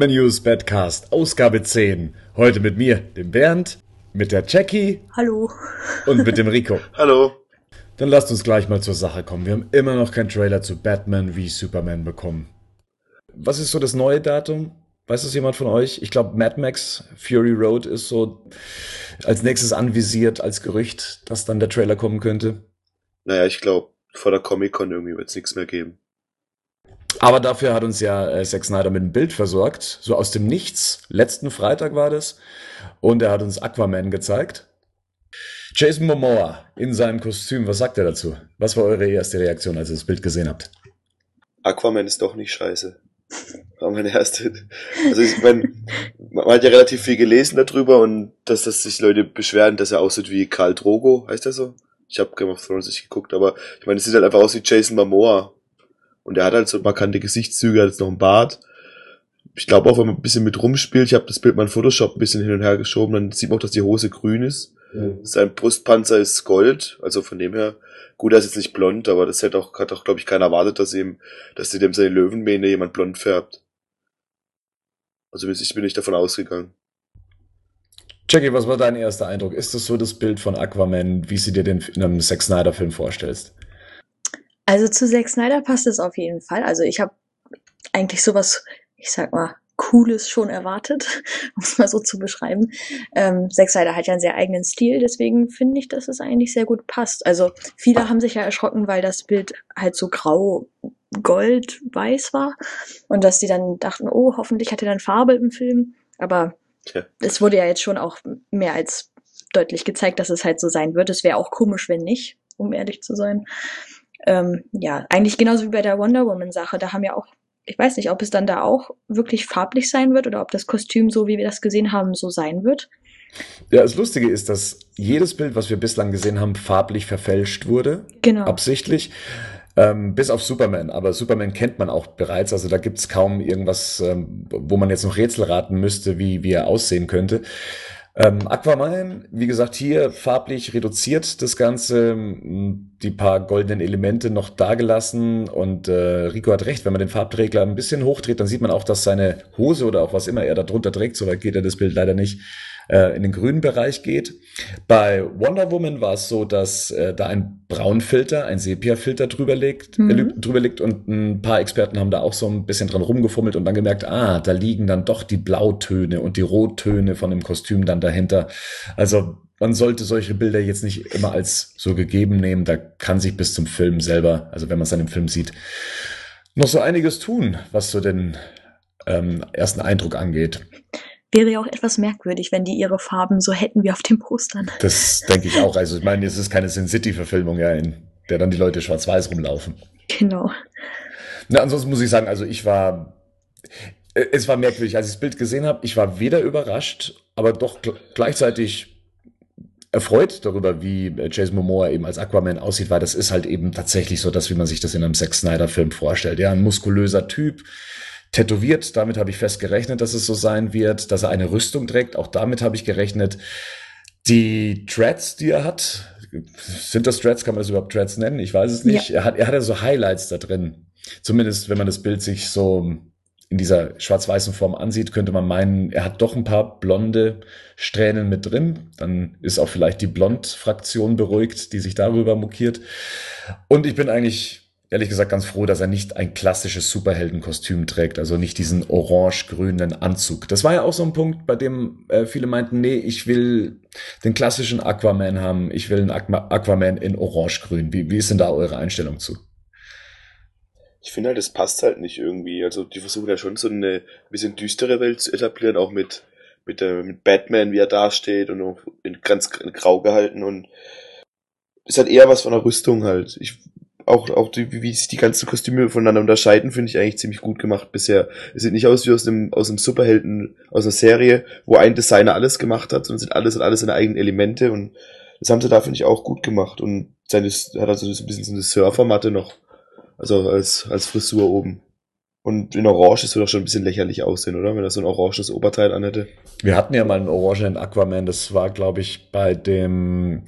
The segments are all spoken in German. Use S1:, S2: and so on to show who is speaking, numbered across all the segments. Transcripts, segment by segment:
S1: Batman News Badcast, Ausgabe 10. Heute mit mir, dem Bernd, mit der Jackie.
S2: Hallo.
S1: Und mit dem Rico.
S3: Hallo.
S1: Dann lasst uns gleich mal zur Sache kommen. Wir haben immer noch keinen Trailer zu Batman wie Superman bekommen. Was ist so das neue Datum? Weiß das jemand von euch? Ich glaube, Mad Max Fury Road ist so als nächstes anvisiert als Gerücht, dass dann der Trailer kommen könnte.
S3: Naja, ich glaube, vor der Comic-Con irgendwie wird es nichts mehr geben.
S1: Aber dafür hat uns ja äh, Zack Snyder mit einem Bild versorgt, so aus dem Nichts. Letzten Freitag war das. Und er hat uns Aquaman gezeigt. Jason Momoa in seinem Kostüm, was sagt er dazu? Was war eure erste Reaktion, als ihr das Bild gesehen habt?
S3: Aquaman ist doch nicht scheiße. War meine erste. Also ich meine, man hat ja relativ viel gelesen darüber und dass, dass sich Leute beschweren, dass er aussieht wie Karl Drogo, heißt er so? Ich habe Game of Thrones nicht geguckt, aber ich meine, es sieht halt einfach aus wie Jason Momoa. Und er hat halt so markante Gesichtszüge, hat jetzt noch einen Bart. Ich glaube auch, wenn man ein bisschen mit rumspielt, ich habe das Bild mal in Photoshop ein bisschen hin und her geschoben, dann sieht man auch, dass die Hose grün ist. Mhm. Sein Brustpanzer ist Gold, also von dem her, gut, er ist jetzt nicht blond, aber das hätte auch, hat auch, glaube ich, keiner erwartet, dass ihm, dass sie dem seine Löwenmähne jemand blond färbt. Also ich bin nicht davon ausgegangen.
S1: Jackie, was war dein erster Eindruck? Ist das so das Bild von Aquaman, wie sie dir den in einem Zack Snyder Film vorstellst?
S2: Also zu Zack Snyder passt es auf jeden Fall. Also ich habe eigentlich sowas, ich sag mal, Cooles schon erwartet, um es mal so zu beschreiben. Ähm, Zack Snyder hat ja einen sehr eigenen Stil, deswegen finde ich, dass es eigentlich sehr gut passt. Also viele haben sich ja erschrocken, weil das Bild halt so grau, gold, weiß war und dass die dann dachten, oh, hoffentlich hat er dann Farbe im Film. Aber ja. es wurde ja jetzt schon auch mehr als deutlich gezeigt, dass es halt so sein wird. Es wäre auch komisch, wenn nicht, um ehrlich zu sein. Ähm, ja, eigentlich genauso wie bei der Wonder Woman Sache. Da haben ja auch, ich weiß nicht, ob es dann da auch wirklich farblich sein wird oder ob das Kostüm, so wie wir das gesehen haben, so sein wird.
S1: Ja, das Lustige ist, dass jedes Bild, was wir bislang gesehen haben, farblich verfälscht wurde.
S2: Genau.
S1: Absichtlich. Ähm, bis auf Superman. Aber Superman kennt man auch bereits. Also da gibt's kaum irgendwas, ähm, wo man jetzt noch Rätsel raten müsste, wie, wie er aussehen könnte. Ähm, Aquaman, wie gesagt, hier farblich reduziert das Ganze, die paar goldenen Elemente noch dagelassen und äh, Rico hat recht, wenn man den Farbträgler ein bisschen hochdreht, dann sieht man auch, dass seine Hose oder auch was immer er da drunter trägt, so weit geht er das Bild leider nicht, äh, in den grünen Bereich geht. Bei Wonder Woman war es so, dass äh, da ein Braunfilter, ein Sepia-Filter drüber liegt, mhm. äh, drüber liegt und ein paar Experten haben da auch so ein bisschen dran rumgefummelt und dann gemerkt, ah, da liegen dann doch die Blautöne und die Rottöne von dem Kostüm dann dahinter. Also man sollte solche Bilder jetzt nicht immer als so gegeben nehmen. Da kann sich bis zum Film selber, also wenn man es dann im Film sieht, noch so einiges tun, was so den ähm, ersten Eindruck angeht.
S2: Wäre ja auch etwas merkwürdig, wenn die ihre Farben so hätten wie auf den Postern.
S1: Das denke ich auch. Also ich meine, es ist keine Sin City-Verfilmung, ja, in der dann die Leute schwarz-weiß rumlaufen.
S2: Genau.
S1: Na, ansonsten muss ich sagen, also ich war, äh, es war merkwürdig, als ich das Bild gesehen habe. Ich war weder überrascht, aber doch gleichzeitig erfreut darüber, wie äh, Jason Momoa eben als Aquaman aussieht, weil das ist halt eben tatsächlich so das, wie man sich das in einem Zack Snyder Film vorstellt. Ja, ein muskulöser Typ, tätowiert. Damit habe ich fest gerechnet, dass es so sein wird, dass er eine Rüstung trägt. Auch damit habe ich gerechnet. Die Dreads, die er hat, sind das Dreads? Kann man das überhaupt Dreads nennen? Ich weiß es nicht. Ja. Er hat, er hat ja so Highlights da drin. Zumindest, wenn man das Bild sich so in dieser schwarz-weißen Form ansieht, könnte man meinen, er hat doch ein paar blonde Strähnen mit drin. Dann ist auch vielleicht die Blond-Fraktion beruhigt, die sich darüber mokiert. Und ich bin eigentlich ehrlich gesagt ganz froh, dass er nicht ein klassisches Superheldenkostüm trägt, also nicht diesen orange-grünen Anzug. Das war ja auch so ein Punkt, bei dem äh, viele meinten, nee, ich will den klassischen Aquaman haben, ich will einen Aquaman in orange-grün. Wie, wie ist denn da eure Einstellung zu?
S3: Ich finde halt, es passt halt nicht irgendwie. Also die versuchen ja schon so eine bisschen düstere Welt zu etablieren, auch mit mit, der, mit Batman, wie er dasteht und in ganz grau gehalten und ist halt eher was von der Rüstung halt. Ich auch, auch die, wie sich die ganzen Kostüme voneinander unterscheiden, finde ich eigentlich ziemlich gut gemacht bisher. Es sieht nicht aus wie aus einem, aus einem Superhelden, aus einer Serie, wo ein Designer alles gemacht hat, sondern sind alles und alles seine eigenen Elemente und das haben sie da, finde ich, auch gut gemacht und seine, hat also so ein bisschen so eine Surfermatte noch, also als, als Frisur oben. Und in Orange ist doch schon ein bisschen lächerlich aussehen, oder? Wenn er so ein oranges Oberteil anhätte.
S1: Wir hatten ja mal einen orangenen Aquaman, das war, glaube ich, bei dem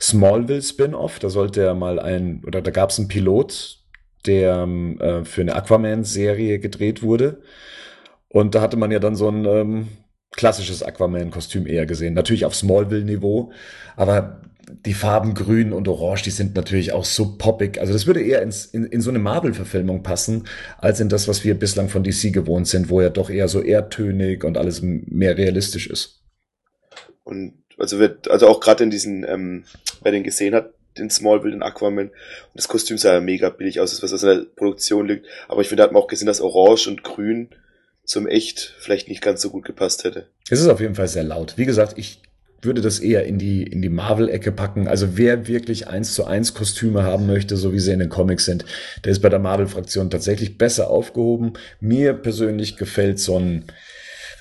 S1: Smallville Spin-off. Da sollte er mal ein, oder da gab es einen Pilot, der äh, für eine Aquaman-Serie gedreht wurde. Und da hatte man ja dann so ein ähm, klassisches Aquaman-Kostüm eher gesehen. Natürlich auf Smallville-Niveau, aber die Farben grün und orange, die sind natürlich auch so poppig. Also das würde eher ins, in, in so eine Marvel-Verfilmung passen, als in das, was wir bislang von DC gewohnt sind, wo ja doch eher so erdtönig und alles mehr realistisch ist.
S3: Und also wird, also auch gerade in diesen, ähm, wer den gesehen hat, den Smallville, den Aquaman, und das Kostüm sah ja mega billig aus, was aus der Produktion liegt. Aber ich finde, da hat man auch gesehen, dass Orange und Grün zum Echt vielleicht nicht ganz so gut gepasst hätte.
S1: Es ist auf jeden Fall sehr laut. Wie gesagt, ich würde das eher in die, in die Marvel-Ecke packen. Also wer wirklich eins zu eins Kostüme haben möchte, so wie sie in den Comics sind, der ist bei der Marvel-Fraktion tatsächlich besser aufgehoben. Mir persönlich gefällt so ein,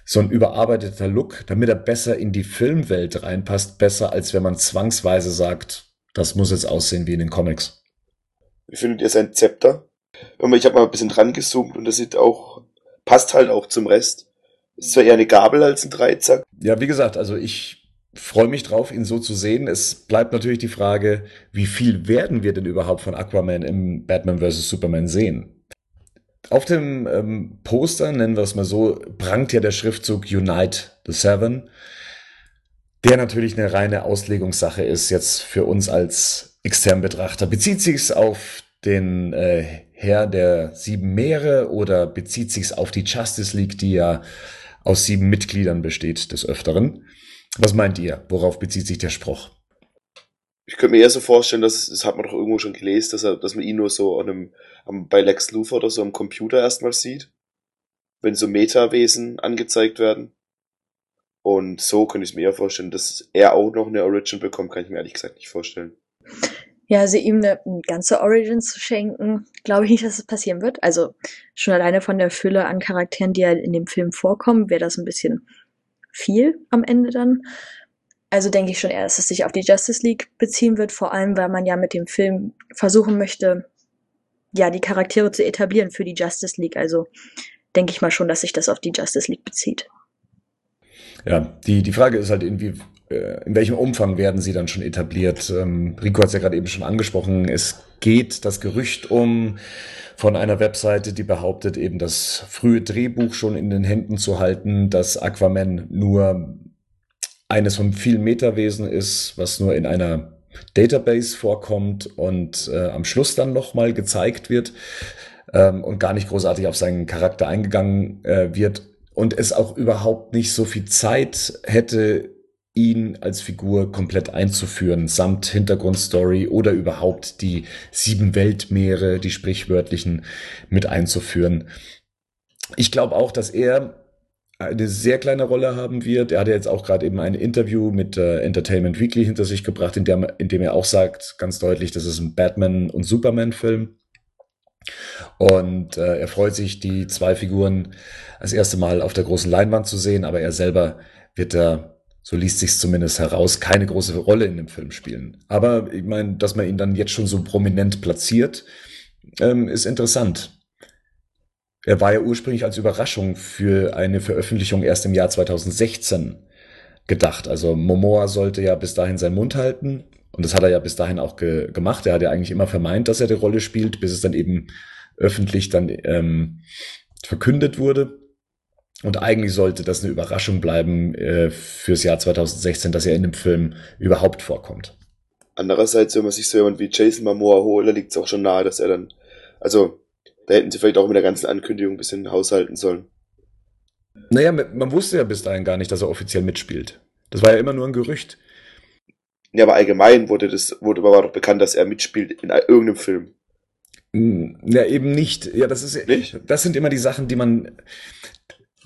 S1: so ein überarbeiteter Look, damit er besser in die Filmwelt reinpasst, besser als wenn man zwangsweise sagt, das muss jetzt aussehen wie in den Comics.
S3: Wie findet ihr sein Zepter? Ich habe mal ein bisschen dran gezoomt und das sieht auch, passt halt auch zum Rest. Ist zwar eher eine Gabel als ein Dreizack.
S1: Ja, wie gesagt, also ich freue mich drauf, ihn so zu sehen. Es bleibt natürlich die Frage, wie viel werden wir denn überhaupt von Aquaman im Batman vs. Superman sehen? Auf dem ähm, Poster, nennen wir es mal so, prangt ja der Schriftzug Unite the Seven, der natürlich eine reine Auslegungssache ist, jetzt für uns als externen Betrachter. Bezieht sich es auf den äh, Herr der sieben Meere oder bezieht sich es auf die Justice League, die ja aus sieben Mitgliedern besteht des Öfteren? Was meint ihr? Worauf bezieht sich der Spruch?
S3: Ich könnte mir eher so vorstellen, dass, das hat man doch irgendwo schon gelesen, dass, er, dass man ihn nur so an einem, am, bei Lex Luthor oder so am Computer erstmal sieht. Wenn so Meta-Wesen angezeigt werden. Und so könnte ich mir eher vorstellen, dass er auch noch eine Origin bekommt, kann ich mir ehrlich gesagt nicht vorstellen.
S2: Ja, also ihm eine, eine ganze Origin zu schenken, glaube ich nicht, dass es passieren wird. Also schon alleine von der Fülle an Charakteren, die halt in dem Film vorkommen, wäre das ein bisschen viel am Ende dann. Also denke ich schon eher, dass es sich auf die Justice League beziehen wird, vor allem weil man ja mit dem Film versuchen möchte, ja, die Charaktere zu etablieren für die Justice League. Also denke ich mal schon, dass sich das auf die Justice League bezieht.
S1: Ja, die, die Frage ist halt äh, in welchem Umfang werden sie dann schon etabliert? Ähm, Rico hat es ja gerade eben schon angesprochen. Es geht das Gerücht um von einer Webseite, die behauptet eben das frühe Drehbuch schon in den Händen zu halten, dass Aquaman nur eines von vielen Metawesen ist, was nur in einer Database vorkommt und äh, am Schluss dann nochmal gezeigt wird ähm, und gar nicht großartig auf seinen Charakter eingegangen äh, wird und es auch überhaupt nicht so viel Zeit hätte, ihn als Figur komplett einzuführen, samt Hintergrundstory oder überhaupt die sieben Weltmeere, die sprichwörtlichen, mit einzuführen. Ich glaube auch, dass er eine sehr kleine Rolle haben wird. Er hat jetzt auch gerade eben ein Interview mit äh, Entertainment Weekly hinter sich gebracht, in, der, in dem er auch sagt, ganz deutlich, das ist ein Batman- und Superman-Film. Und äh, er freut sich, die zwei Figuren das erste Mal auf der großen Leinwand zu sehen, aber er selber wird da so liest sich's zumindest heraus, keine große Rolle in dem Film spielen. Aber ich meine, dass man ihn dann jetzt schon so prominent platziert, ähm, ist interessant. Er war ja ursprünglich als Überraschung für eine Veröffentlichung erst im Jahr 2016 gedacht. Also Momoa sollte ja bis dahin seinen Mund halten und das hat er ja bis dahin auch ge gemacht. Er hat ja eigentlich immer vermeint, dass er die Rolle spielt, bis es dann eben öffentlich dann ähm, verkündet wurde. Und eigentlich sollte das eine Überraschung bleiben äh, fürs Jahr 2016, dass er in dem Film überhaupt vorkommt.
S3: Andererseits, wenn man sich so jemand wie Jason Momoa holt, liegt es auch schon nahe, dass er dann, also da hätten sie vielleicht auch mit der ganzen Ankündigung ein bisschen haushalten sollen.
S1: Naja, man wusste ja bis dahin gar nicht, dass er offiziell mitspielt. Das war ja immer nur ein Gerücht.
S3: Ja, aber allgemein wurde das, wurde war doch bekannt, dass er mitspielt in irgendeinem Film.
S1: Hm, ja, eben nicht. Ja, das ist, nicht? das sind immer die Sachen, die man,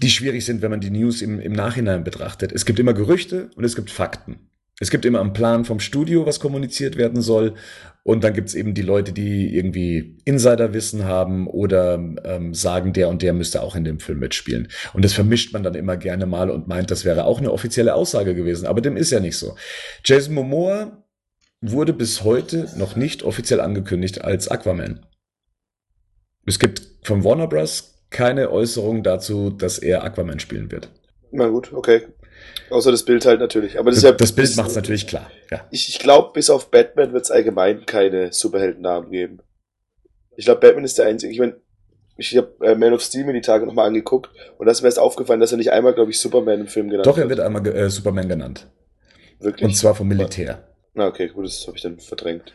S1: die schwierig sind, wenn man die News im, im Nachhinein betrachtet. Es gibt immer Gerüchte und es gibt Fakten. Es gibt immer einen Plan vom Studio, was kommuniziert werden soll. Und dann gibt's eben die Leute, die irgendwie Insiderwissen haben oder ähm, sagen, der und der müsste auch in dem Film mitspielen. Und das vermischt man dann immer gerne mal und meint, das wäre auch eine offizielle Aussage gewesen. Aber dem ist ja nicht so. Jason Momoa wurde bis heute noch nicht offiziell angekündigt als Aquaman. Es gibt von Warner Bros keine Äußerung dazu, dass er Aquaman spielen wird.
S3: Na gut, okay. Außer das Bild halt natürlich. Aber
S1: das,
S3: das,
S1: ja, das Bild macht es natürlich klar. Ja.
S3: Ich, ich glaube, bis auf Batman wird es allgemein keine Superheldennamen geben. Ich glaube, Batman ist der einzige. Ich meine, ich habe äh, Man of Steel mir die Tage nochmal angeguckt und da ist mir erst aufgefallen, dass er nicht einmal, glaube ich, Superman im Film genannt
S1: Doch, er wird einmal äh, Superman genannt.
S3: Wirklich?
S1: Und zwar vom Militär.
S3: Na, okay, gut, das habe ich dann verdrängt.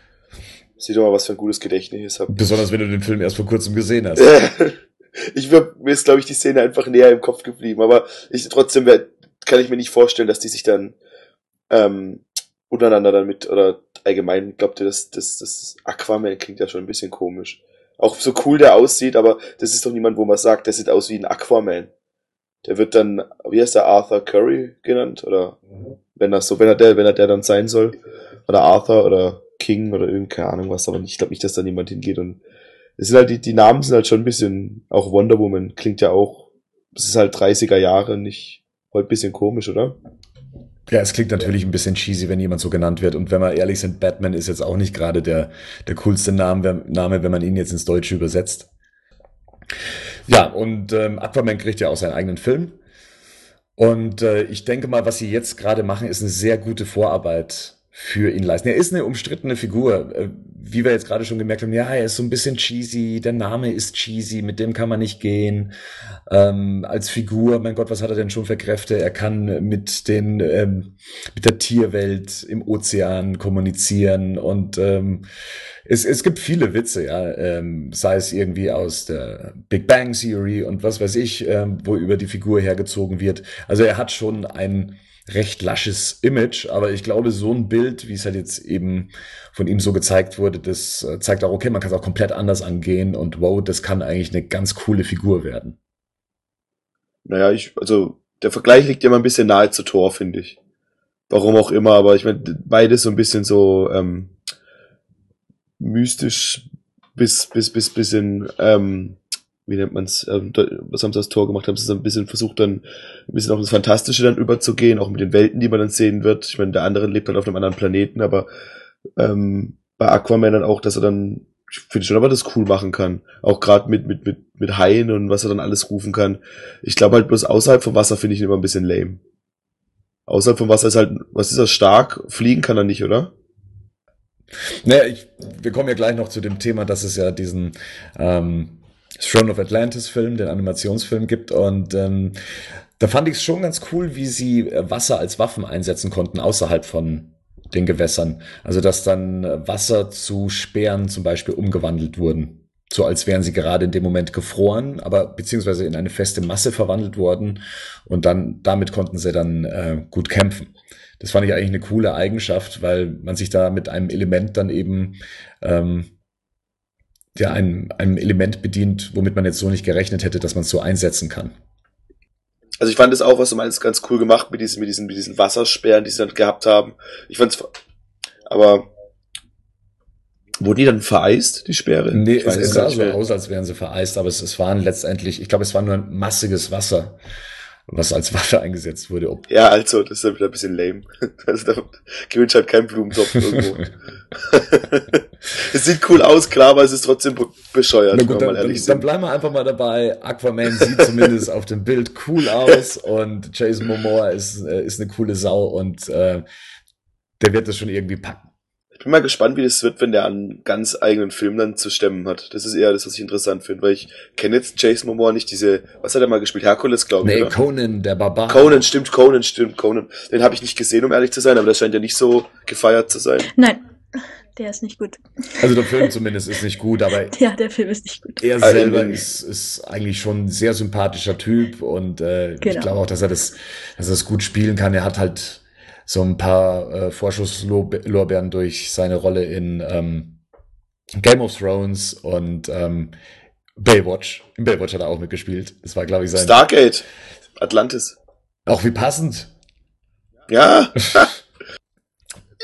S3: Sieh doch mal, was für ein gutes Gedächtnis ich habe.
S1: Besonders wenn du den Film erst vor kurzem gesehen hast.
S3: ich würd, mir ist, glaube ich, die Szene einfach näher im Kopf geblieben, aber ich trotzdem werd, kann ich mir nicht vorstellen, dass die sich dann ähm, untereinander damit oder allgemein glaubt ihr, dass das, das Aquaman klingt ja schon ein bisschen komisch. Auch so cool der aussieht, aber das ist doch niemand, wo man sagt, der sieht aus wie ein Aquaman. Der wird dann, wie heißt der, Arthur Curry genannt? Oder wenn das so, wenn er der, wenn er der dann sein soll. Oder Arthur oder King oder irgendeine Ahnung was, aber ich glaube nicht, dass da niemand hingeht. Und es sind halt, die, die Namen sind halt schon ein bisschen, auch Wonder Woman klingt ja auch, das ist halt 30er Jahre, nicht heute ein bisschen komisch, oder?
S1: Ja, es klingt natürlich ein bisschen cheesy, wenn jemand so genannt wird. Und wenn wir ehrlich sind, Batman ist jetzt auch nicht gerade der, der coolste Name, Name, wenn man ihn jetzt ins Deutsche übersetzt. Ja, und ähm, Aquaman kriegt ja auch seinen eigenen Film. Und äh, ich denke mal, was sie jetzt gerade machen, ist eine sehr gute Vorarbeit für ihn leisten. Er ist eine umstrittene Figur. Äh, wie wir jetzt gerade schon gemerkt haben, ja, er ist so ein bisschen cheesy, der Name ist cheesy, mit dem kann man nicht gehen. Ähm, als Figur, mein Gott, was hat er denn schon für Kräfte? Er kann mit den, ähm, mit der Tierwelt im Ozean kommunizieren und ähm, es, es gibt viele Witze, ja, ähm, sei es irgendwie aus der Big Bang Theory und was weiß ich, ähm, wo über die Figur hergezogen wird. Also er hat schon ein recht lasches Image, aber ich glaube, so ein Bild, wie es halt jetzt eben von ihm so gezeigt wurde, das äh, zeigt auch, okay, man kann es auch komplett anders angehen und wow, das kann eigentlich eine ganz coole Figur werden.
S3: Naja, ich, also der Vergleich liegt ja immer ein bisschen nahe zu Tor, finde ich. Warum auch immer, aber ich meine, beides so ein bisschen so ähm, mystisch bis bis bis bisschen ähm, wie nennt man's, ähm, was haben sie das Tor gemacht, haben sie so ein bisschen versucht, dann ein bisschen auch das Fantastische dann überzugehen, auch mit den Welten, die man dann sehen wird. Ich meine, der andere lebt halt auf einem anderen Planeten, aber ähm, bei Aquaman dann auch, dass er dann, ich finde schon, aber das cool machen kann. Auch gerade mit, mit, mit, mit Haien und was er dann alles rufen kann. Ich glaube halt bloß außerhalb vom Wasser finde ich ihn immer ein bisschen lame. Außerhalb vom Wasser ist halt, was ist das, stark? Fliegen kann er nicht, oder?
S1: Naja, ich, wir kommen ja gleich noch zu dem Thema, dass es ja diesen ähm, Throne of Atlantis Film, den Animationsfilm gibt. Und ähm, da fand ich es schon ganz cool, wie sie Wasser als Waffen einsetzen konnten außerhalb von den Gewässern. Also dass dann Wasser zu Speeren zum Beispiel umgewandelt wurden. So als wären sie gerade in dem Moment gefroren, aber beziehungsweise in eine feste Masse verwandelt worden. Und dann damit konnten sie dann äh, gut kämpfen. Das fand ich eigentlich eine coole Eigenschaft, weil man sich da mit einem Element dann eben ähm, ja, einem, einem Element bedient, womit man jetzt so nicht gerechnet hätte, dass man es so einsetzen kann.
S3: Also ich fand es auch, was du meinst, ganz cool gemacht mit diesen, mit diesen, mit diesen Wassersperren, die sie dann gehabt haben. Ich fand's, aber wurden die dann vereist, die Sperre?
S1: Nee, es, es sah so aus, als wären sie vereist, aber es, es waren letztendlich, ich glaube, es war nur ein massiges Wasser was als Waffe eingesetzt wurde.
S3: Ob ja, also, das ist ja wieder ein bisschen lame. Also, da gewünscht halt kein Blumentopf irgendwo. es sieht cool aus, klar, aber es ist trotzdem bescheuert.
S1: Na gut, dann, dann, dann, bleiben wir einfach mal dabei. Aquaman sieht zumindest auf dem Bild cool aus und Jason Momoa ist, äh, ist eine coole Sau und äh, der wird das schon irgendwie packen.
S3: Ich bin mal gespannt, wie das wird, wenn der einen ganz eigenen Film dann zu stemmen hat. Das ist eher das, was ich interessant finde, weil ich kenne jetzt Jason Momoa nicht diese, was hat er mal gespielt? Herkules, glaube
S1: ich. Nee, oder? Conan, der Barbar.
S3: Conan, stimmt, Conan, stimmt, Conan. Den habe ich nicht gesehen, um ehrlich zu sein, aber das scheint ja nicht so gefeiert zu sein.
S2: Nein. Der ist nicht gut.
S1: Also der Film zumindest ist nicht gut, aber
S2: ja, der Film ist nicht gut.
S1: Er selber ist, ist eigentlich schon ein sehr sympathischer Typ und äh, genau. ich glaube auch, dass er das, dass er das gut spielen kann. Er hat halt so ein paar äh, Vorschusslorbeeren durch seine Rolle in ähm, Game of Thrones und ähm, Baywatch. In Baywatch hat er auch mitgespielt. Das war, glaube ich, sein.
S3: Stargate. Atlantis.
S1: Auch wie passend.
S3: Ja.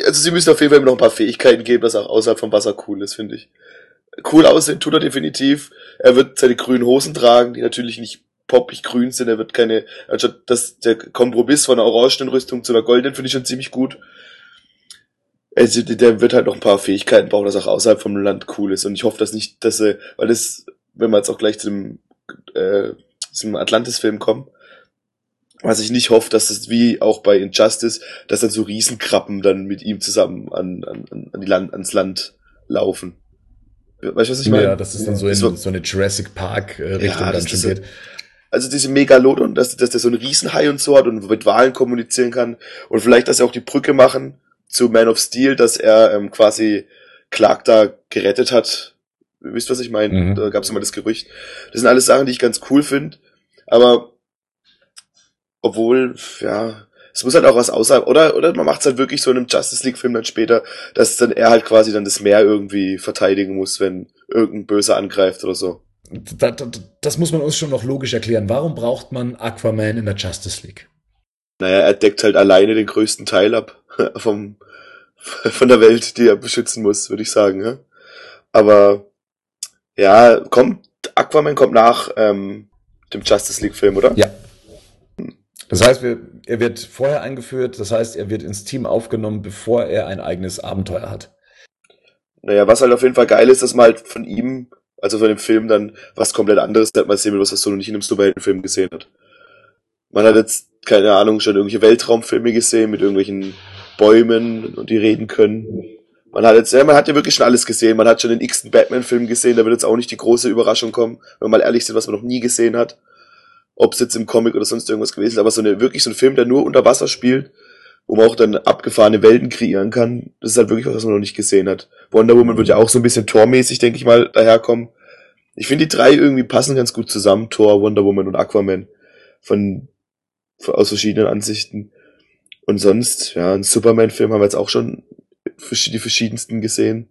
S3: also sie müssen auf jeden Fall noch ein paar Fähigkeiten geben, dass auch außerhalb vom Wasser cool ist, finde ich. Cool aussehen tut er definitiv. Er wird seine grünen Hosen tragen, die natürlich nicht poppig grün sind. Er wird keine, also das, der Kompromiss von einer orangenen Rüstung zu einer goldenen finde ich schon ziemlich gut. Also, der wird halt noch ein paar Fähigkeiten brauchen, dass auch außerhalb vom Land cool ist. Und ich hoffe, dass nicht, dass er, weil das, wenn wir jetzt auch gleich zu dem, äh, zum Atlantis-Film kommen, was ich nicht hoffe, dass es wie auch bei Injustice, dass dann so Riesenkrabben dann mit ihm zusammen an, an, an die Land, ans Land laufen. Weißt du, was ich meine?
S1: Ja, das ist dann so in so eine Jurassic Park-Richtung ja, dann schon geht.
S3: Also diese Megalodon, dass, dass der so ein Riesenhai und so hat und mit Wahlen kommunizieren kann. Und vielleicht, dass sie auch die Brücke machen zu Man of Steel, dass er ähm, quasi Clark da gerettet hat. Wisst, was ich meine? Mhm. Da gab es immer das Gerücht. Das sind alles Sachen, die ich ganz cool finde. Aber obwohl, ja, es muss halt auch was außerhalb, oder, oder man macht es halt wirklich so in einem Justice League-Film dann später, dass dann er halt quasi dann das Meer irgendwie verteidigen muss, wenn irgendein Böser angreift oder so
S1: da, da, das muss man uns schon noch logisch erklären. Warum braucht man Aquaman in der Justice League?
S3: Naja, er deckt halt alleine den größten Teil ab vom, von der Welt, die er beschützen muss, würde ich sagen. Ja? Aber ja, kommt, Aquaman kommt nach ähm, dem Justice League-Film, oder?
S1: Ja. Das heißt, wir, er wird vorher eingeführt, das heißt, er wird ins Team aufgenommen, bevor er ein eigenes Abenteuer hat.
S3: Naja, was halt auf jeden Fall geil ist, dass man halt von ihm also von dem Film dann was komplett anderes, hat man sehen, was das so noch nicht in einem Superheldenfilm gesehen hat. Man hat jetzt, keine Ahnung, schon irgendwelche Weltraumfilme gesehen mit irgendwelchen Bäumen und die reden können. Man hat jetzt, ja, man hat ja wirklich schon alles gesehen. Man hat schon den x-ten Batman-Film gesehen, da wird jetzt auch nicht die große Überraschung kommen, wenn wir mal ehrlich sind, was man noch nie gesehen hat. Ob es jetzt im Comic oder sonst irgendwas gewesen ist, aber so eine, wirklich so ein Film, der nur unter Wasser spielt, wo man auch dann abgefahrene Welten kreieren kann. Das ist halt wirklich was, was man noch nicht gesehen hat. Wonder Woman wird ja auch so ein bisschen tormäßig, denke ich mal, daherkommen. Ich finde, die drei irgendwie passen ganz gut zusammen. Thor, Wonder Woman und Aquaman. Von, von aus verschiedenen Ansichten. Und sonst, ja, ein Superman-Film haben wir jetzt auch schon die verschiedensten gesehen.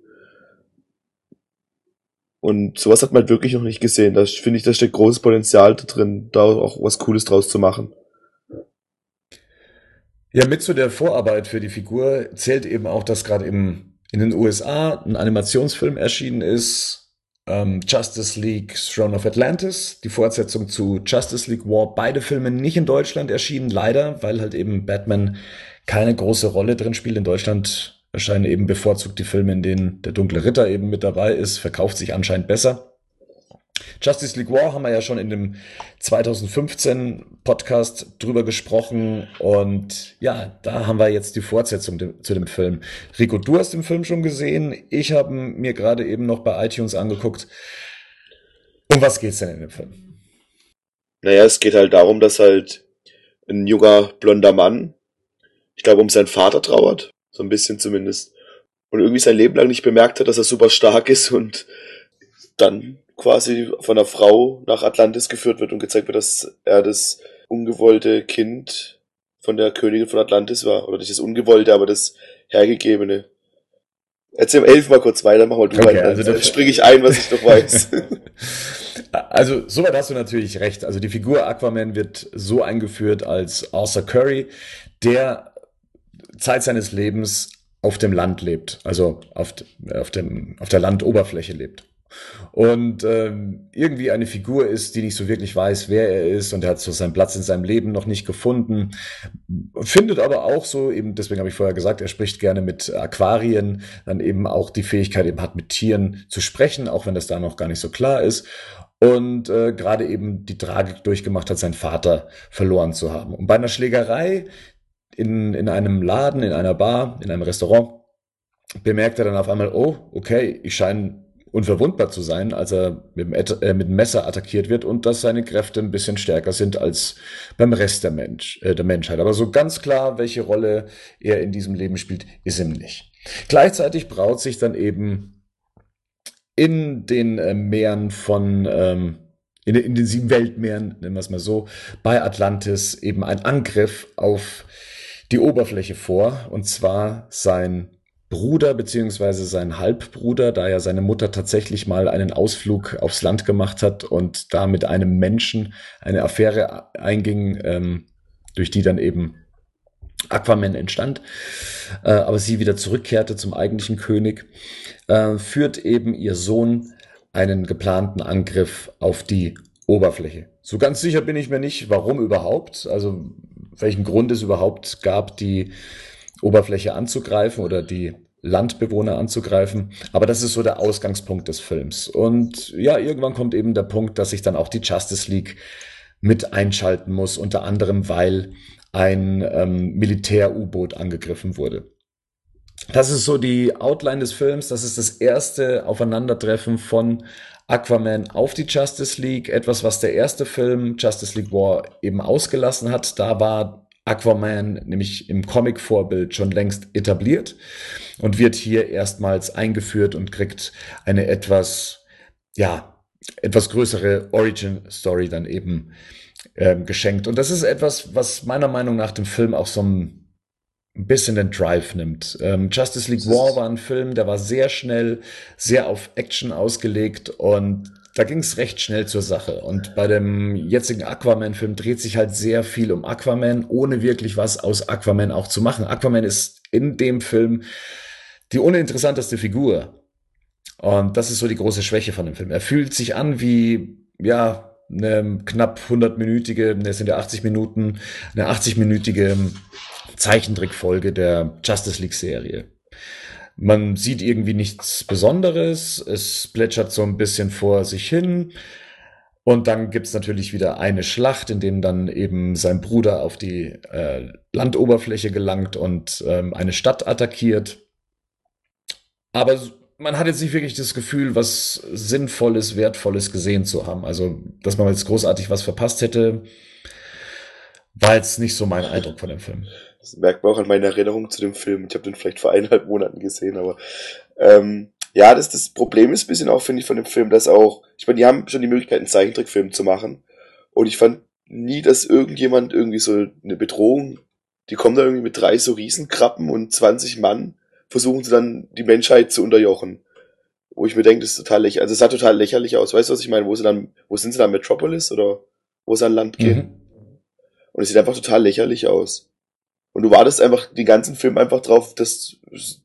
S3: Und sowas hat man halt wirklich noch nicht gesehen. Da finde ich, da steckt großes Potenzial da drin, da auch was Cooles draus zu machen.
S1: Ja, mit zu der Vorarbeit für die Figur zählt eben auch, dass gerade in den USA ein Animationsfilm erschienen ist, ähm, Justice League Throne of Atlantis, die Fortsetzung zu Justice League War. Beide Filme nicht in Deutschland erschienen, leider, weil halt eben Batman keine große Rolle drin spielt. In Deutschland erscheinen eben bevorzugt die Filme, in denen der dunkle Ritter eben mit dabei ist, verkauft sich anscheinend besser. Justice League War haben wir ja schon in dem 2015 Podcast drüber gesprochen und ja, da haben wir jetzt die Fortsetzung zu dem Film. Rico, du hast den Film schon gesehen. Ich habe mir gerade eben noch bei iTunes angeguckt. Um was geht's denn in dem Film?
S3: Naja, es geht halt darum, dass halt ein junger blonder Mann, ich glaube, um seinen Vater trauert, so ein bisschen zumindest, und irgendwie sein Leben lang nicht bemerkt hat, dass er super stark ist und dann quasi von einer Frau nach Atlantis geführt wird und gezeigt wird, dass er das ungewollte Kind von der Königin von Atlantis war. Oder nicht das ungewollte, aber das hergegebene. Erzähl elf mal kurz weiter, mach mal du okay, weiter. Also dann springe ich ein, was ich noch weiß.
S1: also, soweit hast du natürlich recht. Also, die Figur Aquaman wird so eingeführt als Arthur Curry, der Zeit seines Lebens auf dem Land lebt, also auf, auf, dem, auf der Landoberfläche lebt und ähm, irgendwie eine Figur ist, die nicht so wirklich weiß, wer er ist und er hat so seinen Platz in seinem Leben noch nicht gefunden, findet aber auch so, eben deswegen habe ich vorher gesagt, er spricht gerne mit Aquarien, dann eben auch die Fähigkeit eben hat, mit Tieren zu sprechen, auch wenn das da noch gar nicht so klar ist und äh, gerade eben die Tragik durchgemacht hat, seinen Vater verloren zu haben. Und bei einer Schlägerei in, in einem Laden, in einer Bar, in einem Restaurant, bemerkt er dann auf einmal, oh, okay, ich scheine unverwundbar zu sein, als er mit dem, äh, mit dem Messer attackiert wird und dass seine Kräfte ein bisschen stärker sind als beim Rest der, Mensch, äh, der Menschheit. Aber so ganz klar, welche Rolle er in diesem Leben spielt, ist ihm nicht. Gleichzeitig braut sich dann eben in den äh, Meeren von, ähm, in, in den sieben Weltmeeren, nennen wir es mal so, bei Atlantis eben ein Angriff auf die Oberfläche vor, und zwar sein Bruder beziehungsweise sein Halbbruder, da ja seine Mutter tatsächlich mal einen Ausflug aufs Land gemacht hat und da mit einem Menschen eine Affäre einging, ähm, durch die dann eben Aquaman entstand, äh, aber sie wieder zurückkehrte zum eigentlichen König, äh, führt eben ihr Sohn einen geplanten Angriff auf die Oberfläche. So ganz sicher bin ich mir nicht, warum überhaupt, also welchen Grund es überhaupt gab, die Oberfläche anzugreifen oder die Landbewohner anzugreifen. Aber das ist so der Ausgangspunkt des Films. Und ja, irgendwann kommt eben der Punkt, dass sich dann auch die Justice League mit einschalten muss, unter anderem weil ein ähm, Militär-U-Boot angegriffen wurde. Das ist so die Outline des Films. Das ist das erste Aufeinandertreffen von Aquaman auf die Justice League. Etwas, was der erste Film Justice League War eben ausgelassen hat. Da war Aquaman nämlich im Comic-Vorbild schon längst etabliert und wird hier erstmals eingeführt und kriegt eine etwas, ja, etwas größere Origin-Story dann eben ähm, geschenkt. Und das ist etwas, was meiner Meinung nach dem Film auch so ein bisschen den Drive nimmt. Ähm, Justice League War war ein Film, der war sehr schnell, sehr auf Action ausgelegt und da ging es recht schnell zur Sache. Und bei dem jetzigen Aquaman-Film dreht sich halt sehr viel um Aquaman, ohne wirklich was aus Aquaman auch zu machen. Aquaman ist in dem Film die uninteressanteste Figur. Und das ist so die große Schwäche von dem Film. Er fühlt sich an wie, ja, eine knapp 100-minütige, ne, sind ja 80 Minuten, eine 80-minütige Zeichentrickfolge der Justice League Serie. Man sieht irgendwie nichts Besonderes, es plätschert so ein bisschen vor sich hin. Und dann gibt's natürlich wieder eine Schlacht, in dem dann eben sein Bruder auf die äh, Landoberfläche gelangt und ähm, eine Stadt attackiert. Aber man hat jetzt nicht wirklich das Gefühl, was Sinnvolles, Wertvolles gesehen zu haben. Also, dass man jetzt großartig was verpasst hätte, war jetzt nicht so mein Eindruck von dem Film.
S3: Das merkt man auch an meiner Erinnerung zu dem Film. Ich habe den vielleicht vor eineinhalb Monaten gesehen, aber ähm, ja, das, das Problem ist ein bisschen auch, finde ich, von dem Film, dass auch, ich meine, die haben schon die Möglichkeit, einen Zeichentrickfilm zu machen. Und ich fand nie, dass irgendjemand irgendwie so eine Bedrohung, die kommen da irgendwie mit drei so Riesenkrabben und 20 Mann, versuchen sie dann die Menschheit zu unterjochen. Wo ich mir denke, das ist total lächerlich, also es sah total lächerlich aus. Weißt du, was ich meine? Wo sie dann, wo sind sie dann Metropolis oder wo sie an Land gehen? Mhm. Und es sieht einfach total lächerlich aus. Und du wartest einfach den ganzen Film einfach drauf, dass,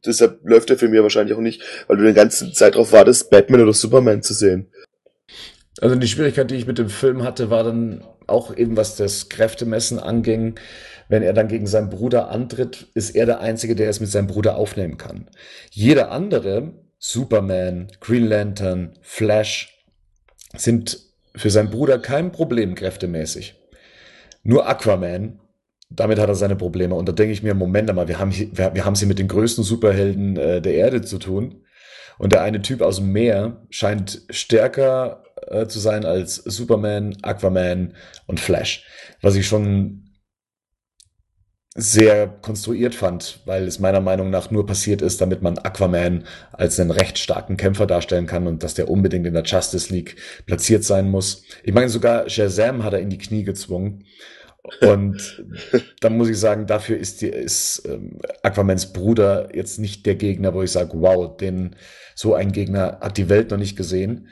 S3: deshalb läuft der Film ja wahrscheinlich auch nicht, weil du die ganze Zeit drauf wartest, Batman oder Superman zu sehen.
S1: Also die Schwierigkeit, die ich mit dem Film hatte, war dann auch eben, was das Kräftemessen anging. Wenn er dann gegen seinen Bruder antritt, ist er der Einzige, der es mit seinem Bruder aufnehmen kann. Jeder andere, Superman, Green Lantern, Flash, sind für seinen Bruder kein Problem kräftemäßig. Nur Aquaman damit hat er seine Probleme. Und da denke ich mir, Moment einmal, wir haben, wir, wir haben sie mit den größten Superhelden äh, der Erde zu tun. Und der eine Typ aus dem Meer scheint stärker äh, zu sein als Superman, Aquaman und Flash. Was ich schon sehr konstruiert fand, weil es meiner Meinung nach nur passiert ist, damit man Aquaman als einen recht starken Kämpfer darstellen kann und dass der unbedingt in der Justice League platziert sein muss. Ich meine, sogar Shazam hat er in die Knie gezwungen. Und da muss ich sagen, dafür ist, die, ist ähm, Aquamans Bruder jetzt nicht der Gegner, wo ich sage, wow, den so ein Gegner hat die Welt noch nicht gesehen.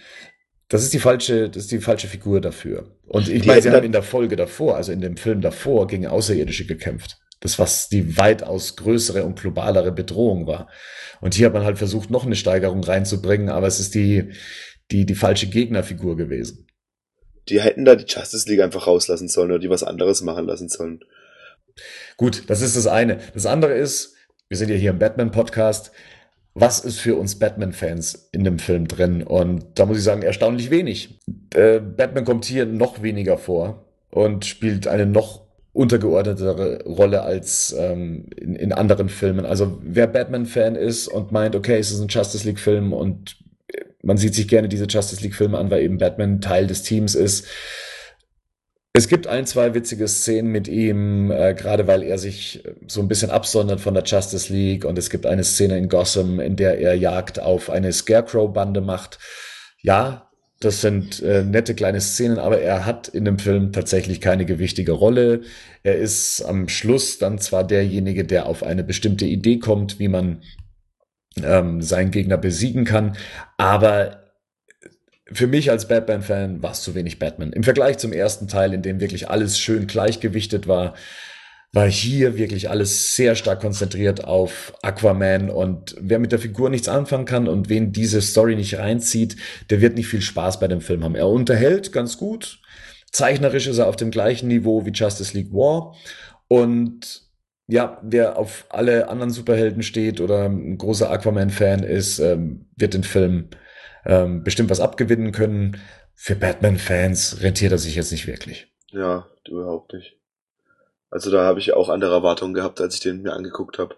S1: Das ist die falsche, das ist die falsche Figur dafür. Und ich meine, sie haben in der Folge davor, also in dem Film davor, gegen Außerirdische gekämpft. Das, was die weitaus größere und globalere Bedrohung war. Und hier hat man halt versucht, noch eine Steigerung reinzubringen, aber es ist die, die, die falsche Gegnerfigur gewesen
S3: die hätten da die Justice League einfach rauslassen sollen oder die was anderes machen lassen sollen.
S1: Gut, das ist das eine. Das andere ist, wir sind ja hier im Batman-Podcast. Was ist für uns Batman-Fans in dem Film drin? Und da muss ich sagen, erstaunlich wenig. Äh, Batman kommt hier noch weniger vor und spielt eine noch untergeordnetere Rolle als ähm, in, in anderen Filmen. Also wer Batman-Fan ist und meint, okay, es ist ein Justice League-Film und man sieht sich gerne diese Justice League-Filme an, weil eben Batman Teil des Teams ist. Es gibt ein, zwei witzige Szenen mit ihm, äh, gerade weil er sich so ein bisschen absondert von der Justice League. Und es gibt eine Szene in Gotham, in der er Jagd auf eine Scarecrow-Bande macht. Ja, das sind äh, nette kleine Szenen, aber er hat in dem Film tatsächlich keine gewichtige Rolle. Er ist am Schluss dann zwar derjenige, der auf eine bestimmte Idee kommt, wie man ähm, seinen Gegner besiegen kann. Aber für mich als Batman-Fan war es zu wenig Batman. Im Vergleich zum ersten Teil, in dem wirklich alles schön gleichgewichtet war, war hier wirklich alles sehr stark konzentriert auf Aquaman und wer mit der Figur nichts anfangen kann und wen diese Story nicht reinzieht, der wird nicht viel Spaß bei dem Film haben. Er unterhält ganz gut. Zeichnerisch ist er auf dem gleichen Niveau wie Justice League War und ja, wer auf alle anderen Superhelden steht oder ein großer Aquaman-Fan ist, ähm, wird den Film ähm, bestimmt was abgewinnen können. Für Batman-Fans rentiert er sich jetzt nicht wirklich.
S3: Ja, überhaupt nicht. Also da habe ich auch andere Erwartungen gehabt, als ich den mir angeguckt habe.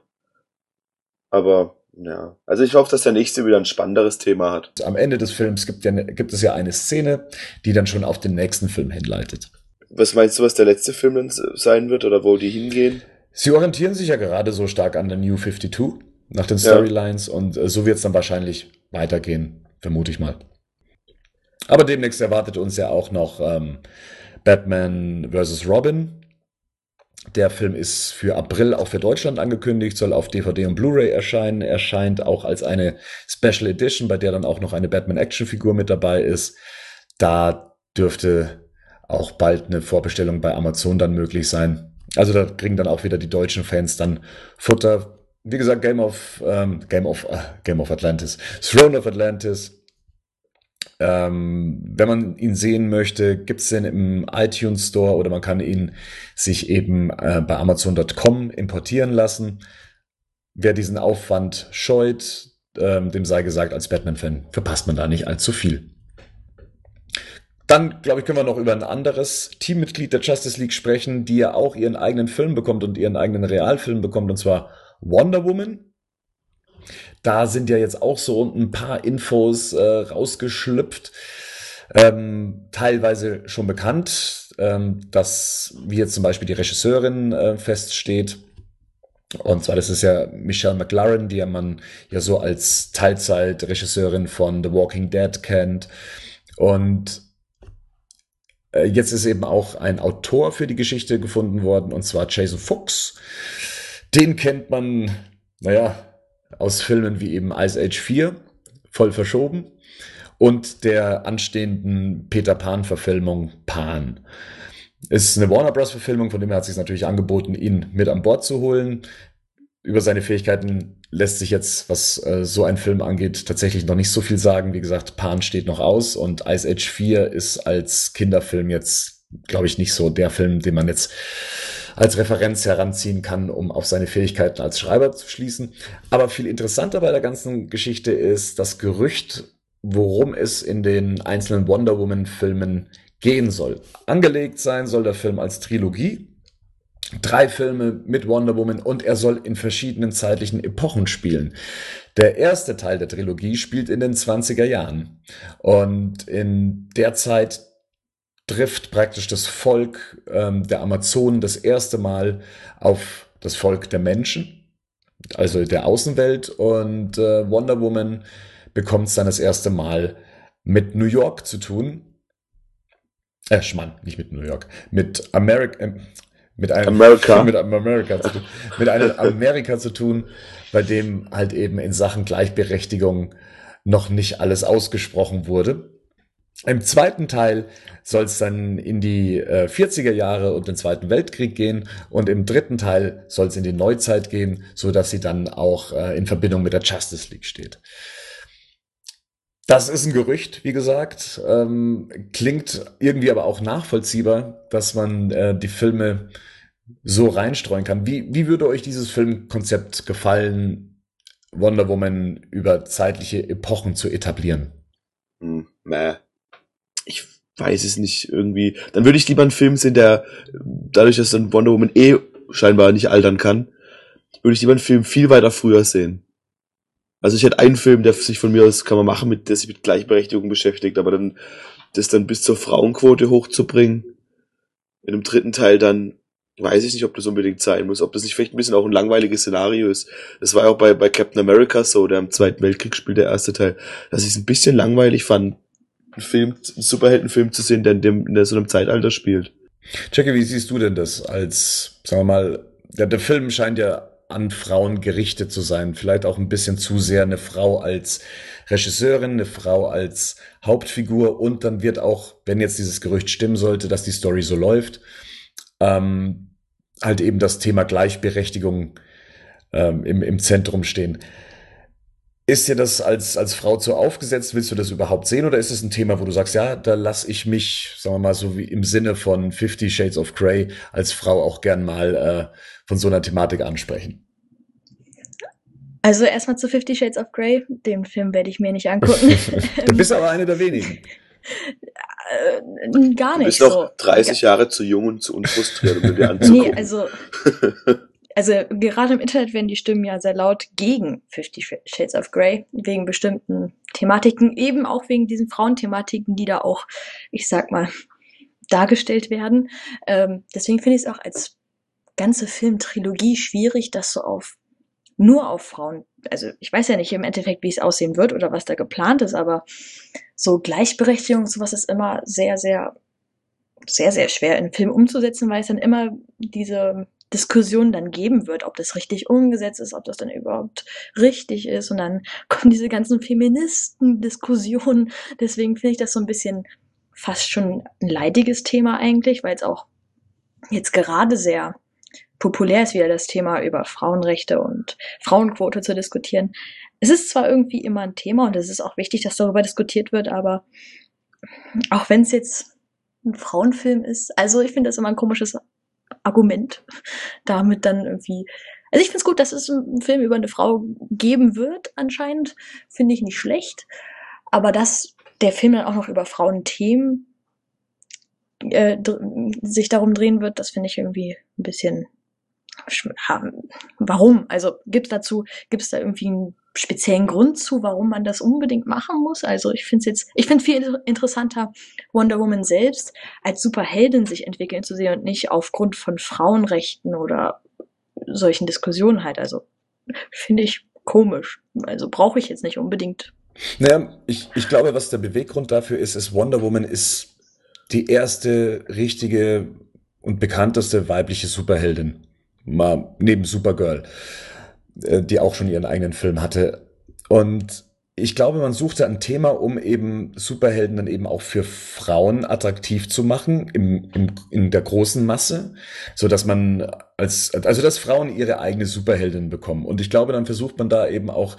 S3: Aber ja, also ich hoffe, dass der nächste wieder ein spannenderes Thema hat.
S1: Am Ende des Films gibt, ja, gibt es ja eine Szene, die dann schon auf den nächsten Film hinleitet.
S3: Was meinst du, was der letzte Film sein wird oder wo die hingehen?
S1: Sie orientieren sich ja gerade so stark an der New 52, nach den Storylines ja. und äh, so wird es dann wahrscheinlich weitergehen, vermute ich mal. Aber demnächst erwartet uns ja auch noch ähm, Batman vs. Robin. Der Film ist für April auch für Deutschland angekündigt, soll auf DVD und Blu-ray erscheinen, erscheint auch als eine Special Edition, bei der dann auch noch eine Batman-Action-Figur mit dabei ist. Da dürfte auch bald eine Vorbestellung bei Amazon dann möglich sein. Also da kriegen dann auch wieder die deutschen Fans dann Futter. Wie gesagt, Game of ähm, Game of äh, Game of Atlantis, Throne of Atlantis ähm, wenn man ihn sehen möchte, gibt's den im iTunes Store oder man kann ihn sich eben äh, bei Amazon.com importieren lassen. Wer diesen Aufwand scheut, ähm, dem sei gesagt, als Batman-Fan verpasst man da nicht allzu viel. Dann, glaube ich, können wir noch über ein anderes Teammitglied der Justice League sprechen, die ja auch ihren eigenen Film bekommt und ihren eigenen Realfilm bekommt, und zwar Wonder Woman. Da sind ja jetzt auch so ein paar Infos äh, rausgeschlüpft. Ähm, teilweise schon bekannt, ähm, dass wie jetzt zum Beispiel die Regisseurin äh, feststeht. Und zwar, das ist ja Michelle McLaren, die ja man ja so als Teilzeit-Regisseurin von The Walking Dead kennt. Und äh, jetzt ist eben auch ein Autor für die Geschichte gefunden worden, und zwar Jason Fuchs. Den kennt man, naja, aus Filmen wie eben Ice Age 4, voll verschoben, und der anstehenden Peter Pan-Verfilmung Pan. Ist eine Warner Bros. Verfilmung, von dem her hat sich natürlich angeboten, ihn mit an Bord zu holen. Über seine Fähigkeiten lässt sich jetzt, was äh, so ein Film angeht, tatsächlich noch nicht so viel sagen. Wie gesagt, Pan steht noch aus und Ice Age 4 ist als Kinderfilm jetzt, glaube ich, nicht so der Film, den man jetzt als Referenz heranziehen kann, um auf seine Fähigkeiten als Schreiber zu schließen. Aber viel interessanter bei der ganzen Geschichte ist das Gerücht, worum es in den einzelnen Wonder Woman Filmen gehen soll. Angelegt sein soll der Film als Trilogie. Drei Filme mit Wonder Woman und er soll in verschiedenen zeitlichen Epochen spielen. Der erste Teil der Trilogie spielt in den 20er Jahren. Und in der Zeit trifft praktisch das Volk ähm, der Amazonen das erste Mal auf das Volk der Menschen, also der Außenwelt. Und äh, Wonder Woman bekommt es dann das erste Mal mit New York zu tun. Äh, Schmann, nicht mit New York, mit Amerika. Äh, mit einem America. mit einem Amerika zu tun, mit einem Amerika zu tun, bei dem halt eben in Sachen Gleichberechtigung noch nicht alles ausgesprochen wurde. Im zweiten Teil soll es dann in die äh, 40er Jahre und den Zweiten Weltkrieg gehen und im dritten Teil soll es in die Neuzeit gehen, so dass sie dann auch äh, in Verbindung mit der Justice League steht. Das ist ein Gerücht, wie gesagt, ähm, klingt irgendwie aber auch nachvollziehbar, dass man äh, die Filme so reinstreuen kann. Wie, wie würde euch dieses Filmkonzept gefallen, Wonder Woman über zeitliche Epochen zu etablieren?
S3: Hm, meh ich weiß es nicht irgendwie. Dann würde ich lieber einen Film sehen, der dadurch, dass dann Wonder Woman eh scheinbar nicht altern kann, würde ich lieber einen Film viel weiter früher sehen. Also ich hätte einen Film, der sich von mir aus kann man machen, mit der sich mit Gleichberechtigung beschäftigt, aber dann das dann bis zur Frauenquote hochzubringen, in dem dritten Teil dann weiß ich nicht, ob das unbedingt sein muss, ob das nicht vielleicht ein bisschen auch ein langweiliges Szenario ist. Das war ja auch bei, bei Captain America so, der im Zweiten Weltkrieg spielt, der erste Teil, dass ich es ein bisschen langweilig fand, einen Film, einen Superheldenfilm zu sehen, der in, dem, in so einem Zeitalter spielt.
S1: Jackie, wie siehst du denn das als, sagen wir mal, der, der Film scheint ja an Frauen gerichtet zu sein. Vielleicht auch ein bisschen zu sehr eine Frau als Regisseurin, eine Frau als Hauptfigur und dann wird auch, wenn jetzt dieses Gerücht stimmen sollte, dass die Story so läuft, ähm, halt eben das Thema Gleichberechtigung ähm, im, im Zentrum stehen. Ist dir das als, als Frau zu aufgesetzt? Willst du das überhaupt sehen? Oder ist es ein Thema, wo du sagst, ja, da lasse ich mich, sagen wir mal, so wie im Sinne von Fifty Shades of Grey als Frau auch gern mal äh, von so einer Thematik ansprechen?
S2: Also erstmal zu Fifty Shades of Grey. Den Film werde ich mir nicht angucken.
S1: du bist aber eine der wenigen.
S2: Äh, gar nicht. Du
S3: bist noch so. 30 Jahre zu jung und zu unfrustriert, um dir anzugucken. Nee,
S2: also also gerade im Internet werden die Stimmen ja sehr laut gegen Fifty Shades of Grey, wegen bestimmten Thematiken, eben auch wegen diesen Frauenthematiken, die da auch, ich sag mal, dargestellt werden. Ähm, deswegen finde ich es auch als ganze Filmtrilogie schwierig, das so auf nur auf Frauen, also ich weiß ja nicht im Endeffekt, wie es aussehen wird oder was da geplant ist, aber so Gleichberechtigung, sowas ist immer sehr, sehr, sehr, sehr schwer in Film umzusetzen, weil es dann immer diese Diskussion dann geben wird, ob das richtig umgesetzt ist, ob das dann überhaupt richtig ist. Und dann kommen diese ganzen Feministen-Diskussionen. Deswegen finde ich das so ein bisschen fast schon ein leidiges Thema eigentlich, weil es auch jetzt gerade sehr populär ist, wieder das Thema über Frauenrechte und Frauenquote zu diskutieren. Es ist zwar irgendwie immer ein Thema und es ist auch wichtig, dass darüber diskutiert wird, aber auch wenn es jetzt ein Frauenfilm ist, also ich finde das immer ein komisches Argument, damit dann irgendwie. Also ich finde es gut, dass es einen Film über eine Frau geben wird, anscheinend. Finde ich nicht schlecht. Aber dass der Film dann auch noch über Frauenthemen äh, sich darum drehen wird, das finde ich irgendwie ein bisschen. Warum? Also gibt es dazu, gibt es da irgendwie einen speziellen Grund zu, warum man das unbedingt machen muss. Also ich finde es jetzt, ich finde viel interessanter, Wonder Woman selbst als Superheldin sich entwickeln zu sehen und nicht aufgrund von Frauenrechten oder solchen Diskussionen halt. Also finde ich komisch. Also brauche ich jetzt nicht unbedingt.
S1: Naja, ich, ich glaube, was der Beweggrund dafür ist, ist Wonder Woman ist die erste richtige und bekannteste weibliche Superheldin. Mal neben Supergirl. Äh, die auch schon ihren eigenen Film hatte. Und ich glaube, man suchte ein Thema, um eben Superhelden dann eben auch für Frauen attraktiv zu machen im, im, in der großen Masse, so dass man als also dass Frauen ihre eigene Superheldin bekommen. Und ich glaube, dann versucht man da eben auch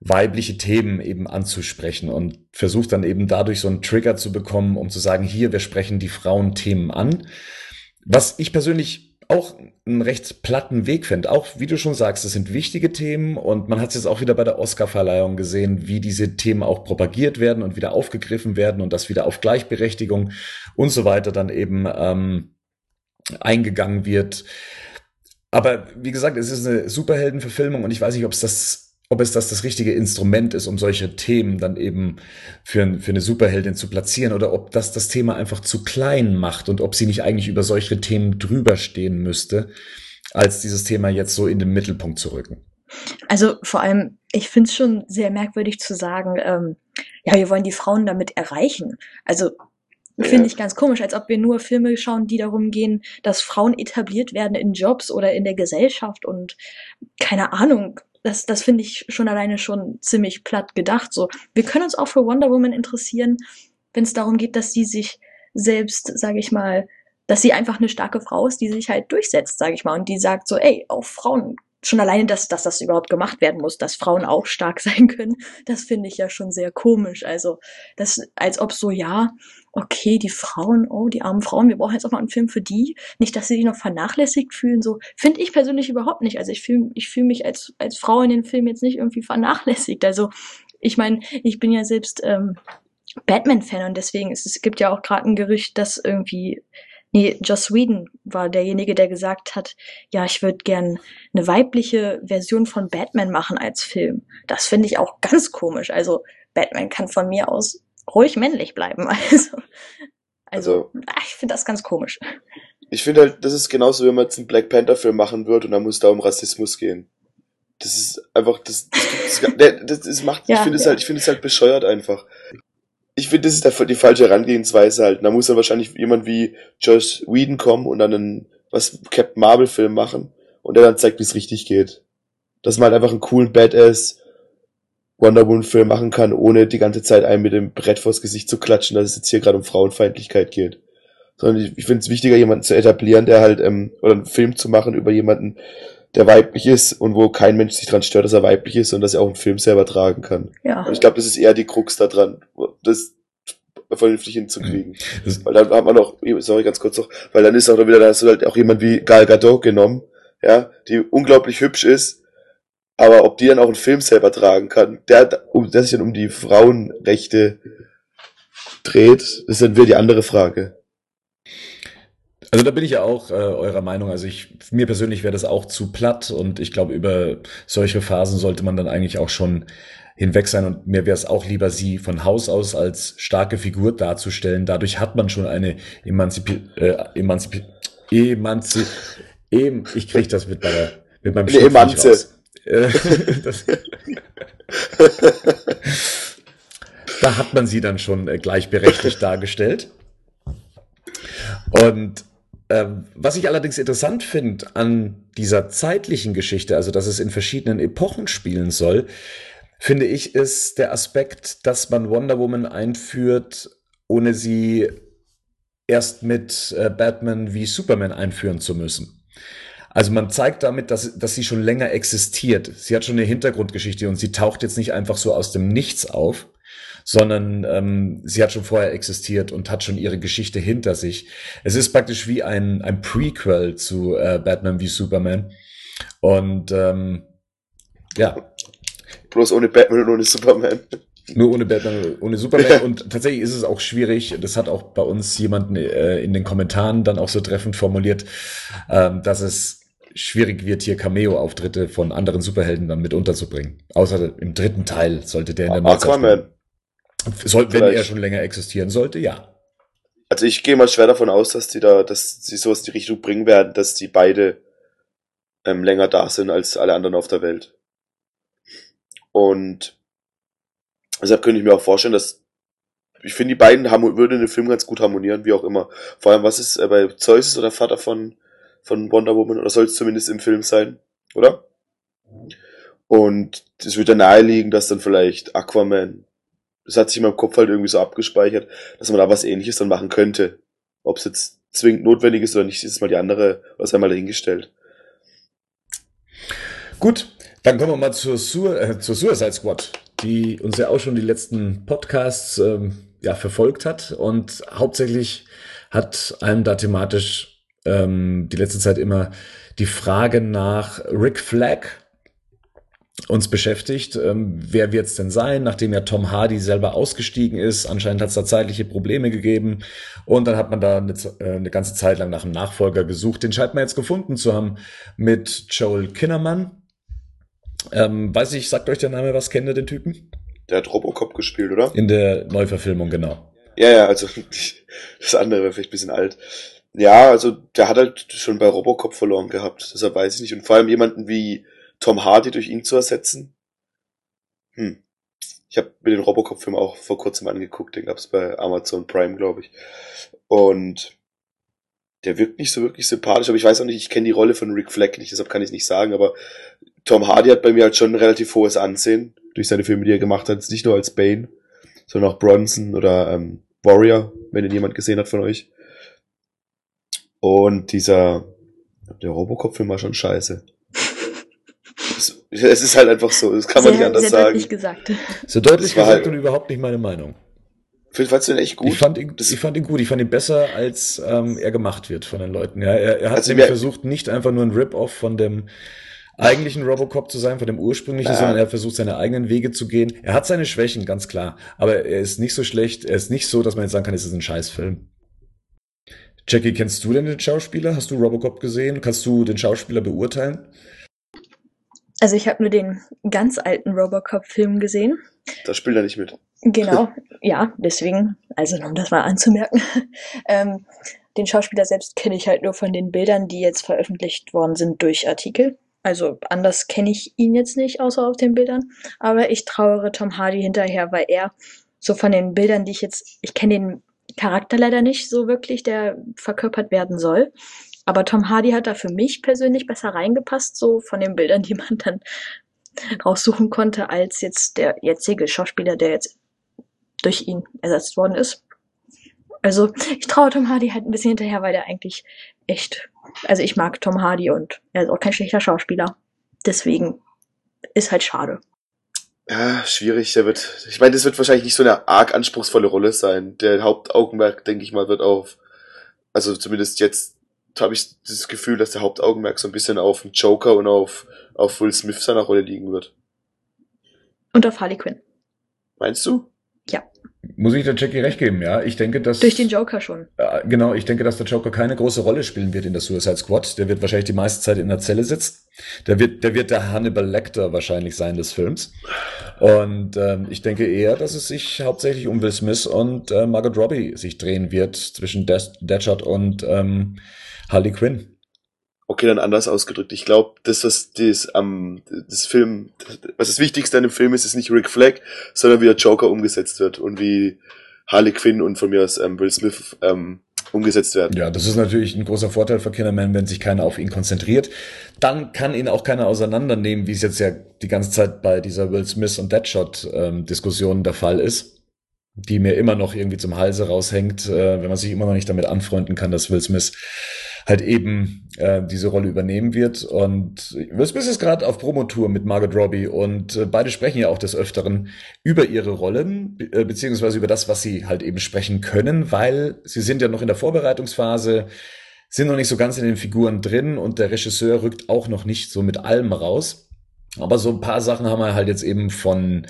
S1: weibliche Themen eben anzusprechen und versucht dann eben dadurch so einen Trigger zu bekommen, um zu sagen, hier, wir sprechen die Frauenthemen an. Was ich persönlich auch einen recht platten Weg finde. Auch wie du schon sagst, es sind wichtige Themen und man hat es jetzt auch wieder bei der Oscar-Verleihung gesehen, wie diese Themen auch propagiert werden und wieder aufgegriffen werden und das wieder auf Gleichberechtigung und so weiter dann eben ähm, eingegangen wird. Aber wie gesagt, es ist eine Superheldenverfilmung und ich weiß nicht, ob es das ob es das das richtige Instrument ist, um solche Themen dann eben für, für eine Superheldin zu platzieren oder ob das das Thema einfach zu klein macht und ob sie nicht eigentlich über solche Themen drüber stehen müsste, als dieses Thema jetzt so in den Mittelpunkt zu rücken.
S2: Also vor allem, ich finde es schon sehr merkwürdig zu sagen, ähm, ja, wir wollen die Frauen damit erreichen. Also Finde ich ganz komisch, als ob wir nur Filme schauen, die darum gehen, dass Frauen etabliert werden in Jobs oder in der Gesellschaft und keine Ahnung, das, das finde ich schon alleine schon ziemlich platt gedacht. So, wir können uns auch für Wonder Woman interessieren, wenn es darum geht, dass sie sich selbst, sage ich mal, dass sie einfach eine starke Frau ist, die sich halt durchsetzt, sage ich mal, und die sagt so, ey, auch Frauen schon alleine, dass, dass das überhaupt gemacht werden muss, dass Frauen auch stark sein können, das finde ich ja schon sehr komisch. Also, das, als ob so, ja, okay, die Frauen, oh, die armen Frauen, wir brauchen jetzt auch mal einen Film für die. Nicht, dass sie sich noch vernachlässigt fühlen, so. Finde ich persönlich überhaupt nicht. Also, ich fühle ich fühl mich als, als Frau in den Film jetzt nicht irgendwie vernachlässigt. Also, ich meine, ich bin ja selbst, ähm, Batman-Fan und deswegen ist es gibt ja auch gerade ein Gerücht, dass irgendwie Nee, Joss Whedon war derjenige, der gesagt hat, ja, ich würde gern eine weibliche Version von Batman machen als Film. Das finde ich auch ganz komisch. Also Batman kann von mir aus ruhig männlich bleiben. Also, also, also ich finde das ganz komisch.
S3: Ich finde halt, das ist genauso, wenn man jetzt einen Black Panther Film machen würde und dann muss da um Rassismus gehen. Das ist einfach, das, das, das, das, das macht, ja, ich finde ja. es halt, ich finde es halt bescheuert einfach ich finde, das ist der, die falsche Herangehensweise halt. Da muss dann wahrscheinlich jemand wie Josh Whedon kommen und dann einen, was, Captain Marvel Film machen und der dann zeigt, wie es richtig geht. Dass man halt einfach einen coolen Badass Wonder Woman Film machen kann, ohne die ganze Zeit einen mit dem Brett vors Gesicht zu klatschen, dass es jetzt hier gerade um Frauenfeindlichkeit geht. Sondern ich, ich finde es wichtiger, jemanden zu etablieren, der halt, ähm, oder einen Film zu machen über jemanden, der weiblich ist und wo kein Mensch sich dran stört, dass er weiblich ist und dass er auch einen Film selber tragen kann. Ja. Und ich glaube, das ist eher die Krux da dran, das vernünftig hinzukriegen. Mhm. Weil dann hat man auch, sorry, ganz kurz noch, weil dann ist auch wieder, da hast du halt auch jemand wie Gal Gadot genommen, ja, die unglaublich hübsch ist, aber ob die dann auch einen Film selber tragen kann, der, um, der sich dann um die Frauenrechte dreht, das ist dann wieder die andere Frage.
S1: Also da bin ich ja auch äh, eurer Meinung. Also ich, mir persönlich wäre das auch zu platt und ich glaube, über solche Phasen sollte man dann eigentlich auch schon hinweg sein und mir wäre es auch lieber, sie von Haus aus als starke Figur darzustellen. Dadurch hat man schon eine Emanzipi äh, Emanzipi Emanzi Em ich kriege das mit meiner mit meinem
S3: Eine Emanze.
S1: Äh, das, da hat man sie dann schon äh, gleichberechtigt dargestellt. Und ähm, was ich allerdings interessant finde an dieser zeitlichen Geschichte, also dass es in verschiedenen Epochen spielen soll, finde ich, ist der Aspekt, dass man Wonder Woman einführt, ohne sie erst mit äh, Batman wie Superman einführen zu müssen. Also man zeigt damit, dass, dass sie schon länger existiert. Sie hat schon eine Hintergrundgeschichte und sie taucht jetzt nicht einfach so aus dem Nichts auf, sondern ähm, sie hat schon vorher existiert und hat schon ihre Geschichte hinter sich. Es ist praktisch wie ein, ein Prequel zu äh, Batman wie Superman. Und ähm, ja.
S3: Bloß ohne Batman und ohne Superman.
S1: Nur ohne Batman, ohne Superman. Und tatsächlich ist es auch schwierig, das hat auch bei uns jemand äh, in den Kommentaren dann auch so treffend formuliert, ähm, dass es schwierig wird, hier Cameo-Auftritte von anderen Superhelden dann mit unterzubringen. Außer im dritten Teil sollte der in der
S3: Aquaman.
S1: Soll, wenn er schon länger existieren sollte, ja.
S3: Also ich gehe mal schwer davon aus, dass die da, dass sie sowas in die Richtung bringen werden, dass die beide ähm, länger da sind als alle anderen auf der Welt. Und deshalb könnte ich mir auch vorstellen, dass ich finde, die beiden würden in dem Film ganz gut harmonieren, wie auch immer. Vor allem, was ist äh, bei Zeus ist oder Vater von, von Wonder Woman, oder soll es zumindest im Film sein, oder? Und es wird ja naheliegen, dass dann vielleicht Aquaman das hat sich in meinem Kopf halt irgendwie so abgespeichert, dass man da was ähnliches dann machen könnte. Ob es jetzt zwingend notwendig ist oder nicht, ist mal die andere, was einmal dahingestellt.
S1: Gut, dann kommen wir mal zur, Su äh, zur Suicide Squad, die uns ja auch schon die letzten Podcasts ähm, ja, verfolgt hat und hauptsächlich hat einem da thematisch ähm, die letzte Zeit immer die Frage nach Rick Flag uns beschäftigt. Ähm, wer wird es denn sein, nachdem ja Tom Hardy selber ausgestiegen ist? Anscheinend hat es da zeitliche Probleme gegeben. Und dann hat man da eine, äh, eine, ganze Zeit lang nach einem Nachfolger gesucht. Den scheint man jetzt gefunden zu haben mit Joel Kinnerman. Ähm, weiß ich, sagt euch der Name was? Kennt ihr den Typen?
S3: Der hat Robocop gespielt, oder?
S1: In der Neuverfilmung, genau.
S3: Ja, ja, also das andere wäre vielleicht ein bisschen alt. Ja, also der hat halt schon bei Robocop verloren gehabt. Deshalb weiß ich nicht. Und vor allem jemanden wie Tom Hardy durch ihn zu ersetzen? Hm. Ich habe mir den Robocop-Film auch vor kurzem angeguckt, den gab's bei Amazon Prime, glaube ich. Und der wirkt nicht so wirklich sympathisch, aber ich weiß auch nicht, ich kenne die Rolle von Rick Fleck nicht, deshalb kann ich nicht sagen, aber Tom Hardy hat bei mir halt schon ein relativ hohes Ansehen durch seine Filme, die er gemacht hat, nicht nur als Bane, sondern auch Bronson oder ähm, Warrior, wenn ihn jemand gesehen hat von euch. Und dieser, der Robocop-Film war schon scheiße. Es ist halt einfach so, das kann man sehr, nicht anders sehr sagen. Deutlich
S2: gesagt.
S1: So deutlich gesagt halt, und überhaupt nicht meine Meinung.
S3: Findest du den echt gut?
S1: Ich fand ihn, ich fand ihn gut. Ich fand ihn besser, als ähm, er gemacht wird von den Leuten. Ja, er, er hat also nämlich versucht, nicht einfach nur ein Rip-Off von dem eigentlichen Robocop zu sein, von dem ursprünglichen, Na. sondern er versucht, seine eigenen Wege zu gehen. Er hat seine Schwächen, ganz klar. Aber er ist nicht so schlecht. Er ist nicht so, dass man jetzt sagen kann, es ist ein Scheißfilm. Jackie, kennst du denn den Schauspieler? Hast du Robocop gesehen? Kannst du den Schauspieler beurteilen?
S2: Also ich habe nur den ganz alten Robocop-Film gesehen.
S3: Da spielt er nicht mit.
S2: Genau, ja, deswegen, also um das mal anzumerken. ähm, den Schauspieler selbst kenne ich halt nur von den Bildern, die jetzt veröffentlicht worden sind durch Artikel. Also anders kenne ich ihn jetzt nicht, außer auf den Bildern. Aber ich trauere Tom Hardy hinterher, weil er so von den Bildern, die ich jetzt, ich kenne den Charakter leider nicht so wirklich, der verkörpert werden soll. Aber Tom Hardy hat da für mich persönlich besser reingepasst, so von den Bildern, die man dann raussuchen konnte, als jetzt der jetzige Schauspieler, der jetzt durch ihn ersetzt worden ist. Also ich traue Tom Hardy halt ein bisschen hinterher, weil der eigentlich echt, also ich mag Tom Hardy und er ist auch kein schlechter Schauspieler. Deswegen ist halt schade.
S3: Ja, schwierig. Der wird, ich meine, das wird wahrscheinlich nicht so eine arg anspruchsvolle Rolle sein. Der Hauptaugenmerk, denke ich mal, wird auf, also zumindest jetzt habe ich das Gefühl, dass der Hauptaugenmerk so ein bisschen auf den Joker und auf, auf Will Smith seiner Rolle liegen wird.
S2: Und auf Harley Quinn.
S3: Meinst du?
S2: Ja.
S1: muss ich der Jackie recht geben, ja. Ich denke, dass.
S2: Durch den Joker schon.
S1: Äh, genau, ich denke, dass der Joker keine große Rolle spielen wird in der Suicide Squad. Der wird wahrscheinlich die meiste Zeit in der Zelle sitzen. Der wird, der wird der Hannibal Lecter wahrscheinlich sein des Films. Und ähm, ich denke eher, dass es sich hauptsächlich um Will Smith und äh, Margot Robbie sich drehen wird zwischen Deadshot und ähm, Harley Quinn.
S3: Okay, dann anders ausgedrückt. Ich glaube, das, was das, ähm, das Film, was das Wichtigste an dem Film ist, ist nicht Rick Flag, sondern wie der Joker umgesetzt wird und wie Harley Quinn und von mir aus ähm, Will Smith ähm, umgesetzt werden.
S1: Ja, das ist natürlich ein großer Vorteil für Kinderman, wenn sich keiner auf ihn konzentriert. Dann kann ihn auch keiner auseinandernehmen, wie es jetzt ja die ganze Zeit bei dieser Will Smith und Deadshot-Diskussion ähm, der Fall ist, die mir immer noch irgendwie zum Halse raushängt, äh, wenn man sich immer noch nicht damit anfreunden kann, dass Will Smith halt eben äh, diese Rolle übernehmen wird. Und Will Smith ist gerade auf Promotour mit Margot Robbie und äh, beide sprechen ja auch des Öfteren über ihre Rollen, be äh, beziehungsweise über das, was sie halt eben sprechen können, weil sie sind ja noch in der Vorbereitungsphase, sind noch nicht so ganz in den Figuren drin und der Regisseur rückt auch noch nicht so mit allem raus. Aber so ein paar Sachen haben wir halt jetzt eben von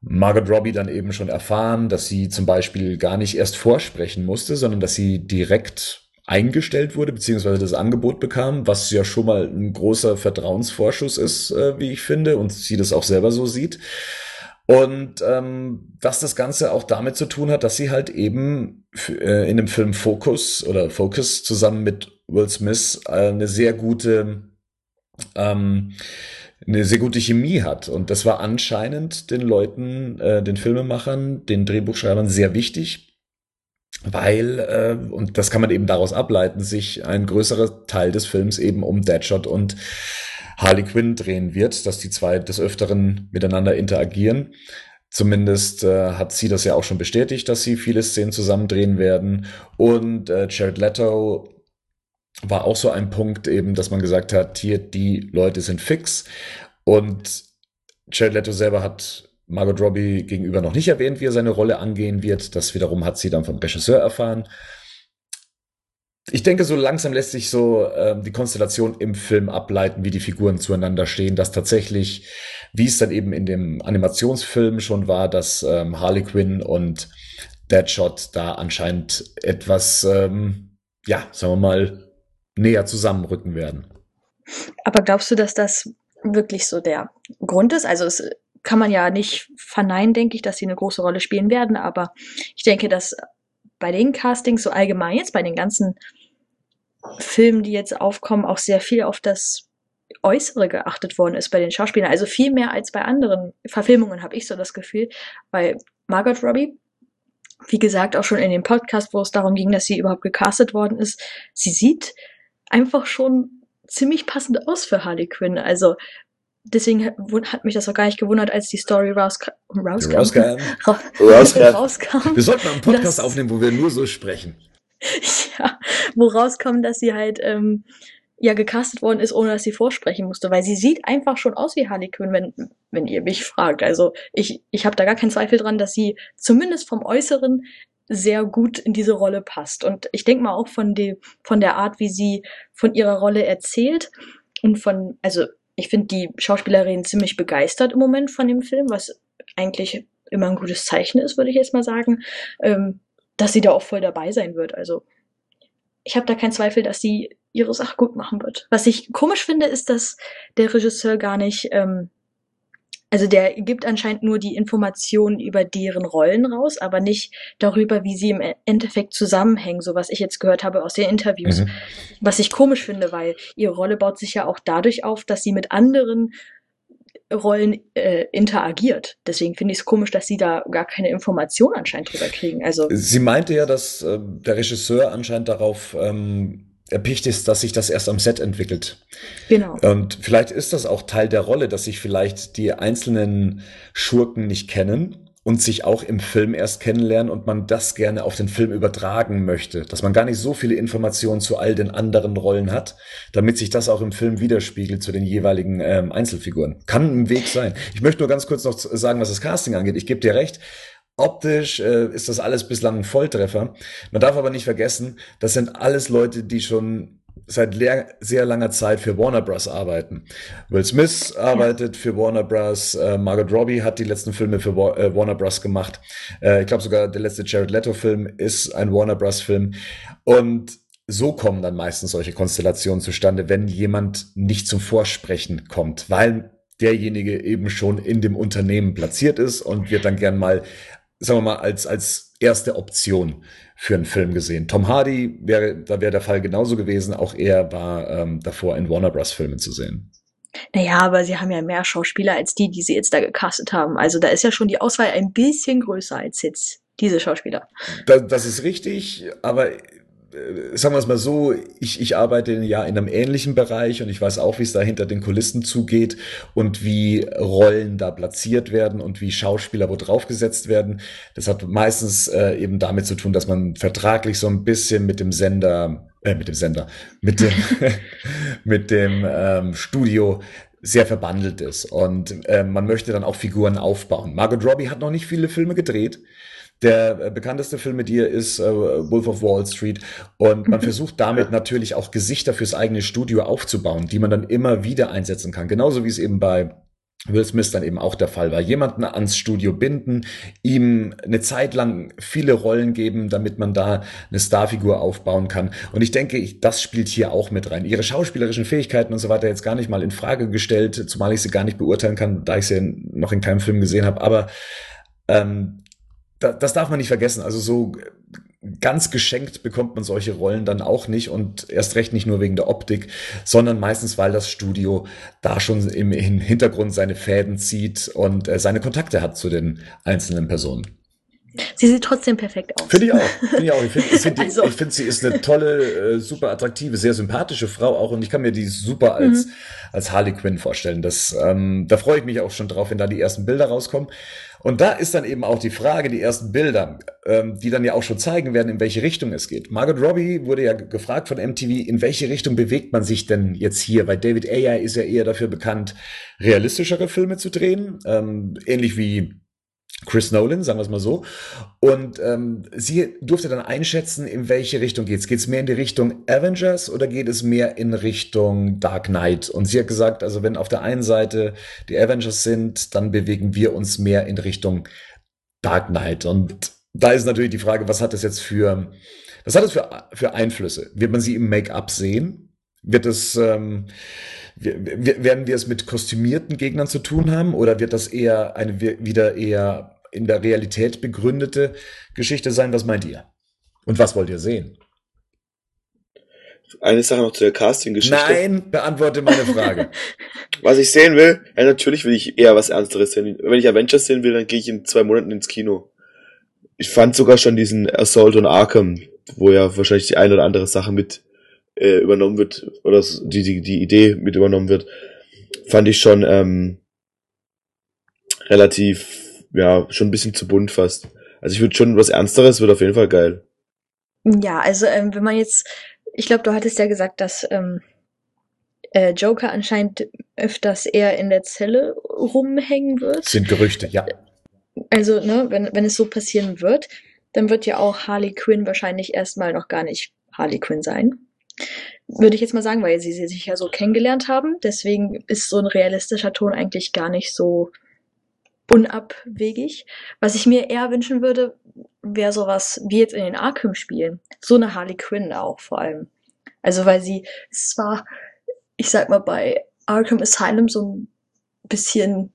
S1: Margot Robbie dann eben schon erfahren, dass sie zum Beispiel gar nicht erst vorsprechen musste, sondern dass sie direkt eingestellt wurde, beziehungsweise das Angebot bekam, was ja schon mal ein großer Vertrauensvorschuss ist, äh, wie ich finde, und sie das auch selber so sieht. Und ähm, dass das Ganze auch damit zu tun hat, dass sie halt eben äh, in dem Film Focus oder Focus zusammen mit Will Smith äh, eine sehr gute ähm, eine sehr gute Chemie hat. Und das war anscheinend den Leuten, äh, den Filmemachern, den Drehbuchschreibern sehr wichtig, weil, äh, und das kann man eben daraus ableiten, sich ein größerer Teil des Films eben um Deadshot und Harley Quinn drehen wird, dass die zwei des Öfteren miteinander interagieren. Zumindest äh, hat sie das ja auch schon bestätigt, dass sie viele Szenen zusammen drehen werden. Und äh, Jared Leto war auch so ein Punkt eben, dass man gesagt hat, hier, die Leute sind fix. Und Jared Leto selber hat Margot Robbie gegenüber noch nicht erwähnt, wie er seine Rolle angehen wird. Das wiederum hat sie dann vom Regisseur erfahren. Ich denke, so langsam lässt sich so ähm, die Konstellation im Film ableiten, wie die Figuren zueinander stehen, dass tatsächlich, wie es dann eben in dem Animationsfilm schon war, dass ähm, Harley Quinn und Deadshot da anscheinend etwas, ähm, ja, sagen wir mal, näher zusammenrücken werden.
S2: Aber glaubst du, dass das wirklich so der Grund ist? Also es kann man ja nicht verneinen, denke ich, dass sie eine große Rolle spielen werden. Aber ich denke, dass bei den Castings so allgemein jetzt, bei den ganzen Filmen, die jetzt aufkommen, auch sehr viel auf das Äußere geachtet worden ist bei den Schauspielern. Also viel mehr als bei anderen Verfilmungen, habe ich so das Gefühl. Weil Margot Robbie, wie gesagt, auch schon in dem Podcast, wo es darum ging, dass sie überhaupt gecastet worden ist, sie sieht einfach schon ziemlich passend aus für Harley Quinn. Also deswegen hat mich das auch gar nicht gewundert, als die Story rauskam. Rauskam.
S1: Rauskam. rauskam. rauskam. Wir sollten mal einen Podcast aufnehmen, wo wir nur so sprechen.
S2: ja, wo rauskam, dass sie halt ähm, ja gecastet worden ist, ohne dass sie vorsprechen musste, weil sie sieht einfach schon aus wie Harley Quinn, wenn wenn ihr mich fragt. Also ich ich habe da gar keinen Zweifel dran, dass sie zumindest vom Äußeren sehr gut in diese Rolle passt. Und ich denke mal auch von, die, von der Art, wie sie von ihrer Rolle erzählt und von, also ich finde die Schauspielerin ziemlich begeistert im Moment von dem Film, was eigentlich immer ein gutes Zeichen ist, würde ich jetzt mal sagen, ähm, dass sie da auch voll dabei sein wird. Also ich habe da keinen Zweifel, dass sie ihre Sache gut machen wird. Was ich komisch finde, ist, dass der Regisseur gar nicht, ähm, also der gibt anscheinend nur die Informationen über deren Rollen raus, aber nicht darüber, wie sie im Endeffekt zusammenhängen, so was ich jetzt gehört habe aus den Interviews. Mhm. Was ich komisch finde, weil ihre Rolle baut sich ja auch dadurch auf, dass sie mit anderen Rollen äh, interagiert. Deswegen finde ich es komisch, dass sie da gar keine Informationen anscheinend drüber kriegen. Also
S1: sie meinte ja, dass äh, der Regisseur anscheinend darauf ähm, erpicht ist, dass sich das erst am Set entwickelt.
S2: Genau.
S1: Und vielleicht ist das auch Teil der Rolle, dass sich vielleicht die einzelnen Schurken nicht kennen und sich auch im Film erst kennenlernen und man das gerne auf den Film übertragen möchte, dass man gar nicht so viele Informationen zu all den anderen Rollen hat, damit sich das auch im Film widerspiegelt zu den jeweiligen ähm, Einzelfiguren. Kann ein Weg sein. Ich möchte nur ganz kurz noch sagen, was das Casting angeht. Ich gebe dir recht. Optisch äh, ist das alles bislang ein Volltreffer. Man darf aber nicht vergessen, das sind alles Leute, die schon seit sehr langer Zeit für Warner Bros. arbeiten. Will Smith arbeitet für Warner Bros. Äh, Margot Robbie hat die letzten Filme für Wa äh, Warner Bros. gemacht. Äh, ich glaube sogar der letzte Jared Leto-Film ist ein Warner Bros. Film. Und so kommen dann meistens solche Konstellationen zustande, wenn jemand nicht zum Vorsprechen kommt, weil derjenige eben schon in dem Unternehmen platziert ist und wird dann gern mal, sagen wir mal, als, als erste Option für einen Film gesehen. Tom Hardy wäre, da wäre der Fall genauso gewesen. Auch er war ähm, davor in Warner Bros. Filmen zu sehen.
S2: Naja, aber sie haben ja mehr Schauspieler als die, die sie jetzt da gecastet haben. Also da ist ja schon die Auswahl ein bisschen größer als jetzt diese Schauspieler.
S1: Das, das ist richtig, aber sagen wir es mal so, ich, ich arbeite ja in einem ähnlichen Bereich und ich weiß auch, wie es da hinter den Kulissen zugeht und wie Rollen da platziert werden und wie Schauspieler wo draufgesetzt werden. Das hat meistens äh, eben damit zu tun, dass man vertraglich so ein bisschen mit dem Sender, äh, mit dem Sender, mit dem, mit dem ähm, Studio sehr verbandelt ist und äh, man möchte dann auch Figuren aufbauen. Margot Robbie hat noch nicht viele Filme gedreht. Der äh, bekannteste Film mit ihr ist äh, Wolf of Wall Street. Und man mhm. versucht damit natürlich auch Gesichter fürs eigene Studio aufzubauen, die man dann immer wieder einsetzen kann. Genauso wie es eben bei Will Smith dann eben auch der Fall war. Jemanden ans Studio binden, ihm eine Zeit lang viele Rollen geben, damit man da eine Starfigur aufbauen kann. Und ich denke, das spielt hier auch mit rein. Ihre schauspielerischen Fähigkeiten und so weiter jetzt gar nicht mal in Frage gestellt, zumal ich sie gar nicht beurteilen kann, da ich sie noch in keinem Film gesehen habe. Aber ähm, da, das darf man nicht vergessen. Also so ganz geschenkt bekommt man solche Rollen dann auch nicht und erst recht nicht nur wegen der Optik, sondern meistens, weil das Studio da schon im, im Hintergrund seine Fäden zieht und äh, seine Kontakte hat zu den einzelnen Personen.
S2: Sie sieht trotzdem perfekt aus.
S1: Finde ich auch. Finde ich auch. Ich finde, find, also. ich find, sie ist eine tolle, äh, super attraktive, sehr sympathische Frau auch und ich kann mir die super als, mhm. als Harley Quinn vorstellen. Das, ähm, da freue ich mich auch schon drauf, wenn da die ersten Bilder rauskommen. Und da ist dann eben auch die Frage, die ersten Bilder, ähm, die dann ja auch schon zeigen werden, in welche Richtung es geht. Margot Robbie wurde ja gefragt von MTV, in welche Richtung bewegt man sich denn jetzt hier? Weil David Ayer ist ja eher dafür bekannt, realistischere Filme zu drehen, ähm, ähnlich wie Chris Nolan, sagen wir es mal so. Und ähm, sie durfte dann einschätzen, in welche Richtung geht's. Geht's mehr in die Richtung Avengers oder geht es mehr in Richtung Dark Knight? Und sie hat gesagt, also wenn auf der einen Seite die Avengers sind, dann bewegen wir uns mehr in Richtung Dark Knight. Und da ist natürlich die Frage, was hat das jetzt für, was hat das für, für Einflüsse? Wird man sie im Make-up sehen? Wird es, ähm, werden wir es mit kostümierten Gegnern zu tun haben oder wird das eher eine wieder eher in der Realität begründete Geschichte sein? Was meint ihr? Und was wollt ihr sehen?
S3: Eine Sache noch zu der Casting-Geschichte.
S1: Nein, beantworte meine Frage.
S3: was ich sehen will, ja, natürlich will ich eher was Ernsteres sehen. Wenn ich Avengers sehen will, dann gehe ich in zwei Monaten ins Kino. Ich fand sogar schon diesen Assault on Arkham, wo ja wahrscheinlich die eine oder andere Sache mit äh, übernommen wird, oder die, die, die Idee mit übernommen wird, fand ich schon ähm, relativ, ja, schon ein bisschen zu bunt fast. Also ich würde schon was Ernsteres, wird auf jeden Fall geil.
S2: Ja, also ähm, wenn man jetzt, ich glaube, du hattest ja gesagt, dass ähm, äh, Joker anscheinend öfters eher in der Zelle rumhängen wird.
S1: Das sind Gerüchte, ja.
S2: Also, ne, wenn, wenn es so passieren wird, dann wird ja auch Harley Quinn wahrscheinlich erstmal noch gar nicht Harley Quinn sein. Würde ich jetzt mal sagen, weil sie, sie sich ja so kennengelernt haben. Deswegen ist so ein realistischer Ton eigentlich gar nicht so unabwegig. Was ich mir eher wünschen würde, wäre sowas wie jetzt in den Arkham-Spielen. So eine Harley Quinn auch vor allem. Also weil sie es war, ich sag mal, bei Arkham Asylum so ein bisschen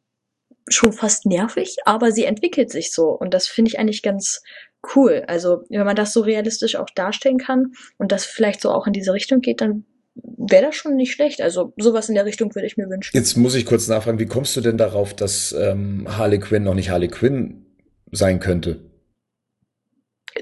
S2: schon fast nervig, aber sie entwickelt sich so. Und das finde ich eigentlich ganz cool. Also, wenn man das so realistisch auch darstellen kann und das vielleicht so auch in diese Richtung geht, dann wäre das schon nicht schlecht. Also sowas in der Richtung würde ich mir wünschen.
S1: Jetzt muss ich kurz nachfragen, wie kommst du denn darauf, dass ähm, Harley Quinn noch nicht Harley Quinn sein könnte?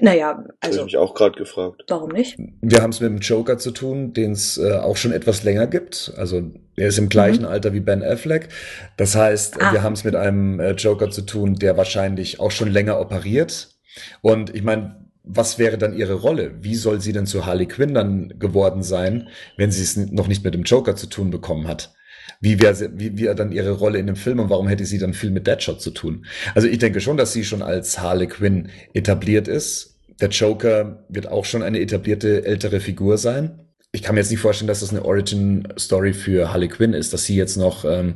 S2: Naja, also.
S3: Das habe ich auch gerade gefragt.
S2: Warum nicht?
S1: Wir haben es mit dem Joker zu tun, den es äh, auch schon etwas länger gibt. Also er ist im gleichen mhm. Alter wie Ben Affleck. Das heißt, ah. wir haben es mit einem äh, Joker zu tun, der wahrscheinlich auch schon länger operiert und ich meine, was wäre dann ihre Rolle? Wie soll sie denn zu Harley Quinn dann geworden sein, wenn sie es noch nicht mit dem Joker zu tun bekommen hat? Wie wäre wie, wie dann ihre Rolle in dem Film und warum hätte sie dann viel mit Deadshot zu tun? Also ich denke schon, dass sie schon als Harley Quinn etabliert ist. Der Joker wird auch schon eine etablierte ältere Figur sein. ich kann mir jetzt nicht vorstellen, dass das eine Origin-Story für Harley Quinn ist, dass sie jetzt noch ähm,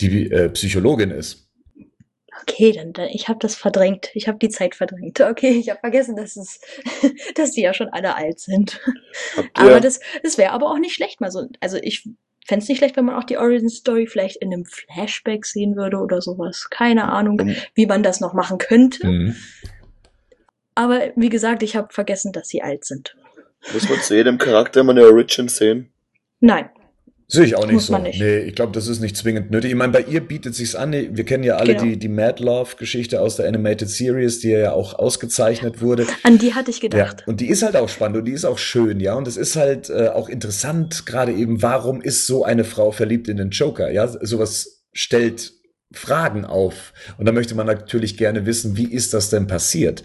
S1: die äh, Psychologin ist.
S2: Okay, dann, dann ich habe das verdrängt. Ich habe die Zeit verdrängt. Okay, ich habe vergessen, dass es, dass die ja schon alle alt sind. aber das, das wäre aber auch nicht schlecht mal so. Also ich fände es nicht schlecht, wenn man auch die Origin Story vielleicht in einem Flashback sehen würde oder sowas. Keine Ahnung, mhm. wie man das noch machen könnte. Mhm. Aber wie gesagt, ich habe vergessen, dass sie alt sind.
S3: Muss man zu jedem Charakter immer eine Origin sehen?
S2: Nein.
S1: Sehe ich auch nicht Muss so. Nicht. Nee, ich glaube, das ist nicht zwingend nötig. Ich meine, bei ihr bietet sich's an. Wir kennen ja alle genau. die, die Mad Love-Geschichte aus der Animated Series, die ja auch ausgezeichnet wurde.
S2: An die hatte ich gedacht.
S1: Ja, und die ist halt auch spannend und die ist auch schön, ja. Und es ist halt äh, auch interessant, gerade eben, warum ist so eine Frau verliebt in den Joker? Ja, sowas stellt Fragen auf. Und da möchte man natürlich gerne wissen, wie ist das denn passiert?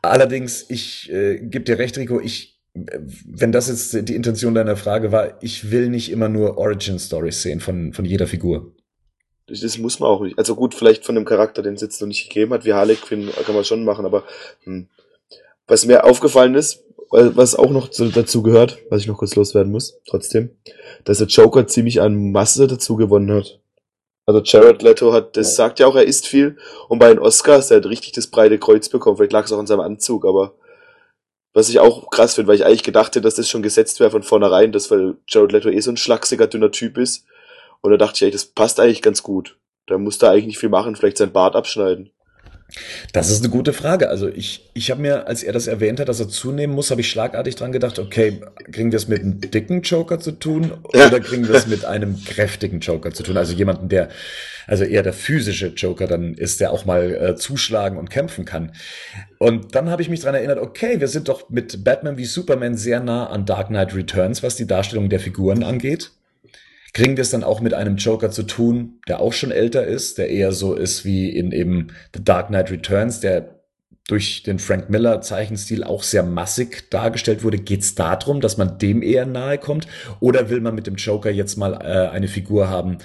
S1: Allerdings, ich äh, gebe dir recht, Rico, ich wenn das jetzt die Intention deiner Frage war, ich will nicht immer nur Origin Stories sehen von, von jeder Figur.
S3: Das muss man auch nicht. Also gut, vielleicht von dem Charakter, den es jetzt noch nicht gegeben hat, wie Harley Quinn, kann man schon machen, aber hm. was mir aufgefallen ist, was auch noch dazu gehört, was ich noch kurz loswerden muss, trotzdem, dass der Joker ziemlich an Masse dazu gewonnen hat. Also Jared Leto hat, das sagt ja auch, er isst viel. Und bei den Oscars, der hat richtig das breite Kreuz bekommen. Vielleicht lag es auch an seinem Anzug, aber was ich auch krass finde, weil ich eigentlich gedacht hätte, dass das schon gesetzt wäre von vornherein, dass weil Jared Leto eh so ein schlachsiger, dünner Typ ist. Und da dachte ich, ey, das passt eigentlich ganz gut. Da muss da eigentlich nicht viel machen, vielleicht sein Bart abschneiden.
S1: Das ist eine gute Frage. Also ich, ich habe mir, als er das erwähnt hat, dass er zunehmen muss, habe ich schlagartig dran gedacht, okay, kriegen wir es mit einem dicken Joker zu tun ja. oder kriegen wir es mit einem kräftigen Joker zu tun? Also jemanden, der, also eher der physische Joker dann ist, der auch mal äh, zuschlagen und kämpfen kann. Und dann habe ich mich dran erinnert, okay, wir sind doch mit Batman wie Superman sehr nah an Dark Knight Returns, was die Darstellung der Figuren angeht kriegen wir es dann auch mit einem Joker zu tun, der auch schon älter ist, der eher so ist wie in eben The Dark Knight Returns, der durch den Frank Miller Zeichenstil auch sehr massig dargestellt wurde. Geht es darum, dass man dem eher nahe kommt? Oder will man mit dem Joker jetzt mal äh, eine Figur haben,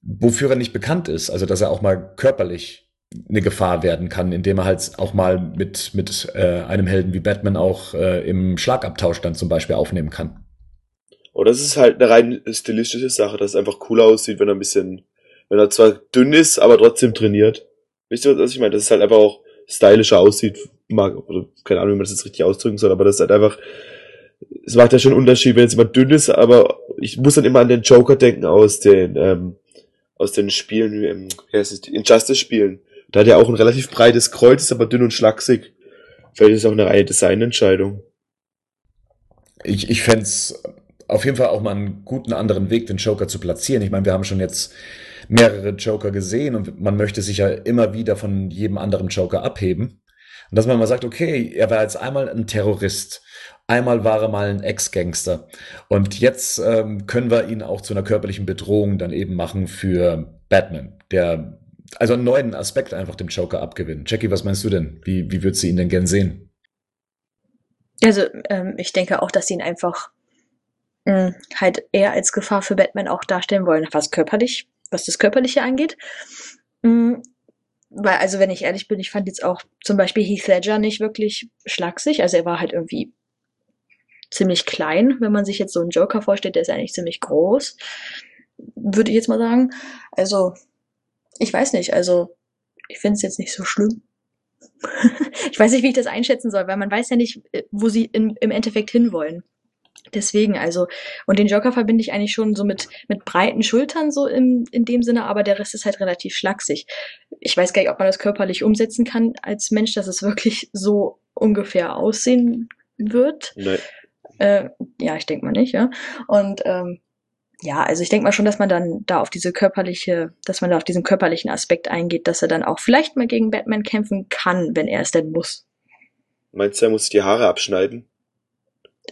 S1: wofür er nicht bekannt ist? Also, dass er auch mal körperlich eine Gefahr werden kann, indem er halt auch mal mit, mit äh, einem Helden wie Batman auch äh, im Schlagabtausch dann zum Beispiel aufnehmen kann.
S3: Oder es ist halt eine rein stilistische Sache, dass es einfach cooler aussieht, wenn er ein bisschen, wenn er zwar dünn ist, aber trotzdem trainiert. Wisst ihr, was ich meine? Dass es halt einfach auch stylischer aussieht, mag, oder keine Ahnung, wie man das jetzt richtig ausdrücken soll, aber das ist halt einfach, es macht ja schon einen Unterschied, wenn jetzt jemand dünn ist, aber ich muss dann immer an den Joker denken aus den, ähm, aus den Spielen, ähm, wie heißt es, Injustice-Spielen. Da hat er auch ein relativ breites Kreuz, ist aber dünn und schlaksig. Vielleicht ist es auch eine reine Designentscheidung.
S1: Ich, ich fände auf jeden Fall auch mal einen guten anderen Weg, den Joker zu platzieren. Ich meine, wir haben schon jetzt mehrere Joker gesehen und man möchte sich ja immer wieder von jedem anderen Joker abheben. Und dass man mal sagt, okay, er war jetzt einmal ein Terrorist, einmal war er mal ein Ex-Gangster und jetzt ähm, können wir ihn auch zu einer körperlichen Bedrohung dann eben machen für Batman, der also einen neuen Aspekt einfach dem Joker abgewinnen. Jackie, was meinst du denn? Wie, wie würdest du ihn denn gern sehen?
S2: Also ähm, ich denke auch, dass sie ihn einfach mh, halt eher als Gefahr für Batman auch darstellen wollen, was körperlich, was das Körperliche angeht. Mh, weil, also wenn ich ehrlich bin, ich fand jetzt auch zum Beispiel Heath Ledger nicht wirklich schlagsig. Also er war halt irgendwie ziemlich klein. Wenn man sich jetzt so einen Joker vorstellt, der ist eigentlich ziemlich groß. Würde ich jetzt mal sagen. Also, ich weiß nicht. Also, ich finde es jetzt nicht so schlimm. ich weiß nicht, wie ich das einschätzen soll, weil man weiß ja nicht, äh, wo sie in, im Endeffekt hinwollen. Deswegen, also, und den Joker verbinde ich eigentlich schon so mit, mit breiten Schultern, so im, in dem Sinne, aber der Rest ist halt relativ schlaksig. Ich weiß gar nicht, ob man das körperlich umsetzen kann als Mensch, dass es wirklich so ungefähr aussehen wird.
S3: Nee.
S2: Äh, ja, ich denke mal nicht, ja. Und ähm, ja, also ich denke mal schon, dass man dann da auf diese körperliche, dass man da auf diesen körperlichen Aspekt eingeht, dass er dann auch vielleicht mal gegen Batman kämpfen kann, wenn er es denn muss.
S3: Meinst du, er muss die Haare abschneiden?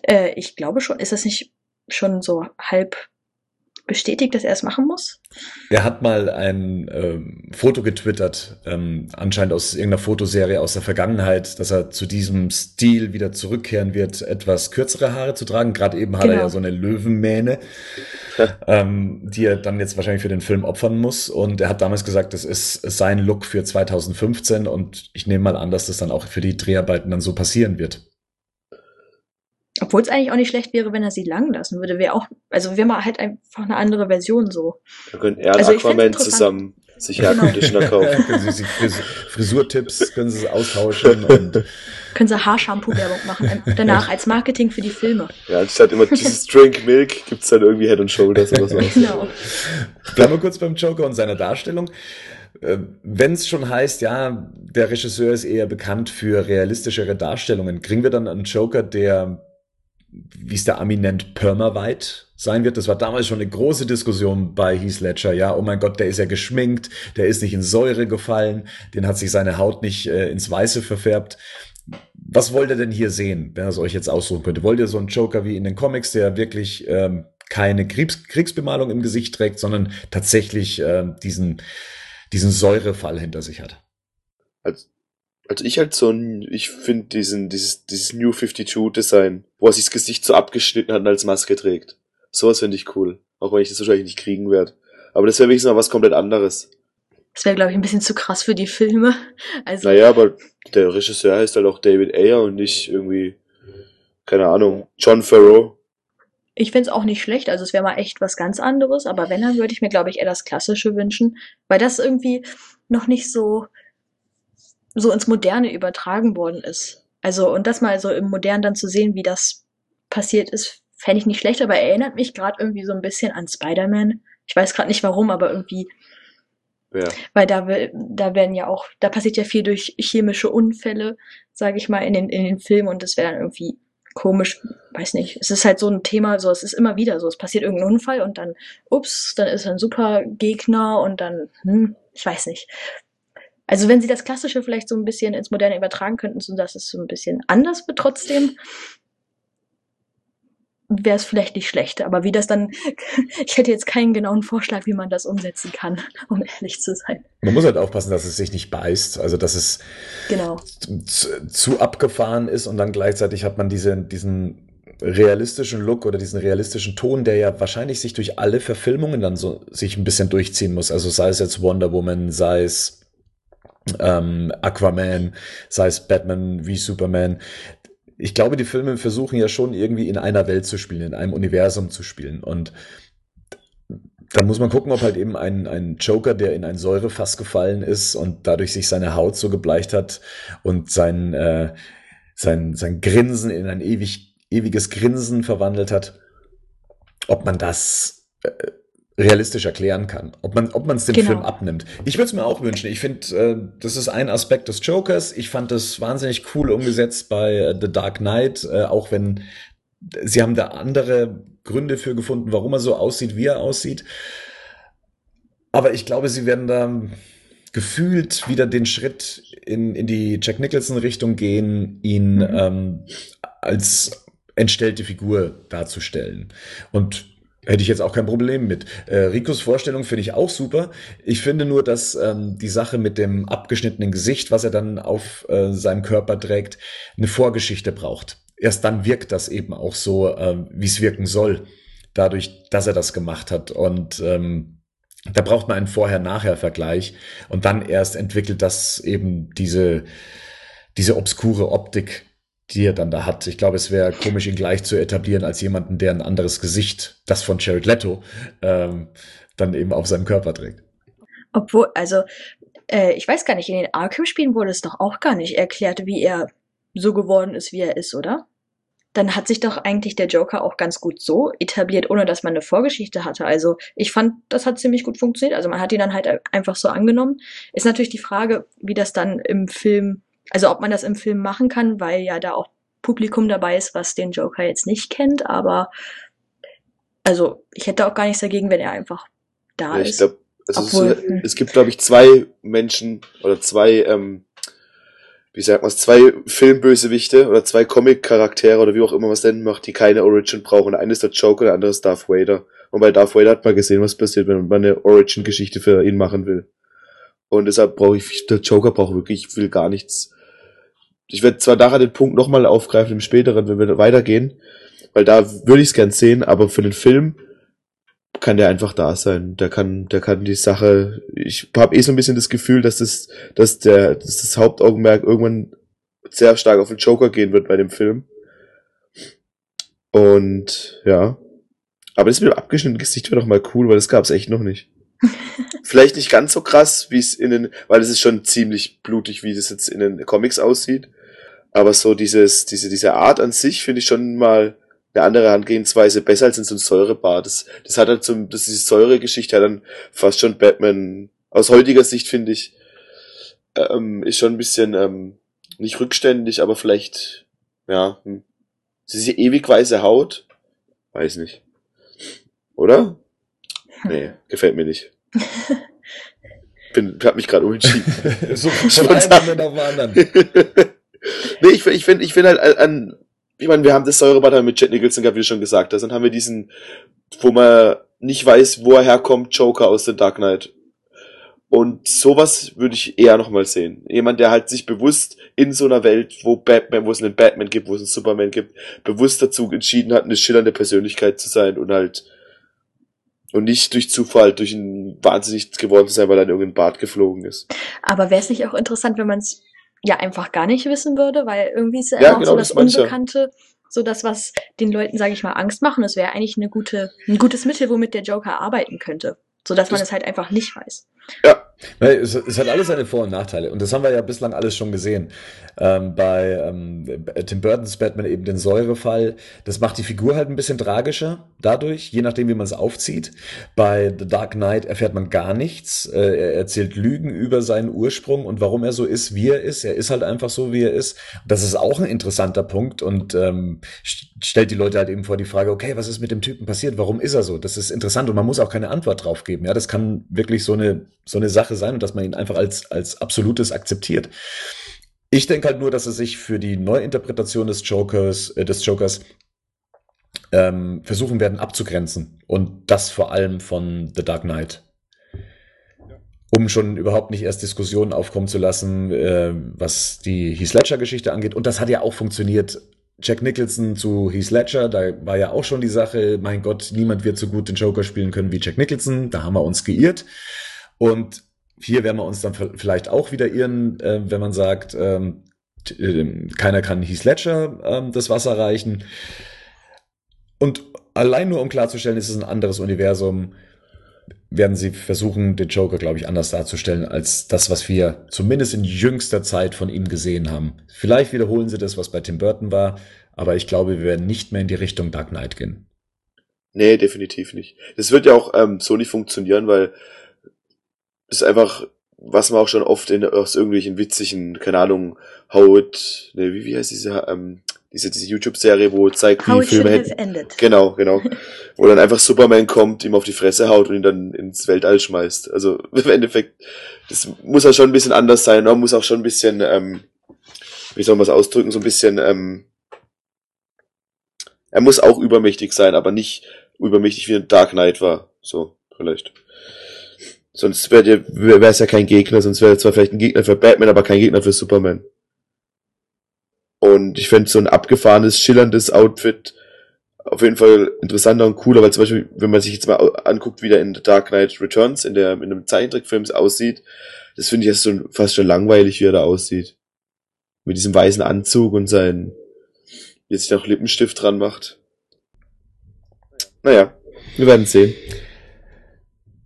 S2: Äh, ich glaube schon. Ist das nicht schon so halb bestätigt, dass er es machen muss?
S1: Er hat mal ein ähm, Foto getwittert, ähm, anscheinend aus irgendeiner Fotoserie aus der Vergangenheit, dass er zu diesem Stil wieder zurückkehren wird, etwas kürzere Haare zu tragen. Gerade eben hat genau. er ja so eine Löwenmähne, ähm, die er dann jetzt wahrscheinlich für den Film opfern muss. Und er hat damals gesagt, das ist sein Look für 2015 und ich nehme mal an, dass das dann auch für die Dreharbeiten dann so passieren wird.
S2: Obwohl es eigentlich auch nicht schlecht wäre, wenn er sie lang lassen würde. Wäre auch, also wäre mal halt einfach eine andere Version so.
S3: Da können er und
S2: Also
S3: Aquaman zusammen sich
S2: Genau.
S3: Airconditioner kaufen.
S1: können Sie sich Fris Frisurtipps können Sie austauschen und
S2: Können sie Haarshampoo-Werbung machen. ähm, Danach als Marketing für die Filme.
S3: Ja, anstatt immer dieses Drink Milk gibt's dann irgendwie Head and Shoulders oder so.
S2: Genau.
S1: Bleiben wir kurz beim Joker und seiner Darstellung. Wenn es schon heißt, ja, der Regisseur ist eher bekannt für realistischere Darstellungen, kriegen wir dann einen Joker, der, wie es der Ami nennt, permavite sein wird? Das war damals schon eine große Diskussion bei Heath Ledger. Ja, oh mein Gott, der ist ja geschminkt, der ist nicht in Säure gefallen, den hat sich seine Haut nicht äh, ins Weiße verfärbt. Was wollt ihr denn hier sehen, wenn er es euch jetzt aussuchen könnte? Wollt ihr so einen Joker wie in den Comics, der wirklich ähm, keine Kriegs Kriegsbemalung im Gesicht trägt, sondern tatsächlich ähm, diesen, diesen Säurefall hinter sich hat?
S3: Also, also ich halt so ein, ich finde diesen, dieses, dieses New 52 Design, wo er sich das Gesicht so abgeschnitten hat und als Maske trägt. Sowas finde ich cool. Auch wenn ich das wahrscheinlich nicht kriegen werde. Aber das wäre wenigstens mal was komplett anderes.
S2: Das wäre, glaube ich, ein bisschen zu krass für die Filme. Also,
S3: Naja, aber der Regisseur heißt halt auch David Ayer und nicht irgendwie, keine Ahnung, John Farrow.
S2: ich find's auch nicht schlecht. Also, es wäre mal echt was ganz anderes. Aber wenn, dann würde ich mir, glaube ich, eher das Klassische wünschen. Weil das irgendwie noch nicht so, so ins Moderne übertragen worden ist. Also, und das mal so im Modernen dann zu sehen, wie das passiert ist, fände ich nicht schlecht. Aber erinnert mich gerade irgendwie so ein bisschen an Spider-Man. Ich weiß gerade nicht warum, aber irgendwie
S3: Ja.
S2: weil da, da werden ja auch, da passiert ja viel durch chemische Unfälle, sage ich mal, in den, in den Filmen und das wäre dann irgendwie komisch, weiß nicht. Es ist halt so ein Thema, so es ist immer wieder so, es passiert irgendein Unfall und dann, ups, dann ist er ein super Gegner und dann, hm, ich weiß nicht. Also wenn sie das Klassische vielleicht so ein bisschen ins Moderne übertragen könnten, so dass es so ein bisschen anders wird trotzdem, wäre es vielleicht nicht schlecht. Aber wie das dann, ich hätte jetzt keinen genauen Vorschlag, wie man das umsetzen kann, um ehrlich zu sein.
S1: Man muss halt aufpassen, dass es sich nicht beißt, also dass es
S2: Genau.
S1: zu, zu abgefahren ist und dann gleichzeitig hat man diese, diesen realistischen Look oder diesen realistischen Ton, der ja wahrscheinlich sich durch alle Verfilmungen dann so sich ein bisschen durchziehen muss. Also sei es jetzt Wonder Woman, sei es ähm, Aquaman, sei es Batman wie Superman. Ich glaube, die Filme versuchen ja schon irgendwie in einer Welt zu spielen, in einem Universum zu spielen. Und dann muss man gucken, ob halt eben ein, ein Joker, der in ein Säurefass gefallen ist und dadurch sich seine Haut so gebleicht hat und sein, äh, sein, sein Grinsen in ein ewig, ewiges Grinsen verwandelt hat, ob man das äh, realistisch erklären kann, ob man ob man es dem
S2: Genau.
S1: Film abnimmt. Ich würde es mir auch wünschen. Ich finde, äh, das ist ein Aspekt des Jokers. Ich fand das wahnsinnig cool umgesetzt bei äh, The Dark Knight, äh, auch wenn sie haben da andere Gründe für gefunden, warum er so aussieht, wie er aussieht. Aber ich glaube, sie werden da gefühlt wieder den Schritt in, in die Jack Nicholson-Richtung gehen, ihn
S2: Mhm.
S1: ähm, als entstellte Figur darzustellen. Und hätte ich jetzt auch kein Problem mit. Äh, Ricos Vorstellung finde ich auch super. Ich finde nur, dass ähm, die Sache mit dem abgeschnittenen Gesicht, was er dann auf äh, seinem Körper trägt, eine Vorgeschichte braucht. Erst dann wirkt das eben auch so, ähm, wie es wirken soll, dadurch, dass er das gemacht hat. Und ähm, da braucht man einen Vorher-Nachher-Vergleich und dann erst entwickelt das eben diese, diese obskure Optik, die er dann da hat. Ich glaube, es wäre komisch, ihn gleich zu etablieren als jemanden, der ein anderes Gesicht, das von Jared Leto, ähm, dann eben auf seinem Körper trägt.
S2: Obwohl, also, äh, ich weiß gar nicht, in den Arkham-Spielen wurde es doch auch gar nicht erklärt, wie er so geworden ist, wie er ist, oder? Dann hat sich doch eigentlich der Joker auch ganz gut so etabliert, ohne dass man eine Vorgeschichte hatte. Also ich fand, das hat ziemlich gut funktioniert. Also man hat ihn dann halt einfach so angenommen. Ist natürlich die Frage, wie das dann im Film, also ob man das im Film machen kann, weil ja da auch Publikum dabei ist, was den Joker jetzt nicht kennt. Aber also ich hätte auch gar nichts dagegen, wenn er einfach da
S3: Ja, ich
S2: ist.
S3: glaube, also
S2: Obwohl,
S3: es,
S2: hm.
S3: es gibt, glaube ich, zwei Menschen oder zwei, ähm, wie sagt man es, zwei Filmbösewichte oder zwei Comic-Charaktere oder wie auch immer man es nennen macht, die keine Origin brauchen. Der eine ist der Joker, der andere ist Darth Vader. Und bei Darth Vader hat man gesehen, was passiert, wenn man eine Origin-Geschichte für ihn machen will. Und deshalb brauche ich, der Joker braucht wirklich, ich will gar nichts. Ich werde zwar nachher den Punkt nochmal aufgreifen im späteren, wenn wir weitergehen, weil da würde ich es gern sehen, aber für den Film kann der einfach da sein. Der kann, der kann die Sache. Ich habe eh so ein bisschen das Gefühl, dass das, dass der, dass das Hauptaugenmerk irgendwann sehr stark auf den Joker gehen wird bei dem Film. Und ja. Aber das mit dem abgeschnittenen Gesicht wäre doch mal cool, weil das gab's echt noch nicht. Vielleicht nicht ganz so krass, wie es in den, weil es ist schon ziemlich blutig, wie das jetzt in den Comics aussieht. Aber so dieses, diese, diese Art an sich finde ich schon mal eine andere Herangehensweise besser als in so einem Säurebad. Das, das hat halt so, das, diese Säuregeschichte hat dann fast schon Batman, aus heutiger Sicht finde ich, ähm, ist schon ein bisschen, ähm, nicht rückständig, aber vielleicht, ja, hm. diese ewig weiße Haut, weiß nicht. Oder? Nee, gefällt mir nicht. Bin, hab mich gerade umentschieden.
S1: so von einem Moment auf den anderen.
S3: nee, ich, ich finde ich find halt an, ich meine, wir haben das Säurebad mit Jet Nicholson gehabt, wie du schon gesagt hast, dann haben wir diesen, wo man nicht weiß, wo er herkommt, Joker aus The Dark Knight. Und sowas würde ich eher nochmal sehen. Jemand, der halt sich bewusst in so einer Welt, wo Batman, wo es einen Batman gibt, wo es einen Superman gibt, bewusst dazu entschieden hat, eine schillernde Persönlichkeit zu sein und halt und nicht durch Zufall, durch ein wahnsinnig geworden zu sein, weil er in irgendein Bad geflogen ist.
S2: Aber wäre es nicht auch interessant, wenn man es ja einfach gar nicht wissen würde, weil irgendwie ist ja,
S3: Ja,
S2: immer
S3: genau,
S2: so das
S3: das.
S2: Unbekannte, so das, was den Leuten, sage ich mal, Angst machen. Es wäre eigentlich eine gute, ein gutes Mittel, womit der Joker arbeiten könnte. So dass man es halt einfach nicht weiß.
S3: Ja,
S1: Es, es hat alles seine Vor- und Nachteile. Und das haben wir ja bislang alles schon gesehen. Ähm, bei ähm, Tim Burtons Batman eben den Säurefall. Das macht die Figur halt ein bisschen tragischer dadurch, je nachdem, wie man es aufzieht. Bei The Dark Knight erfährt man gar nichts. Äh, er erzählt Lügen über seinen Ursprung und warum er so ist, wie er ist. Er ist halt einfach so, wie er ist. Das ist auch ein interessanter Punkt und ähm, stellt die Leute halt eben vor die Frage, okay, was ist mit dem Typen passiert? Warum ist er so? Das ist interessant und man muss auch keine Antwort drauf geben. Ja, das kann wirklich so eine, so eine Sache sein und dass man ihn einfach als, als absolutes akzeptiert. Ich denke halt nur, dass er sich für die Neuinterpretation des Jokers, äh, des Jokers ähm, versuchen werden abzugrenzen. Und das vor allem von The Dark Knight. Um schon überhaupt nicht erst Diskussionen aufkommen zu lassen, äh, was die Heath Ledger-Geschichte angeht. Und das hat ja auch funktioniert. Jack Nicholson zu Heath Ledger, da war ja auch schon die Sache, mein Gott, niemand wird so gut den Joker spielen können wie Jack Nicholson. Da haben wir uns geirrt. Und hier werden wir uns dann vielleicht auch wieder irren, äh, wenn man sagt, ähm, ähm, keiner kann Heath Ledger ähm, das Wasser reichen. Und allein nur um klarzustellen, ist es ein anderes Universum, werden sie versuchen, den Joker, glaube ich, anders darzustellen als das, was wir zumindest in jüngster Zeit von ihm gesehen haben. Vielleicht wiederholen sie das, was bei Tim Burton war, aber ich glaube, wir werden nicht mehr in die Richtung Dark Knight gehen.
S3: nee, definitiv nicht. Das wird ja auch ähm, so nicht funktionieren, weil es ist einfach, was man auch schon oft in, aus irgendwelchen witzigen, keine Ahnung, Howard, ne, wie, wie heißt diese, ähm, diese, diese YouTube-Serie, wo zeigt,
S2: How
S3: wie
S2: it should
S3: Filme hätten. Genau, genau. Wo dann einfach Superman kommt, ihm auf die Fresse haut und ihn dann ins Weltall schmeißt. Also im Endeffekt, das muss ja schon ein bisschen anders sein. Man muss auch schon ein bisschen, ähm, wie soll man es ausdrücken, so ein bisschen, ähm, er muss auch übermächtig sein, aber nicht übermächtig wie ein Dark Knight war. So, vielleicht. Sonst wäre wär es ja kein Gegner, sonst wäre er zwar vielleicht ein Gegner für Batman, aber kein Gegner für Superman. Und ich fände so ein abgefahrenes, schillerndes Outfit auf jeden Fall interessanter und cooler, weil zum Beispiel, wenn man sich jetzt mal anguckt, wie der in The Dark Knight Returns, in der, in einem Zeichentrickfilm aussieht, das finde ich so fast schon langweilig, wie er da aussieht. Mit diesem weißen Anzug und sein, jetzt sich noch Lippenstift dran macht. Naja, wir werden sehen.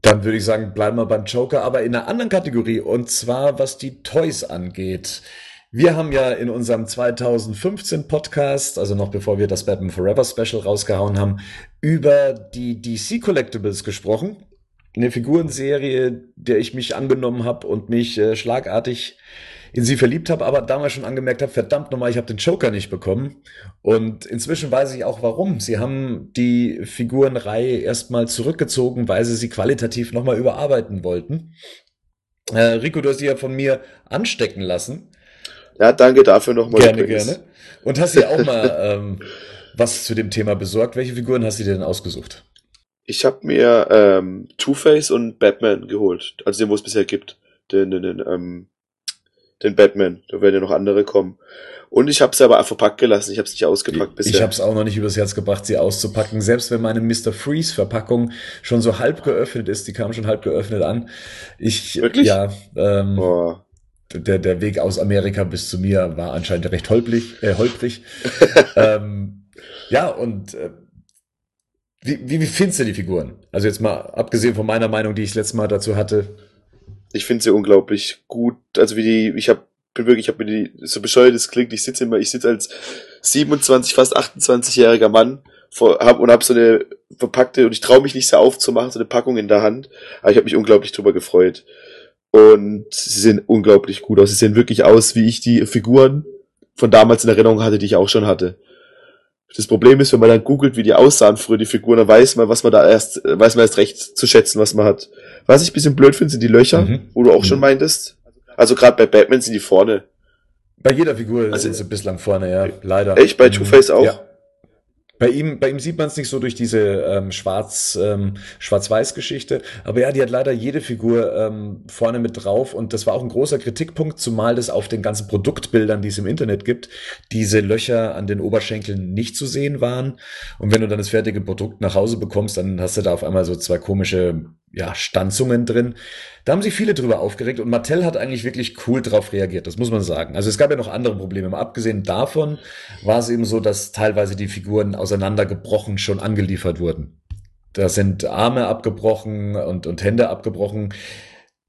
S1: Dann würde ich sagen, bleiben wir beim Joker, aber in einer anderen Kategorie, und zwar was die Toys angeht. Wir haben ja in unserem 2015 Podcast, also noch bevor wir das Batman Forever Special rausgehauen haben, über die DC Collectibles gesprochen. Eine Figurenserie, der ich mich angenommen habe und mich äh, schlagartig in sie verliebt habe, aber damals schon angemerkt habe, verdammt nochmal, ich habe den Joker nicht bekommen. Und inzwischen weiß ich auch warum. Sie haben die Figurenreihe erstmal zurückgezogen, weil sie sie qualitativ nochmal überarbeiten wollten. Äh, Rico, du hast die ja von mir anstecken lassen.
S3: Ja, danke dafür nochmal.
S1: gerne,
S3: übrigens.
S1: gerne. Und hast dir auch mal ähm, was zu dem Thema besorgt. Welche Figuren hast du dir denn ausgesucht?
S3: Ich habe mir ähm, Two-Face und Batman geholt. Also den, wo es bisher gibt. Den, den, den, ähm, den Batman. Da werden ja noch andere kommen. Und ich habe es aber verpackt gelassen. Ich habe es nicht ausgepackt bisher.
S1: Ich habe es auch noch nicht übers Herz gebracht, sie auszupacken. Selbst wenn meine Mr. Freeze-Verpackung schon so halb geöffnet ist, die kam schon halb geöffnet an. Ich,
S3: Wirklich?
S1: ja, ähm,
S3: oh.
S1: Der, der Weg aus Amerika bis zu mir war anscheinend recht holprig. Äh, holprig. ähm, Ja, und äh, wie, wie, wie findest du die Figuren? Also jetzt mal abgesehen von meiner Meinung, die ich letztes Mal dazu hatte.
S3: Ich finde sie unglaublich gut. Also wie die, ich habe bin wirklich, ich habe mir die, so bescheuert es klingt, ich sitze immer, ich sitze als 27, fast 28-jähriger Mann vor, hab, und habe so eine verpackte, und ich traue mich nicht so aufzumachen, so eine Packung in der Hand, aber ich habe mich unglaublich drüber gefreut. Und sie sehen unglaublich gut aus. Sie sehen wirklich aus, wie ich die Figuren von damals in Erinnerung hatte, die ich auch schon hatte. Das Problem ist, wenn man dann googelt, wie die aussahen früher, die Figuren, dann weiß man, was man da erst, weiß man erst recht zu schätzen, was man hat. Was ich bisschen blöd finde, sind die Löcher, mhm. wo du auch mhm. schon meintest. Also gerade bei Batman sind die vorne.
S1: Bei jeder Figur also, sind sie bislang vorne, ja, leider.
S3: Echt? Bei Two-Face auch? Ja.
S1: Bei ihm, bei ihm sieht man es nicht so durch diese ähm, Schwarz, ähm, Schwarz-Weiß-Geschichte. Aber ja, die hat leider jede Figur ähm, vorne mit drauf. Und das war auch ein großer Kritikpunkt, zumal das auf den ganzen Produktbildern, die es im Internet gibt, diese Löcher an den Oberschenkeln nicht zu sehen waren. Und wenn du dann das fertige Produkt nach Hause bekommst, dann hast du da auf einmal so zwei komische ja, Stanzungen drin. Da haben sich viele drüber aufgeregt und Mattel hat eigentlich wirklich cool drauf reagiert, das muss man sagen. Also es gab ja noch andere Probleme. Mal abgesehen davon war es eben so, dass teilweise die Figuren auseinandergebrochen schon angeliefert wurden. Da sind Arme abgebrochen und, und Hände abgebrochen.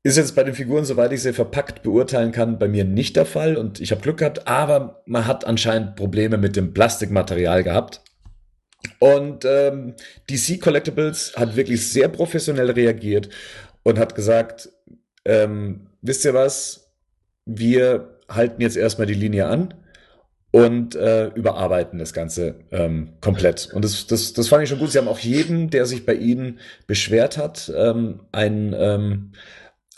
S1: Ist jetzt bei den Figuren, soweit ich sie verpackt beurteilen kann, bei mir nicht der Fall und ich habe Glück gehabt, aber man hat anscheinend Probleme mit dem Plastikmaterial gehabt. Und ähm, DC Collectibles hat wirklich sehr professionell reagiert und hat gesagt, ähm, wisst ihr was, wir halten jetzt erstmal die Linie an und äh, überarbeiten das Ganze ähm, komplett. Und das, das, das fand ich schon gut. Sie haben auch jeden, der sich bei Ihnen beschwert hat, ähm, ein, ähm,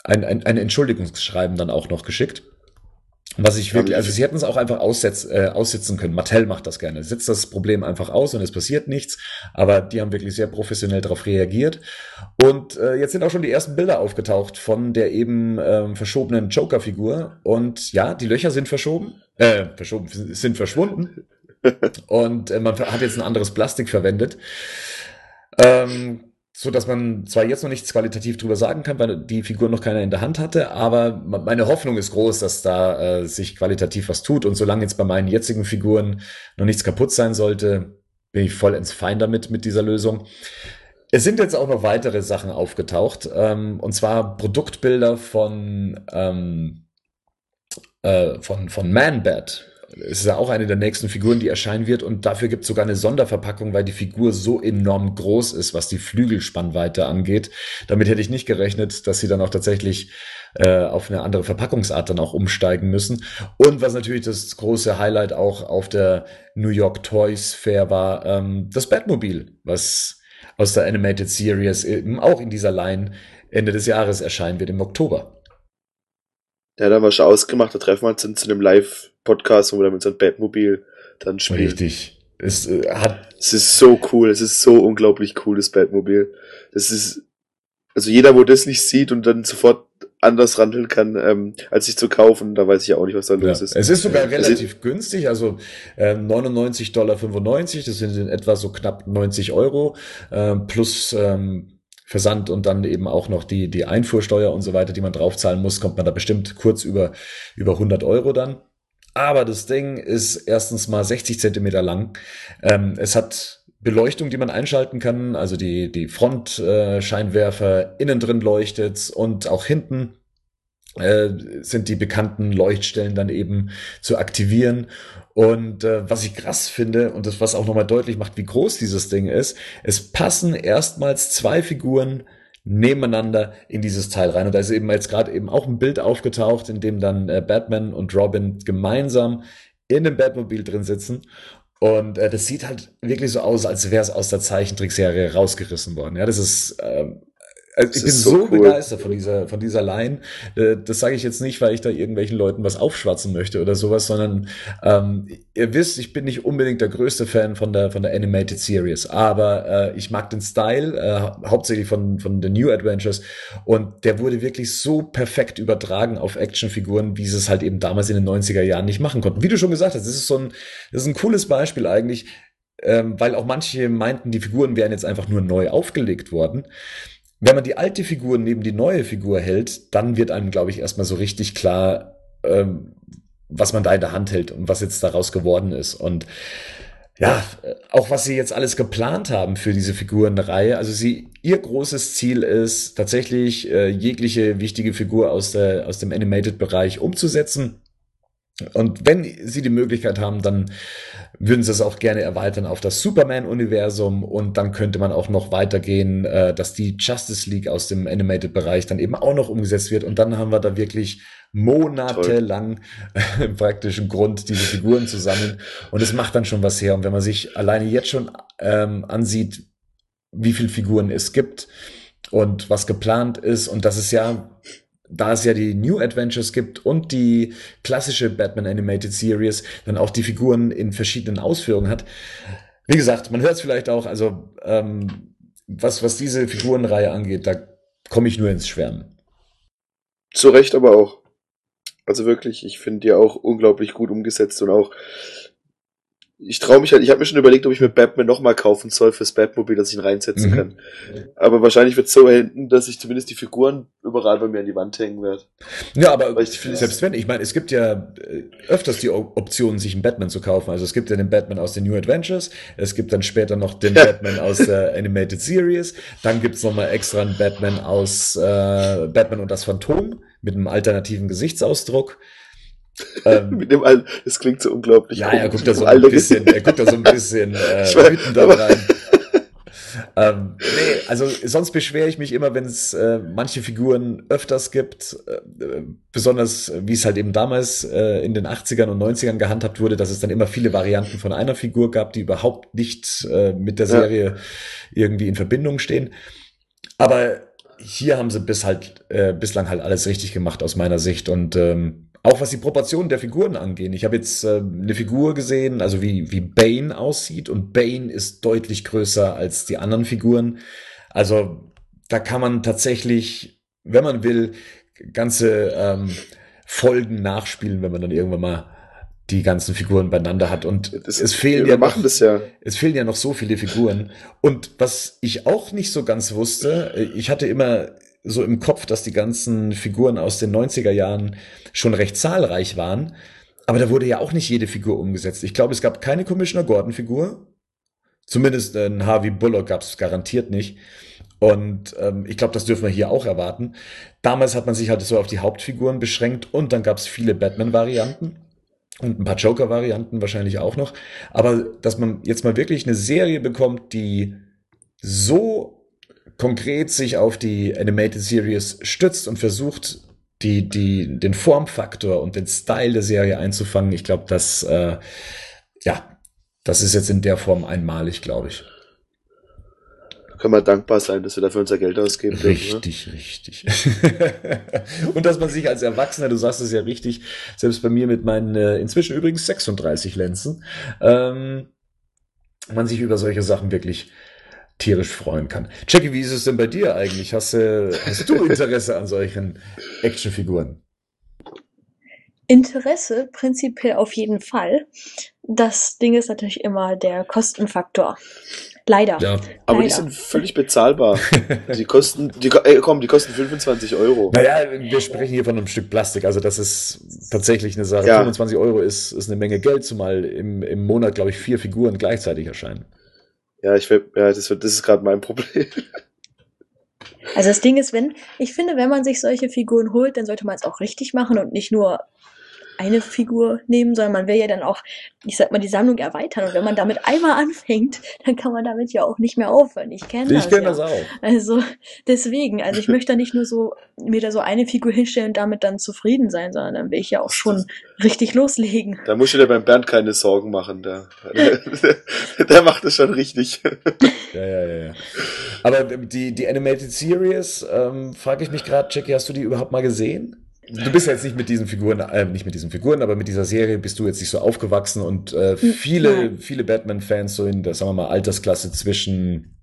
S1: ein, ein, ein Entschuldigungsschreiben dann auch noch geschickt. Was ich wirklich, also sie hätten es auch einfach aussetz, äh, aussitzen können. Mattel macht das gerne. Setzt das Problem einfach aus und es passiert nichts. Aber die haben wirklich sehr professionell darauf reagiert. Und äh, jetzt sind auch schon die ersten Bilder aufgetaucht von der eben ähm, verschobenen Joker-Figur. Und ja, die Löcher sind verschoben. Äh, verschoben, sind verschwunden. und äh, man hat jetzt ein anderes Plastik verwendet. Ähm, so dass man zwar jetzt noch nichts qualitativ drüber sagen kann, weil die Figur noch keiner in der Hand hatte, aber meine Hoffnung ist groß, dass da äh, sich qualitativ was tut und solange jetzt bei meinen jetzigen Figuren noch nichts kaputt sein sollte, bin ich voll ins Fein damit mit dieser Lösung. Es sind jetzt auch noch weitere Sachen aufgetaucht, ähm, und zwar Produktbilder von ähm, äh, von von Man-Bat es ist ja auch eine der nächsten Figuren, die erscheinen wird und dafür gibt es sogar eine Sonderverpackung, weil die Figur so enorm groß ist, was die Flügelspannweite angeht. Damit hätte ich nicht gerechnet, dass sie dann auch tatsächlich äh, auf eine andere Verpackungsart dann auch umsteigen müssen. Und was natürlich das große Highlight auch auf der New York Toys Fair war, ähm, das Batmobil, was aus der Animated Series eben auch in dieser Line Ende des Jahres erscheinen wird im Oktober.
S3: Ja, da haben wir schon ausgemacht, da treffen wir uns zu einem Live-Podcast, wo wir dann mit so einem Batmobil dann spielen.
S1: Richtig. Es, äh, hat
S3: es ist so cool, es ist so unglaublich cool, das Batmobil. Das ist, also jeder, wo das nicht sieht und dann sofort anders handeln kann, ähm, als sich zu kaufen, da weiß ich ja auch nicht, was da los
S1: ja, ist. Es ist sogar relativ ist, günstig, also äh, 99,95 Dollar, das sind in etwa so knapp 90 Euro, äh, plus ähm, Versand und dann eben auch noch die, die Einfuhrsteuer und so weiter, die man draufzahlen muss, kommt man da bestimmt kurz über, über 100 Euro dann. Aber das Ding ist erstens mal 60 Zentimeter lang. Ähm, es hat Beleuchtung, die man einschalten kann, also die, die Frontscheinwerfer, äh, innen drin leuchtet und auch hinten äh, sind die bekannten Leuchtstellen dann eben zu aktivieren. Und äh, was ich krass finde und das was auch nochmal deutlich macht, wie groß dieses Ding ist, es passen erstmals zwei Figuren nebeneinander in dieses Teil rein. Und da ist eben jetzt gerade eben auch ein Bild aufgetaucht, in dem dann äh, Batman und Robin gemeinsam in dem Batmobil drin sitzen. Und äh, das sieht halt wirklich so aus, als wäre es aus der Zeichentrickserie rausgerissen worden. Ja, das ist ähm, also ich bin so, so cool. begeistert von dieser, von dieser Line. Äh, das sage ich jetzt nicht, weil ich da irgendwelchen Leuten was aufschwatzen möchte oder sowas, sondern ähm, ihr wisst, ich bin nicht unbedingt der größte Fan von der, von der Animated Series, aber äh, ich mag den Style, äh, hauptsächlich von, von The New Adventures und der wurde wirklich so perfekt übertragen auf Actionfiguren, wie sie es halt eben damals in den 90er Jahren nicht machen konnten. Wie du schon gesagt hast, das ist so ein, das ist ein cooles Beispiel eigentlich, ähm, weil auch manche meinten, die Figuren wären jetzt einfach nur neu aufgelegt worden. Wenn man die alte Figur neben die neue Figur hält, dann wird einem, glaube ich, erstmal so richtig klar, ähm, was man da in der Hand hält und was jetzt daraus geworden ist. Und ja, auch was sie jetzt alles geplant haben für diese Figurenreihe. Also sie, ihr großes Ziel ist tatsächlich äh, jegliche wichtige Figur aus der aus dem Animated-Bereich umzusetzen. Und wenn sie die Möglichkeit haben, dann würden sie es auch gerne erweitern auf das Superman-Universum. Und dann könnte man auch noch weitergehen, äh, dass die Justice League aus dem Animated-Bereich dann eben auch noch umgesetzt wird. Und dann haben wir da wirklich monatelang äh, praktisch einen Grund, diese Figuren zu sammeln. Und es macht dann schon was her. Und wenn man sich alleine jetzt schon ähm, ansieht, wie viele Figuren es gibt und was geplant ist und das ist ja da es ja die New Adventures gibt und die klassische Batman Animated Series, dann auch die Figuren in verschiedenen Ausführungen hat. Wie gesagt, man hört es vielleicht auch, also ähm, was, was diese Figurenreihe angeht, da komme ich nur ins Schwärmen.
S3: Zu Recht aber auch. Also wirklich, ich finde die auch unglaublich gut umgesetzt und auch ich traue mich halt, ich habe mir schon überlegt, ob ich mir Batman nochmal kaufen soll fürs Batmobil, dass ich ihn reinsetzen mhm. kann. Aber wahrscheinlich wird es so enden, dass ich zumindest die Figuren überall bei mir an die Wand hängen werde.
S1: Ja, aber ich, selbst wenn, ich meine, es gibt ja äh, öfters die Option, sich einen Batman zu kaufen. Also es gibt ja den Batman aus den New Adventures, es gibt dann später noch den Batman aus der Animated Series, dann gibt's nochmal extra einen Batman aus äh, Batman und das Phantom mit einem alternativen Gesichtsausdruck.
S3: Ähm, Mit dem Al das klingt so unglaublich.
S1: Ja, er guckt da so ein bisschen, er guckt da so ein bisschen äh, wütend da rein. ähm, nee, also sonst beschwere ich mich immer, wenn es äh, manche Figuren öfters gibt, äh, besonders wie es halt eben damals äh, in den 80ern und 90ern gehandhabt wurde, dass es dann immer viele Varianten von einer Figur gab, die überhaupt nicht äh, mit der Serie ja. irgendwie in Verbindung stehen. Aber hier haben sie bis halt äh, bislang halt alles richtig gemacht aus meiner Sicht und ähm, auch was die Proportionen der Figuren angehen. Ich habe jetzt äh, eine Figur gesehen, also wie, wie Bane aussieht und Bane ist deutlich größer als die anderen Figuren. Also da kann man tatsächlich, wenn man will, ganze ähm, Folgen nachspielen, wenn man dann irgendwann mal die ganzen Figuren beieinander hat und das, es fehlen ja noch, ja. es fehlen ja noch so viele Figuren und was ich auch nicht so ganz wusste, ich hatte immer so im Kopf, dass die ganzen Figuren aus den 90er Jahren schon recht zahlreich waren. Aber da wurde ja auch nicht jede Figur umgesetzt. Ich glaube, es gab keine Commissioner Gordon-Figur. Zumindest ein Harvey Bullock gab es garantiert nicht. Und ähm, ich glaube, das dürfen wir hier auch erwarten. Damals hat man sich halt so auf die Hauptfiguren beschränkt und dann gab es viele Batman-Varianten und ein paar Joker-Varianten wahrscheinlich auch noch. Aber dass man jetzt mal wirklich eine Serie bekommt, die so konkret sich auf die Animated Series stützt und versucht, die, die, den Formfaktor und den Style der Serie einzufangen, ich glaube, das, äh, ja, das ist jetzt in der Form einmalig, glaube ich.
S3: Können wir dankbar sein, dass wir dafür unser Geld ausgeben.
S1: Richtig, dürfen, ne? richtig. und dass man sich als Erwachsener, du sagst es ja richtig, selbst bei mir mit meinen äh, inzwischen übrigens 36 Lenzen, ähm, man sich über solche Sachen wirklich tierisch freuen kann. Jackie, wie ist es denn bei dir eigentlich? Hast, äh, hast du Interesse an solchen Actionfiguren?
S2: Interesse prinzipiell auf jeden Fall. Das Ding ist natürlich immer der Kostenfaktor. Leider.
S3: Ja, aber Leider. die sind völlig bezahlbar. die kosten, die, äh, komm, die kosten 25 Euro.
S1: Naja, wir sprechen hier von einem Stück Plastik, also das ist tatsächlich eine Sache. Ja. 25 Euro ist, ist eine Menge Geld, zumal im, im Monat, glaube ich, vier Figuren gleichzeitig erscheinen.
S3: Ja, ich will, ja, das, das ist gerade mein Problem.
S2: Also das Ding ist, wenn, ich finde, wenn man sich solche Figuren holt, dann sollte man es auch richtig machen und nicht nur eine Figur nehmen, sondern man will ja dann auch, ich sag mal, die Sammlung erweitern. Und wenn man damit einmal anfängt, dann kann man damit ja auch nicht mehr aufhören. Ich kenne das.
S1: Ich kenne
S2: ja.
S1: das auch.
S2: Also deswegen, also ich möchte da nicht nur so mir da so eine Figur hinstellen und damit dann zufrieden sein, sondern dann will ich ja auch schon richtig loslegen.
S3: Da musst du dir beim Bernd keine Sorgen machen. Der, der, der macht es schon richtig.
S1: Ja, ja, ja, ja. Aber die, die Animated Series, ähm, frage ich mich gerade, Jackie, hast du die überhaupt mal gesehen? Du bist ja jetzt nicht mit diesen Figuren, äh, nicht mit diesen Figuren, aber mit dieser Serie bist du jetzt nicht so aufgewachsen und äh, viele, viele Batman-Fans so in der, sagen wir mal, Altersklasse zwischen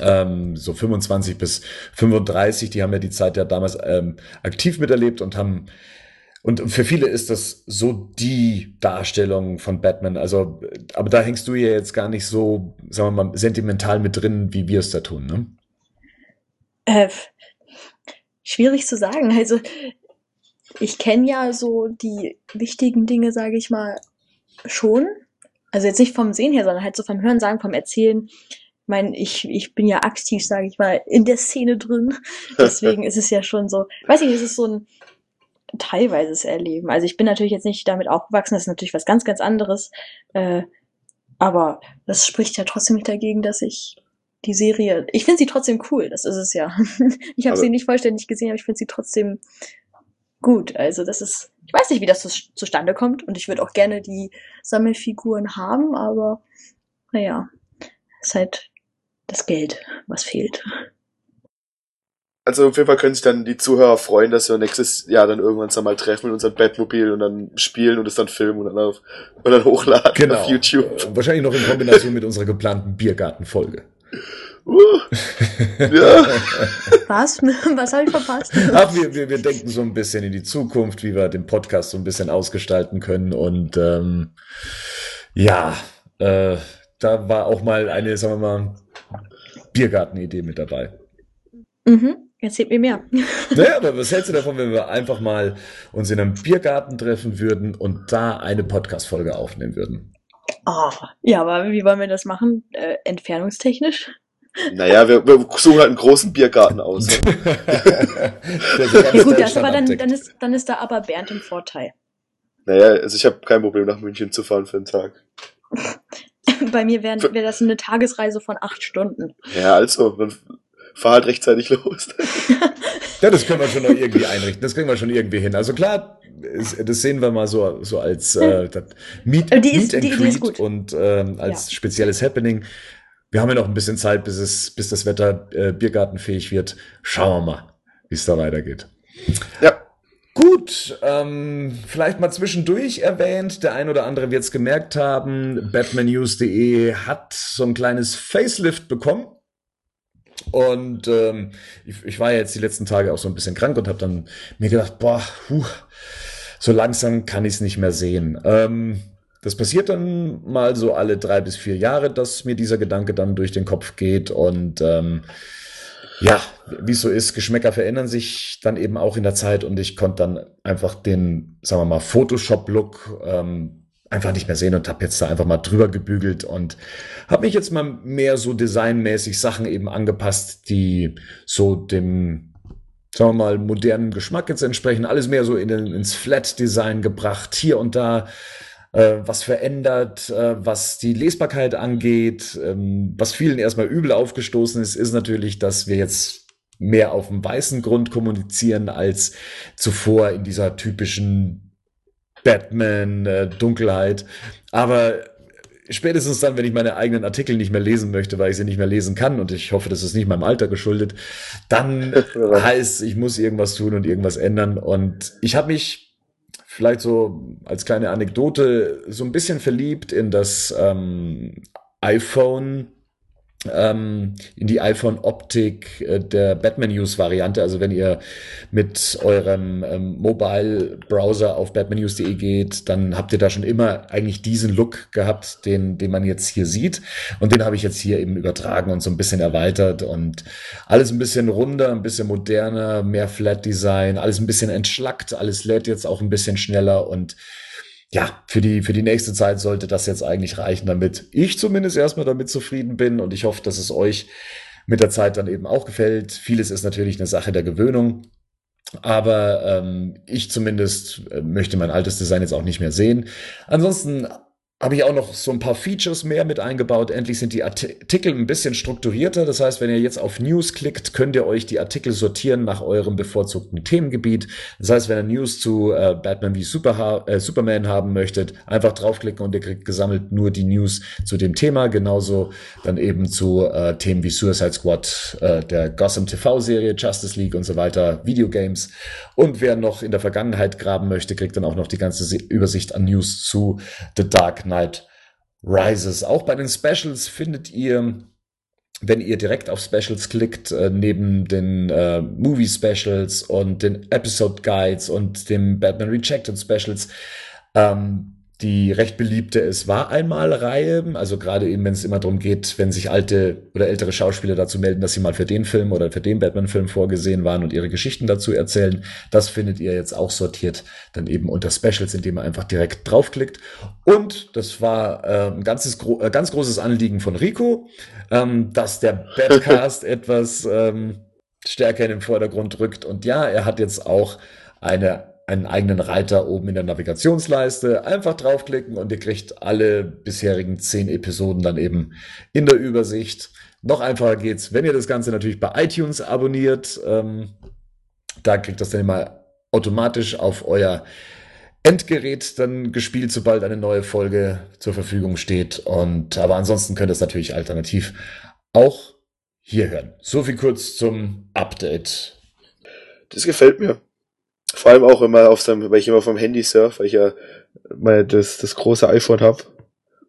S1: ähm, so 25 bis 35, die haben ja die Zeit ja damals ähm, aktiv miterlebt und haben und für viele ist das so die Darstellung von Batman. Also, aber da hängst du ja jetzt gar nicht so, sagen wir mal, sentimental mit drin, wie wir es da tun, ne?
S2: Äh, schwierig zu sagen. Also ich kenne ja so die wichtigen Dinge, sage ich mal, schon. Also jetzt nicht vom Sehen her, sondern halt so vom Hören sagen, vom Erzählen. Ich meine, ich, ich bin ja aktiv, sage ich mal, in der Szene drin. Deswegen ist es ja schon so, weiß ich, es ist so ein teilweises Erleben. Also ich bin natürlich jetzt nicht damit aufgewachsen, das ist natürlich was ganz, ganz anderes. Äh, aber das spricht ja trotzdem nicht dagegen, dass ich die Serie, ich finde sie trotzdem cool, das ist es ja. ich habe sie nicht vollständig gesehen, aber ich finde sie trotzdem gut. Also das ist, ich weiß nicht, wie das zu, zustande kommt und ich würde auch gerne die Sammelfiguren haben, aber naja, ist halt das Geld, was fehlt.
S3: Also auf jeden Fall können sich dann die Zuhörer freuen, dass wir nächstes Jahr dann irgendwann mal treffen in unserem Batmobil und dann spielen und es dann filmen und dann, auf, und dann hochladen
S1: genau.
S3: auf YouTube.
S1: Äh, wahrscheinlich noch in Kombination mit unserer geplanten Biergartenfolge.
S3: Uh, ja.
S2: Was? Was habe ich verpasst?
S1: Ach, wir, wir, wir denken so ein bisschen in die Zukunft, wie wir den Podcast so ein bisschen ausgestalten können. Und ähm, ja, äh, da war auch mal eine, sagen wir mal, Biergartenidee mit dabei.
S2: Mhm. Erzählt mir mehr.
S1: Naja, aber was hältst du davon, wenn wir einfach mal uns in einem Biergarten treffen würden und da eine Podcast-Folge aufnehmen würden?
S2: Oh, ja, aber wie wollen wir das machen? Äh, entfernungstechnisch?
S3: Naja, wir, wir suchen halt einen großen Biergarten aus.
S2: ja gut, das aber dann, dann, ist, dann ist da aber Bernd im Vorteil.
S3: Naja, also ich habe kein Problem, nach München zu fahren für einen Tag.
S2: Bei mir wäre wär das eine Tagesreise von acht Stunden.
S3: Ja, also, dann fahr halt rechtzeitig los.
S1: ja, das können wir schon noch irgendwie einrichten. Das kriegen wir schon irgendwie hin. Also klar, das sehen wir mal so, so als äh, Meet,
S2: die ist,
S1: Meet
S2: die
S1: and
S2: ist
S1: Greet
S2: gut.
S1: und ähm, als
S2: Ja.
S1: spezielles Happening. Wir haben ja noch ein bisschen Zeit, bis es, bis das Wetter äh, biergartenfähig wird. Schauen wir mal, wie es da weitergeht.
S3: ja.
S1: Gut, ähm, vielleicht mal zwischendurch erwähnt, der ein oder andere wird es gemerkt haben, batmannews.de hat so ein kleines Facelift bekommen. Und ähm, ich, ich war ja jetzt die letzten Tage auch so ein bisschen krank und habe dann mir gedacht, boah, puh, so langsam kann ich es nicht mehr sehen. Ähm, das passiert dann mal so alle drei bis vier Jahre, dass mir dieser Gedanke dann durch den Kopf geht und ähm, ja, wie es so ist, Geschmäcker verändern sich dann eben auch in der Zeit und ich konnte dann einfach den, sagen wir mal, Photoshop-Look ähm, einfach nicht mehr sehen und habe jetzt da einfach mal drüber gebügelt und habe mich jetzt mal mehr so designmäßig Sachen eben angepasst, die so dem, sagen wir mal, modernen Geschmack jetzt entsprechen. Alles mehr so in ins Flat-Design gebracht, hier und da äh, was verändert, äh, was die Lesbarkeit angeht. Ähm, was vielen erstmal übel aufgestoßen ist, ist natürlich, dass wir jetzt mehr auf dem weißen Grund kommunizieren als zuvor in dieser typischen Batman-Dunkelheit. Aber spätestens dann, wenn ich meine eigenen Artikel nicht mehr lesen möchte, weil ich sie nicht mehr lesen kann, und ich hoffe, das ist nicht meinem Alter geschuldet, dann heißt, ich muss irgendwas tun und irgendwas ändern. Und ich habe mich vielleicht so als kleine Anekdote so ein bisschen verliebt in das ähm, iPhone, in die iPhone-Optik äh, der Batman News-Variante. Also wenn ihr mit eurem ähm, Mobile-Browser auf batmannews.de geht, dann habt ihr da schon immer eigentlich diesen Look gehabt, den, den man jetzt hier sieht. Und den habe ich jetzt hier eben übertragen und so ein bisschen erweitert und alles ein bisschen runder, ein bisschen moderner, mehr Flat-Design, alles ein bisschen entschlackt, alles lädt jetzt auch ein bisschen schneller und ja, für die, für die nächste Zeit sollte das jetzt eigentlich reichen, damit ich zumindest erstmal damit zufrieden bin und ich hoffe, dass es euch mit der Zeit dann eben auch gefällt. Vieles ist natürlich eine Sache der Gewöhnung. Aber ähm, ich zumindest äh, möchte mein altes Design jetzt auch nicht mehr sehen. Ansonsten habe ich auch noch so ein paar Features mehr mit eingebaut. Endlich sind die Artikel ein bisschen strukturierter. Das heißt, wenn ihr jetzt auf News klickt, könnt ihr euch die Artikel sortieren nach eurem bevorzugten Themengebiet. Das heißt, wenn ihr News zu äh, Batman wie Super, äh, Superman haben möchtet, einfach draufklicken und ihr kriegt gesammelt nur die News zu dem Thema. Genauso dann eben zu äh, Themen wie Suicide Squad, äh, der Gotham TV-Serie, Justice League und so weiter, Videogames. Und wer noch in der Vergangenheit graben möchte, kriegt dann auch noch die ganze Übersicht an News zu The Dark Rises. Auch bei den Specials findet ihr, wenn ihr direkt auf Specials klickt, äh, neben den äh, Movie Specials und den Episode Guides und dem Batman Rejected Specials, ähm, die recht beliebte Es war einmal Reihe, also gerade eben, wenn es immer darum geht, wenn sich alte oder ältere Schauspieler dazu melden, dass sie mal für den Film oder für den Batman-Film vorgesehen waren und ihre Geschichten dazu erzählen. Das findet ihr jetzt auch sortiert dann eben unter Specials, indem ihr einfach direkt draufklickt. Und das war äh, ein ganzes, gro äh, ganz großes Anliegen von Rico, ähm, dass der Badcast etwas ähm, stärker in den Vordergrund rückt. Und ja, er hat jetzt auch eine einen eigenen Reiter oben in der Navigationsleiste. Einfach draufklicken und ihr kriegt alle bisherigen zehn Episoden dann eben in der Übersicht. Noch einfacher geht's, wenn ihr das Ganze natürlich bei iTunes abonniert. Ähm, da kriegt das dann immer automatisch auf euer Endgerät dann gespielt, sobald eine neue Folge zur Verfügung steht. Und aber ansonsten könnt ihr es natürlich alternativ auch hier hören. So viel kurz zum Update.
S3: Das gefällt mir. Vor allem auch immer auf seinem, weil ich immer vom Handy surf, weil ich ja mal das, das große iPhone hab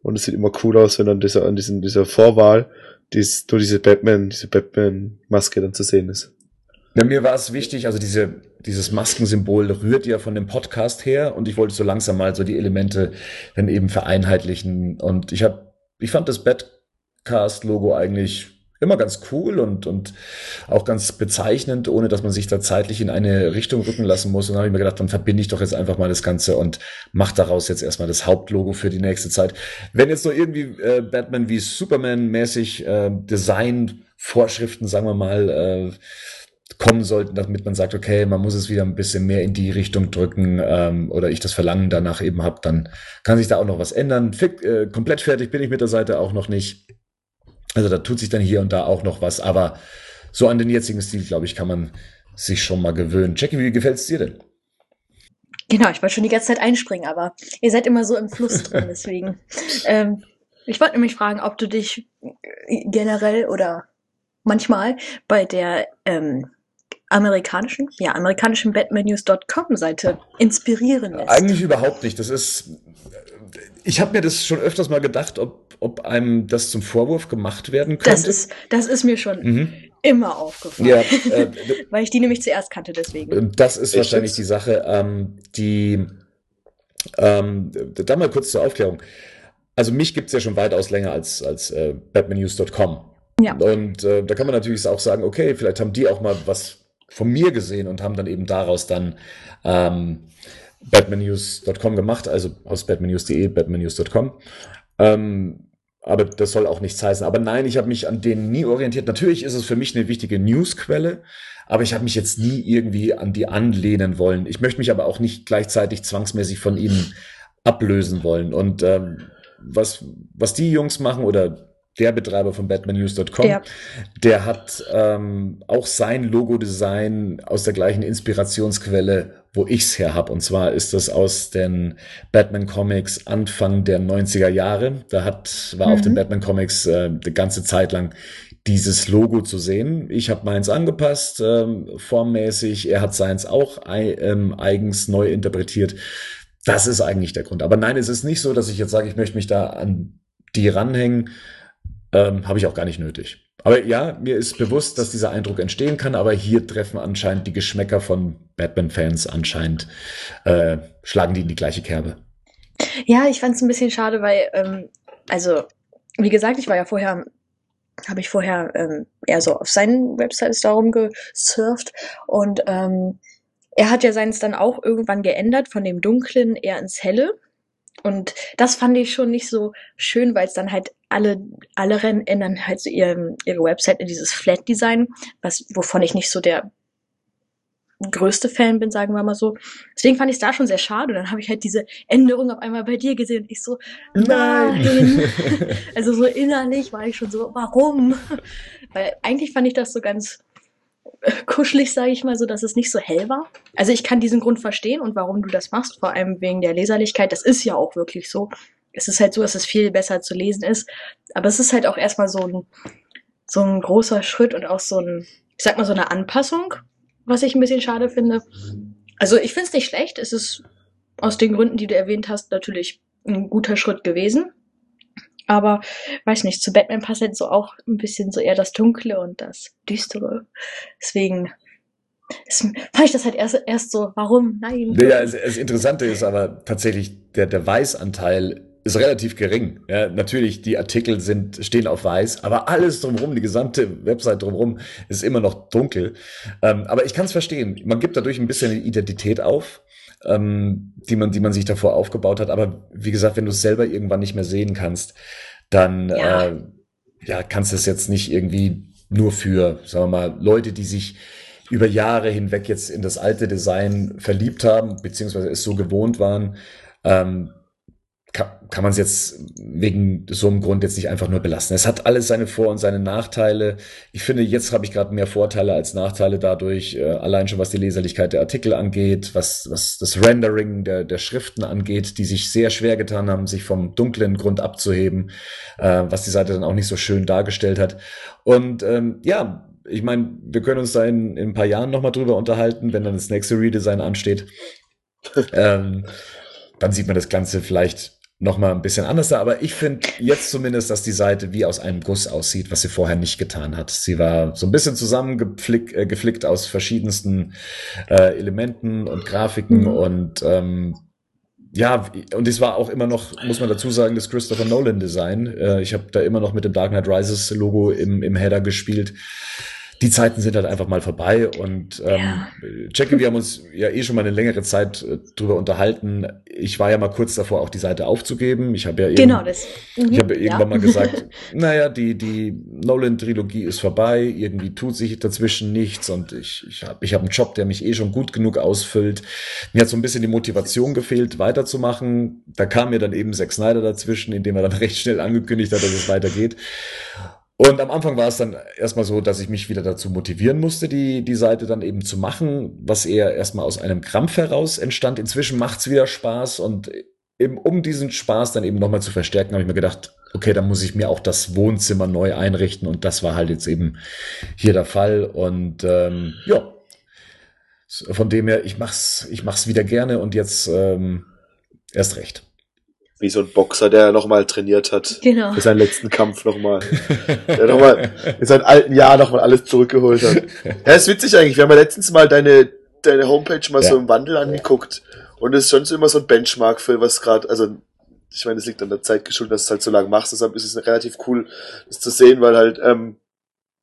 S3: Und es sieht immer cool aus, wenn dann dieser, an diesen, dieser Vorwahl dies, nur diese Batman, diese Batman-Maske dann zu sehen ist.
S1: Ja, mir war es wichtig, also diese, dieses Maskensymbol rührt ja von dem Podcast her und ich wollte so langsam mal so die Elemente dann eben vereinheitlichen. Und ich habe, ich fand das Batcast-Logo eigentlich immer ganz cool und, und auch ganz bezeichnend, ohne dass man sich da zeitlich in eine Richtung rücken lassen muss. Und dann habe ich mir gedacht, dann verbinde ich doch jetzt einfach mal das Ganze und mache daraus jetzt erstmal das Hauptlogo für die nächste Zeit. Wenn jetzt noch irgendwie äh, Batman wie Superman-mäßig äh, Design-Vorschriften, sagen wir mal, äh, kommen sollten, damit man sagt, okay, man muss es wieder ein bisschen mehr in die Richtung drücken ähm, oder ich das Verlangen danach eben habe, dann kann sich da auch noch was ändern. Fick, äh, komplett fertig bin ich mit der Seite auch noch nicht. Also da tut sich dann hier und da auch noch was, aber so an den jetzigen Stil, glaube ich, kann man sich schon mal gewöhnen. Jackie, wie gefällt es dir denn?
S2: Genau, ich wollte schon die ganze Zeit einspringen, aber ihr seid immer so im Fluss drin, deswegen. ähm, ich wollte nämlich fragen, ob du dich generell oder manchmal bei der ähm, amerikanischen, ja, amerikanischen Batmannews.com Seite inspirieren lässt.
S1: Eigentlich überhaupt nicht. Das ist, ich habe mir das schon öfters mal gedacht, ob ob einem das zum Vorwurf gemacht werden könnte?
S2: Das ist, das ist mir schon mhm. immer aufgefallen. Ja, äh, Weil ich die nämlich zuerst kannte, deswegen.
S1: Äh, das ist ich wahrscheinlich die Sache. Ähm, die, ähm, da mal kurz zur Aufklärung. Also mich gibt's ja schon weitaus länger als, als äh, batmannews.com. Ja. Und äh, da kann man natürlich auch sagen, okay, vielleicht haben die auch mal was von mir gesehen und haben dann eben daraus dann ähm, batmannews.com gemacht, also aus batmannews.de, batmannews.com. Ähm, aber das soll auch nichts heißen. Aber nein, ich habe mich an denen nie orientiert. Natürlich ist es für mich eine wichtige Newsquelle, aber ich habe mich jetzt nie irgendwie an die anlehnen wollen. Ich möchte mich aber auch nicht gleichzeitig zwangsmäßig von ihnen ablösen wollen. Und ähm, was, was die Jungs machen oder der Betreiber von BatmanNews.com, ja. der hat ähm, auch sein Logo-Design aus der gleichen Inspirationsquelle wo ich's her hab. Und zwar ist das aus den Batman Comics Anfang der 90er Jahre. Da hat, war mhm. auf den mhm. Batman Comics äh, die ganze Zeit lang dieses Logo zu sehen. Ich habe meins angepasst, ähm, formmäßig. Er hat seins auch ähm, eigens neu interpretiert. Das ist eigentlich der Grund. Aber nein, es ist nicht so, dass ich jetzt sage, ich möchte mich da an die ranhängen. Ähm, habe ich auch gar nicht nötig. Aber ja, mir ist bewusst, dass dieser Eindruck entstehen kann, aber hier treffen anscheinend die Geschmäcker von Batman-Fans anscheinend, äh, schlagen die in die gleiche Kerbe.
S2: Ja, ich fand es ein bisschen schade, weil, ähm, also, wie gesagt, ich war ja vorher, habe ich vorher ähm, eher so auf seinen Websites darum gesurft und ähm, er hat ja seins dann auch irgendwann geändert von dem Dunklen eher ins Helle. Und das fand ich schon nicht so schön, weil es dann halt alle, alle Rennen ändern halt so ihre, ihre Website in dieses Flat Design, was, wovon ich nicht so der größte Fan bin, sagen wir mal so. Deswegen fand ich es da schon sehr schade. Und dann habe ich halt diese Änderung auf einmal bei dir gesehen und ich so, nein. nein. also so innerlich war ich schon so, warum? Weil eigentlich fand ich das so ganz kuschelig, sage ich mal, so dass es nicht so hell war. Also ich kann diesen Grund verstehen und warum du das machst, vor allem wegen der Leserlichkeit. Das ist ja auch wirklich so. Es ist halt so, dass es viel besser zu lesen ist. Aber es ist halt auch erstmal so ein, so ein großer Schritt und auch so ein, ich sag mal, so eine Anpassung, was ich ein bisschen schade finde. Also ich finde es nicht schlecht. Es ist aus den Gründen, die du erwähnt hast, natürlich ein guter Schritt gewesen. Aber weiß nicht, zu Batman passt halt so auch ein bisschen so eher das Dunkle und das Düstere. Deswegen das fand ich das halt erst, erst so, warum? Nein.
S1: Ja, das, das Interessante ist aber tatsächlich, der, der Weißanteil ist relativ gering. Ja, natürlich, die Artikel sind, stehen auf weiß, aber alles drumherum, die gesamte Website drumherum ist immer noch dunkel. Ähm, aber ich kann es verstehen. Man gibt dadurch ein bisschen die Identität auf, ähm, die man, die man sich davor aufgebaut hat. Aber wie gesagt, wenn du es selber irgendwann nicht mehr sehen kannst, dann ja. Äh, ja, kannst du es jetzt nicht irgendwie nur für, sagen wir mal, Leute, die sich über Jahre hinweg jetzt in das alte Design verliebt haben, beziehungsweise es so gewohnt waren, ähm, kann, kann man es jetzt wegen so einem Grund jetzt nicht einfach nur belassen. Es hat alles seine Vor- und seine Nachteile. Ich finde, jetzt habe ich gerade mehr Vorteile als Nachteile dadurch, äh, allein schon was die Leserlichkeit der Artikel angeht, was, was das Rendering der, der Schriften angeht, die sich sehr schwer getan haben, sich vom dunklen Grund abzuheben, äh, was die Seite dann auch nicht so schön dargestellt hat. Und ähm, ja, ich meine, wir können uns da in, in ein paar Jahren nochmal drüber unterhalten, wenn dann das nächste Redesign ansteht. ähm, dann sieht man das Ganze vielleicht nochmal ein bisschen anders da. Aber ich finde jetzt zumindest, dass die Seite wie aus einem Guss aussieht, was sie vorher nicht getan hat. Sie war so ein bisschen zusammengeflickt äh, geflickt aus verschiedensten äh, Elementen und Grafiken mhm. und ähm, ja, und es war auch immer noch, muss man dazu sagen, das Christopher Nolan Design. Äh, ich habe da immer noch mit dem Dark Knight Rises Logo im, im Header gespielt die Zeiten sind halt einfach mal vorbei. Und ähm, ja. Jackie, wir haben uns ja eh schon mal eine längere Zeit äh, drüber unterhalten. Ich war ja mal kurz davor, auch die Seite aufzugeben. Ich habe ja
S2: genau das.
S1: Mhm, ich habe ja irgendwann mal gesagt, naja, die die Nolan-Trilogie ist vorbei. Irgendwie tut sich dazwischen nichts und ich ich habe ich hab einen Job, der mich eh schon gut genug ausfüllt. Mir hat so ein bisschen die Motivation gefehlt, weiterzumachen. Da kam mir dann eben Zack Snyder dazwischen, indem er dann recht schnell angekündigt hat, dass es weitergeht. Und am Anfang war es dann erstmal so, dass ich mich wieder dazu motivieren musste, die, die Seite dann eben zu machen, was eher erstmal aus einem Krampf heraus entstand. Inzwischen macht's wieder Spaß und eben, um diesen Spaß dann eben nochmal zu verstärken, habe ich mir gedacht, okay, dann muss ich mir auch das Wohnzimmer neu einrichten und das war halt jetzt eben hier der Fall. Und ähm, ja, von dem her, ich mach's, ich mach's wieder gerne und jetzt ähm, erst recht.
S3: Wie so ein Boxer, der nochmal trainiert hat.
S2: Genau.
S3: Für seinen letzten Kampf nochmal. der nochmal in seinem alten Jahr nochmal alles zurückgeholt hat. Ja, ist witzig eigentlich. Wir haben ja letztens mal deine, deine Homepage mal ja. so im Wandel angeguckt. Und es ist schon so immer so ein Benchmark für was gerade, also ich meine, es liegt an der Zeit geschuldet, dass du es halt so lange machst. Deshalb ist es relativ cool, das zu sehen, weil halt, ähm,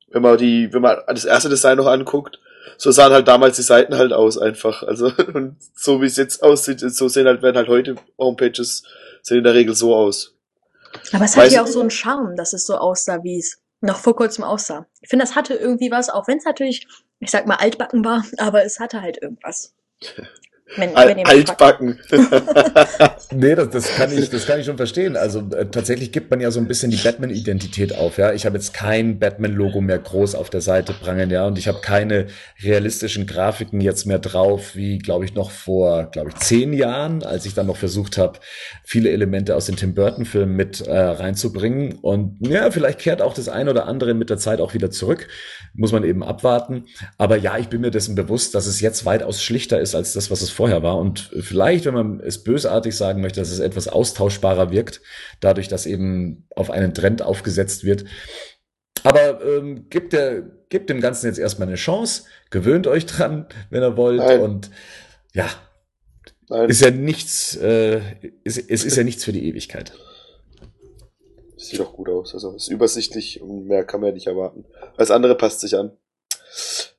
S3: wenn man die, wenn man das erste Design noch anguckt, so sahen halt damals die Seiten halt aus einfach. Also und so wie es jetzt aussieht, so sehen halt werden halt heute Homepages sehen in der Regel so aus.
S2: Aber es hat ja auch so einen Charme, dass es so aussah, wie es noch vor kurzem aussah. Ich finde, das hatte irgendwie was, auch wenn es natürlich, ich sag mal, altbacken war, aber es hatte halt irgendwas.
S3: Wenn, Al wenn Altbacken.
S1: nee, das, das, kann ich, das kann ich schon verstehen. Also äh, tatsächlich gibt man ja so ein bisschen die Batman-Identität auf. Ja, ich habe jetzt kein Batman-Logo mehr groß auf der Seite prangen, ja, und ich habe keine realistischen Grafiken jetzt mehr drauf, wie glaube ich noch vor, glaube ich, zehn Jahren, als ich dann noch versucht habe, viele Elemente aus den Tim Burton-Filmen mit äh, reinzubringen. Und ja, vielleicht kehrt auch das eine oder andere mit der Zeit auch wieder zurück. Muss man eben abwarten. Aber ja, ich bin mir dessen bewusst, dass es jetzt weitaus schlichter ist als das, was es vorher war. Und vielleicht, wenn man es bösartig sagen möchte, dass es etwas austauschbarer wirkt, dadurch, dass eben auf einen Trend aufgesetzt wird. Aber ähm, gibt, der, gibt dem Ganzen jetzt erstmal eine Chance, gewöhnt euch dran, wenn ihr wollt. Nein. Und ja, Nein. ist ja nichts, äh, ist, es ist ja nichts für die Ewigkeit.
S3: Sieht doch gut aus. Also ist übersichtlich und mehr kann man ja nicht erwarten. Alles andere passt sich an.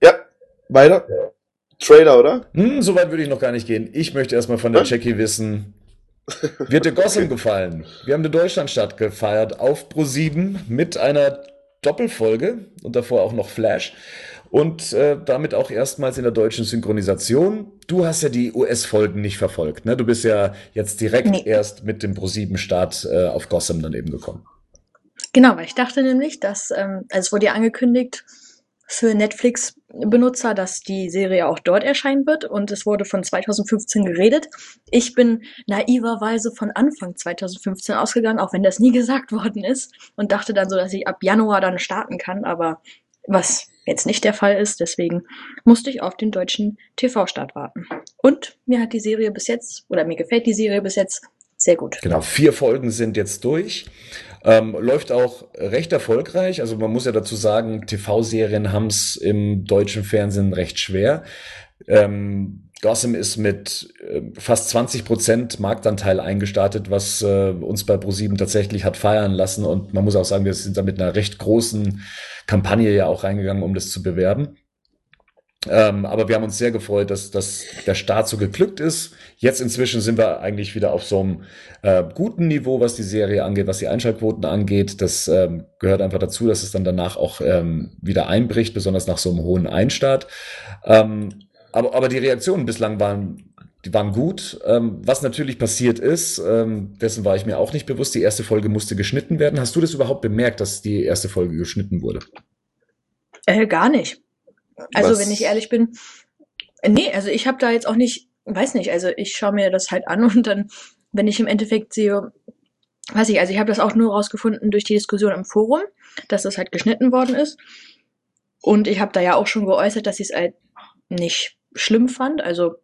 S3: Ja, weiter. Trailer, oder?
S1: Hm, so weit würde ich noch gar nicht gehen. Ich möchte erstmal von der Jackie wissen, wird dir Gotham gefallen? Wir haben eine Deutschlandstadt gefeiert auf Pro7 mit einer Doppelfolge und davor auch noch Flash und äh, damit auch erstmals in der deutschen Synchronisation. Du hast ja die US-Folgen nicht verfolgt, ne? Du bist ja jetzt direkt nee. erst mit dem Pro7-Start äh, auf Gotham dann eben gekommen.
S2: Genau, weil ich dachte nämlich, dass, ähm, also es wurde ja angekündigt, für Netflix-Benutzer, dass die Serie auch dort erscheinen wird und es wurde von 2015 geredet. Ich bin naiverweise von Anfang 2015 ausgegangen, auch wenn das nie gesagt worden ist und dachte dann so, dass ich ab Januar dann starten kann, aber was jetzt nicht der Fall ist, deswegen musste ich auf den deutschen TV-Start warten. Und mir hat die Serie bis jetzt, oder mir gefällt die Serie bis jetzt sehr gut.
S1: Genau, vier Folgen sind jetzt durch. Ähm, läuft auch recht erfolgreich. Also man muss ja dazu sagen, TV-Serien haben es im deutschen Fernsehen recht schwer. Ähm, Gotham ist mit äh, fast 20 Prozent Marktanteil eingestartet, was äh, uns bei ProSieben tatsächlich hat feiern lassen. Und man muss auch sagen, wir sind da mit einer recht großen Kampagne ja auch reingegangen, um das zu bewerben. Ähm, aber wir haben uns sehr gefreut, dass, dass der Start so geglückt ist. Jetzt inzwischen sind wir eigentlich wieder auf so einem äh, guten Niveau, was die Serie angeht, was die Einschaltquoten angeht. Das ähm, gehört einfach dazu, dass es dann danach auch ähm, wieder einbricht, besonders nach so einem hohen Einstart. Ähm, aber, aber die Reaktionen bislang waren die waren gut. Ähm, was natürlich passiert ist, ähm, dessen war ich mir auch nicht bewusst, die erste Folge musste geschnitten werden. Hast du das überhaupt bemerkt, dass die erste Folge geschnitten wurde?
S2: Äh, gar nicht. Also, Was? wenn ich ehrlich bin, nee, also ich habe da jetzt auch nicht, weiß nicht, also ich schaue mir das halt an und dann, wenn ich im Endeffekt sehe, weiß ich, also ich habe das auch nur rausgefunden durch die Diskussion im Forum, dass das halt geschnitten worden ist. Und ich habe da ja auch schon geäußert, dass ich es halt nicht schlimm fand. Also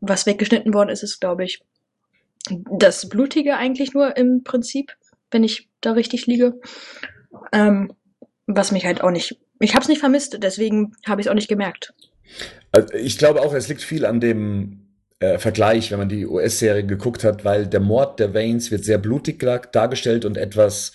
S2: was weggeschnitten worden ist, ist, glaube ich, das Blutige eigentlich nur im Prinzip, wenn ich da richtig liege. Ähm, was mich halt auch nicht ich habe es nicht vermisst, deswegen habe ich es auch nicht gemerkt.
S1: Also ich glaube auch, es liegt viel an dem äh, Vergleich, wenn man die US-Serie geguckt hat, weil der Mord der Waynes wird sehr blutig dargestellt und etwas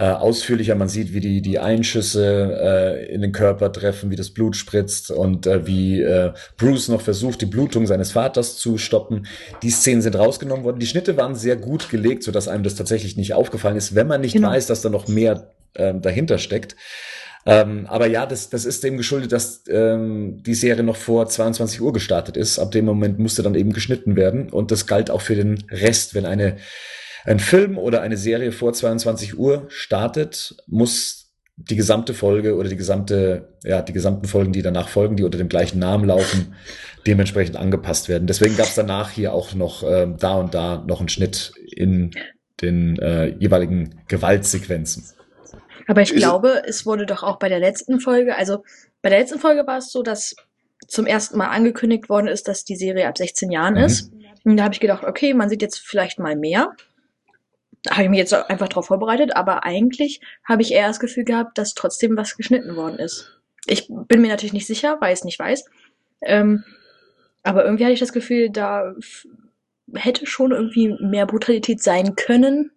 S1: äh, ausführlicher. Man sieht, wie die, die Einschüsse äh, in den Körper treffen, wie das Blut spritzt und äh, wie äh, Bruce noch versucht, die Blutung seines Vaters zu stoppen. Die Szenen sind rausgenommen worden. Die Schnitte waren sehr gut gelegt, sodass einem das tatsächlich nicht aufgefallen ist, wenn man nicht genau. weiß, dass da noch mehr äh, dahinter steckt. Ähm, aber ja, das, das ist dem geschuldet, dass ähm, die Serie noch vor 22 Uhr gestartet ist. Ab dem Moment musste dann eben geschnitten werden. Und das galt auch für den Rest. Wenn eine, ein Film oder eine Serie vor 22 Uhr startet, muss die gesamte Folge oder die gesamte, ja, die gesamten Folgen, die danach folgen, die unter dem gleichen Namen laufen, dementsprechend angepasst werden. Deswegen gab es danach hier auch noch äh, da und da noch einen Schnitt in den äh, jeweiligen Gewaltsequenzen.
S2: Aber ich glaube, es wurde doch auch bei der letzten Folge, also bei der letzten Folge war es so, dass zum ersten Mal angekündigt worden ist, dass die Serie ab 16 Jahren mhm. ist. Und da habe ich gedacht, okay, man sieht jetzt vielleicht mal mehr. Da habe ich mich jetzt einfach darauf vorbereitet, aber eigentlich habe ich eher das Gefühl gehabt, dass trotzdem was geschnitten worden ist. Ich bin mir natürlich nicht sicher, weil ich es nicht weiß. Ähm, aber irgendwie hatte ich das Gefühl, da hätte schon irgendwie mehr Brutalität sein können.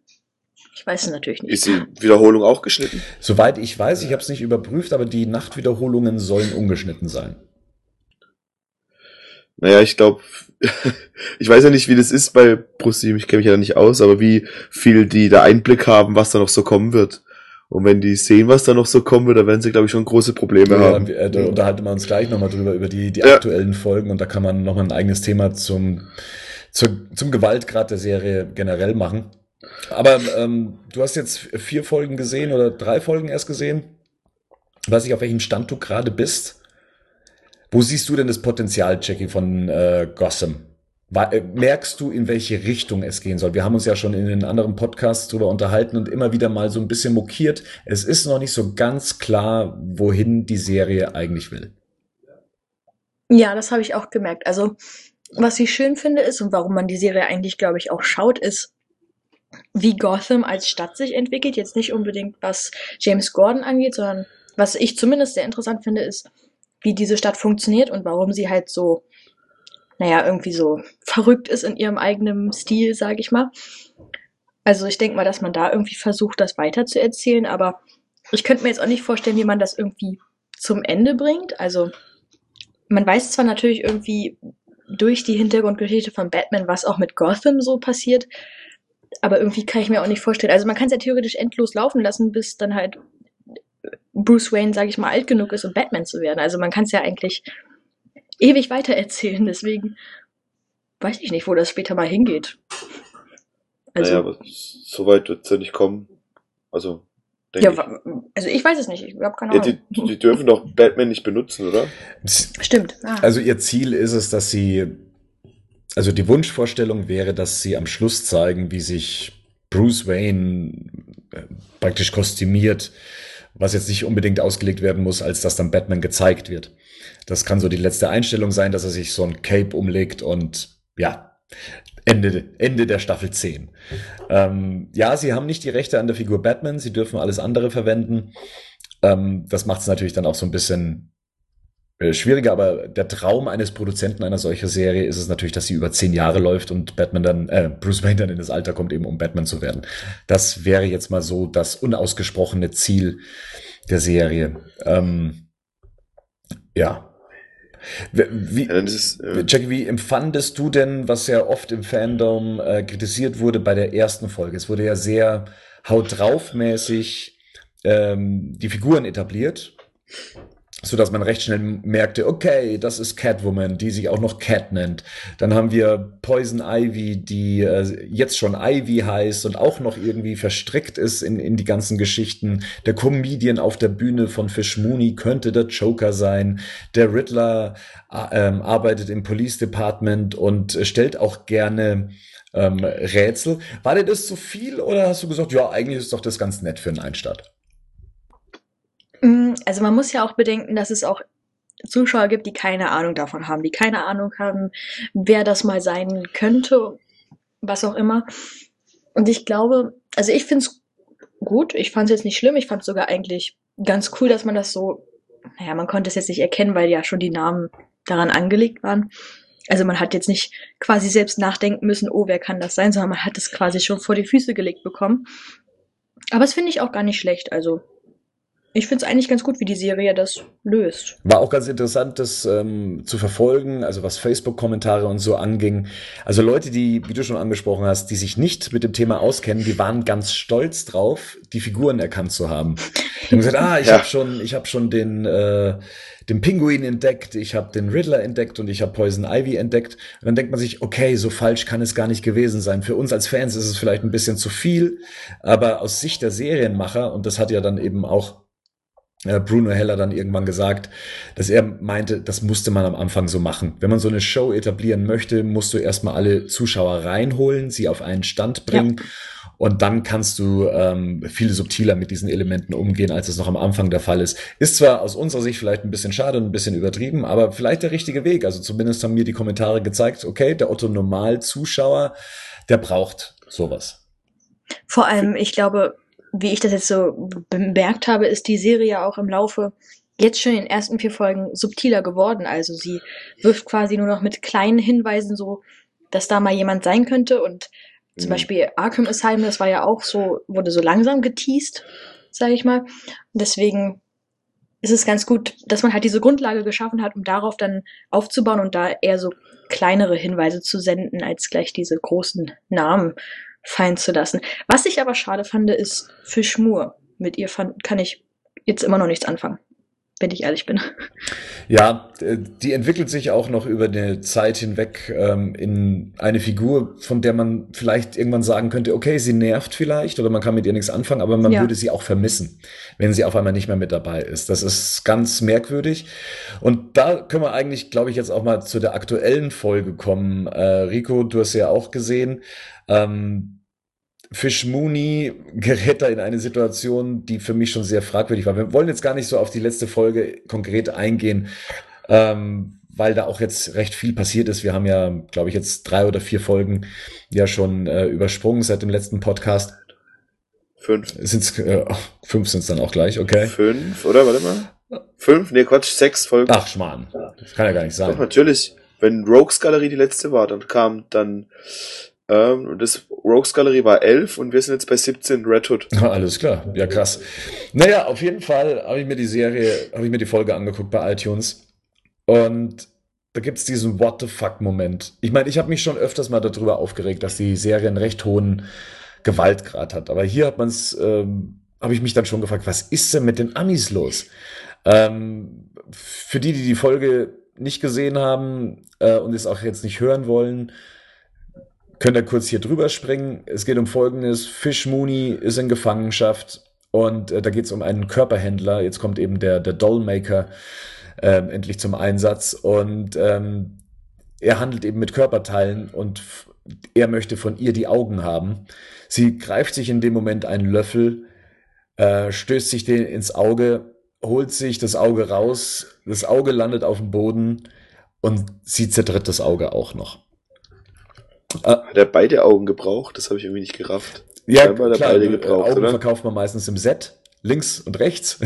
S2: Ich weiß es natürlich nicht.
S3: Ist die Wiederholung auch geschnitten?
S1: Soweit ich weiß, ich habe es nicht überprüft, aber die Nachtwiederholungen sollen ungeschnitten sein.
S3: Naja, ich glaube, ich weiß ja nicht, wie das ist bei ProSieben, ich kenne mich ja da nicht aus, aber wie viel die da Einblick haben, was da noch so kommen wird. Und wenn die sehen, was da noch so kommen wird, dann werden sie, glaube ich, schon große Probleme ja, haben.
S1: Äh, da unterhalten wir uns gleich nochmal drüber, über die, die ja. aktuellen Folgen und da kann man nochmal ein eigenes Thema zum, zum, zum Gewaltgrad der Serie generell machen. Aber ähm, du hast jetzt vier Folgen gesehen oder drei Folgen erst gesehen. Weiß ich, auf welchem Stand du gerade bist. Wo siehst du denn das Potenzial, Jackie, von äh, Gotham? Äh, merkst du, in welche Richtung es gehen soll? Wir haben uns ja schon in den anderen Podcasts drüber unterhalten und immer wieder mal so ein bisschen mokiert. Es ist noch nicht so ganz klar, wohin die Serie eigentlich will.
S2: Ja, das habe ich auch gemerkt. Also, was ich schön finde ist und warum man die Serie eigentlich, glaube ich, auch schaut, ist, wie Gotham als Stadt sich entwickelt. Jetzt nicht unbedingt, was James Gordon angeht, sondern was ich zumindest sehr interessant finde, ist, wie diese Stadt funktioniert und warum sie halt so, naja, irgendwie so verrückt ist in ihrem eigenen Stil, sage ich mal. Also ich denke mal, dass man da irgendwie versucht, das weiter zu erzählen, aber ich könnte mir jetzt auch nicht vorstellen, wie man das irgendwie zum Ende bringt. Also man weiß zwar natürlich irgendwie durch die Hintergrundgeschichte von Batman, was auch mit Gotham so passiert, aber irgendwie kann ich mir auch nicht vorstellen. Also man kann es ja theoretisch endlos laufen lassen, bis dann halt Bruce Wayne, sage ich mal, alt genug ist, um Batman zu werden. Also man kann es ja eigentlich ewig weiter erzählen. Deswegen weiß ich nicht, wo das später mal hingeht.
S3: Also, naja, aber so weit wird es ja nicht kommen. Also,
S2: ja, ich. also ich weiß es nicht. Ich habe keine Ahnung.
S3: Ja, die, die, dürfen doch Batman nicht benutzen, oder?
S2: Stimmt.
S1: Ah. Also ihr Ziel ist es, dass sie also die Wunschvorstellung wäre, dass sie am Schluss zeigen, wie sich Bruce Wayne äh, praktisch kostümiert, was jetzt nicht unbedingt ausgelegt werden muss, als dass dann Batman gezeigt wird. Das kann so die letzte Einstellung sein, dass er sich so ein Cape umlegt und ja, Ende, Ende der Staffel 10. Ähm, ja, sie haben nicht die Rechte an der Figur Batman, sie dürfen alles andere verwenden. Ähm, das macht es natürlich dann auch so ein bisschen schwieriger, aber der Traum eines Produzenten einer solchen Serie ist es natürlich, dass sie über zehn Jahre läuft und Batman dann, äh, Bruce Wayne dann in das Alter kommt, eben um Batman zu werden. Das wäre jetzt mal so das unausgesprochene Ziel der Serie. Ähm, ja. Wie, ist, äh Jackie, wie empfandest du denn, was ja oft im Fandom äh, kritisiert wurde bei der ersten Folge? Es wurde ja sehr haut drauf mäßig ähm, die Figuren etabliert so dass man recht schnell merkte, okay, das ist Catwoman, die sich auch noch Cat nennt. Dann haben wir Poison Ivy, die äh, jetzt schon Ivy heißt und auch noch irgendwie verstrickt ist in, in die ganzen Geschichten. Der Comedian auf der Bühne von Fish Mooney könnte der Joker sein. Der Riddler äh, ähm, arbeitet im Police Department und stellt auch gerne ähm, Rätsel. War dir das zu viel oder hast du gesagt, ja, eigentlich ist doch das ganz nett für einen Einstart?
S2: Mm, also man muss ja auch bedenken, dass es auch Zuschauer gibt, die keine Ahnung davon haben, die keine Ahnung haben, wer das mal sein könnte, was auch immer. Und ich glaube, also ich finde es gut, ich fand es jetzt nicht schlimm, ich fand es sogar eigentlich ganz cool, dass man das so, naja, man konnte es jetzt nicht erkennen, weil ja schon die Namen daran angelegt waren. Also man hat jetzt nicht quasi selbst nachdenken müssen, oh, wer kann das sein, sondern man hat es quasi schon vor die Füße gelegt bekommen. Aber es finde ich auch gar nicht schlecht. Also ich finde es eigentlich ganz gut, wie die Serie das löst.
S1: War auch ganz interessant, das ähm, zu verfolgen, also was Facebook-Kommentare und so anging. Also Leute, die, wie du schon angesprochen hast, die sich nicht mit dem Thema auskennen, die waren ganz stolz drauf, die Figuren erkannt zu haben. Die haben gesagt, ah, ich ja. habe schon, ich habe schon den, äh, den Pinguin entdeckt, ich habe den Riddler entdeckt und ich habe Poison Ivy entdeckt. Und dann denkt man sich, okay, so falsch kann es gar nicht gewesen sein. Für uns als Fans ist es vielleicht ein bisschen zu viel, aber aus Sicht der Serienmacher, und das hat ja dann eben auch Bruno Heller dann irgendwann gesagt, dass er meinte, das musste man am Anfang so machen. Wenn man so eine Show etablieren möchte, musst du erstmal alle Zuschauer reinholen, sie auf einen Stand bringen. Ja. Und dann kannst du ähm, viel subtiler mit diesen Elementen umgehen, als es noch am Anfang der Fall ist. Ist zwar aus unserer Sicht vielleicht ein bisschen schade und ein bisschen übertrieben, aber vielleicht der richtige Weg. Also zumindest haben mir die Kommentare gezeigt, okay, der Otto Normal-Zuschauer, der braucht sowas.
S2: Vor allem, ich glaube, wie ich das jetzt so bemerkt habe, ist die Serie auch im Laufe jetzt schon in den ersten vier Folgen subtiler geworden. Also sie wirft quasi nur noch mit kleinen Hinweisen so, dass da mal jemand sein könnte. Und zum mhm. Beispiel Arkham Asylum, das war ja auch so, wurde so langsam geteased, sage ich mal. Und deswegen ist es ganz gut, dass man halt diese Grundlage geschaffen hat, um darauf dann aufzubauen und da eher so kleinere Hinweise zu senden, als gleich diese großen Namen fallen zu lassen. Was ich aber schade fand, ist Fischmur. Mit ihr fand, kann ich jetzt immer noch nichts anfangen, wenn ich ehrlich bin.
S1: Ja, die entwickelt sich auch noch über eine Zeit hinweg ähm, in eine Figur, von der man vielleicht irgendwann sagen könnte, okay, sie nervt vielleicht oder man kann mit ihr nichts anfangen, aber man ja. würde sie auch vermissen, wenn sie auf einmal nicht mehr mit dabei ist. Das ist ganz merkwürdig. Und da können wir eigentlich, glaube ich, jetzt auch mal zu der aktuellen Folge kommen. Äh, Rico, du hast ja auch gesehen. Ähm, Fish Mooney gerät da in eine Situation, die für mich schon sehr fragwürdig war. Wir wollen jetzt gar nicht so auf die letzte Folge konkret eingehen, ähm, weil da auch jetzt recht viel passiert ist. Wir haben ja, glaube ich, jetzt drei oder vier Folgen ja schon äh, übersprungen seit dem letzten Podcast.
S3: Fünf.
S1: Sind's, äh, fünf sind es dann auch gleich, okay.
S3: Fünf, oder? Warte mal. Fünf? Nee, Quatsch, sechs Folgen.
S1: Ach, Schmarrn. Das kann ja gar nicht sein. Doch,
S3: natürlich. Wenn Rogues Galerie die letzte war, dann kam dann ähm, das Rogues Gallery war 11 und wir sind jetzt bei 17 Red Hood.
S1: alles klar, ja krass. Naja, auf jeden Fall habe ich mir die Serie, habe ich mir die Folge angeguckt bei iTunes und da gibt es diesen What the fuck Moment. Ich meine, ich habe mich schon öfters mal darüber aufgeregt, dass die Serie einen recht hohen Gewaltgrad hat. Aber hier hat man es, ähm, habe ich mich dann schon gefragt, was ist denn mit den Amis los? Ähm, für die, die die Folge nicht gesehen haben äh, und es auch jetzt nicht hören wollen, Könnt ihr kurz hier drüber springen. Es geht um Folgendes. Fish Mooney ist in Gefangenschaft und äh, da geht es um einen Körperhändler. Jetzt kommt eben der, der Dollmaker äh, endlich zum Einsatz und ähm, er handelt eben mit Körperteilen und er möchte von ihr die Augen haben. Sie greift sich in dem Moment einen Löffel, äh, stößt sich den ins Auge, holt sich das Auge raus, das Auge landet auf dem Boden und sie zertritt das Auge auch noch.
S3: Ah. Hat er beide Augen gebraucht? Das habe ich irgendwie nicht gerafft.
S1: Ja, klar, beide gebraucht, Augen oder? verkauft man meistens im Set, links und rechts.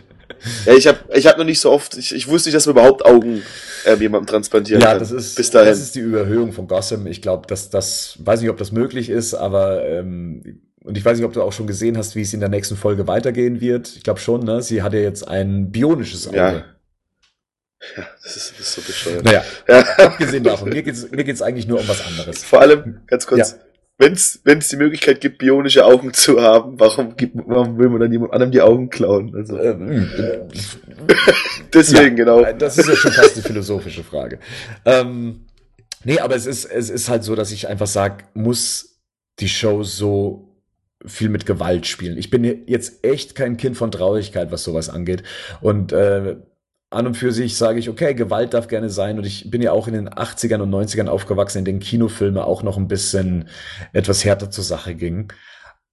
S3: ja, ich habe ich hab noch nicht so oft, ich, ich wusste nicht, dass man überhaupt Augen äh, jemandem transplantieren
S1: ja, kann. Ja, das ist, Bis dahin. das ist die Überhöhung von Gotham. Ich glaube, dass das, weiß nicht, ob das möglich ist, aber ähm, und ich weiß nicht, ob du auch schon gesehen hast, wie es in der nächsten Folge weitergehen wird. Ich glaube schon, ne? Sie hat ja jetzt ein bionisches Auge.
S3: Ja. Ja, das ist, das ist so bescheuert.
S1: Naja, ja. abgesehen davon, mir geht's mir geht's eigentlich nur um was anderes.
S3: Vor allem, ganz kurz, ja. wenn's wenn's die Möglichkeit gibt, bionische Augen zu haben, warum, gibt, warum will man dann jemand anderem die Augen klauen? Also, ähm, Deswegen, ja, genau.
S1: Das ist ja schon fast eine philosophische Frage. Ähm, nee, aber es ist, es ist halt so, dass ich einfach sage, muss die Show so viel mit Gewalt spielen. Ich bin jetzt echt kein Kind von Traurigkeit, was sowas angeht. Und äh, an und für sich sage ich, okay, Gewalt darf gerne sein. Und ich bin ja auch in den 80ern und 90ern aufgewachsen, in denen Kinofilme auch noch ein bisschen etwas härter zur Sache gingen.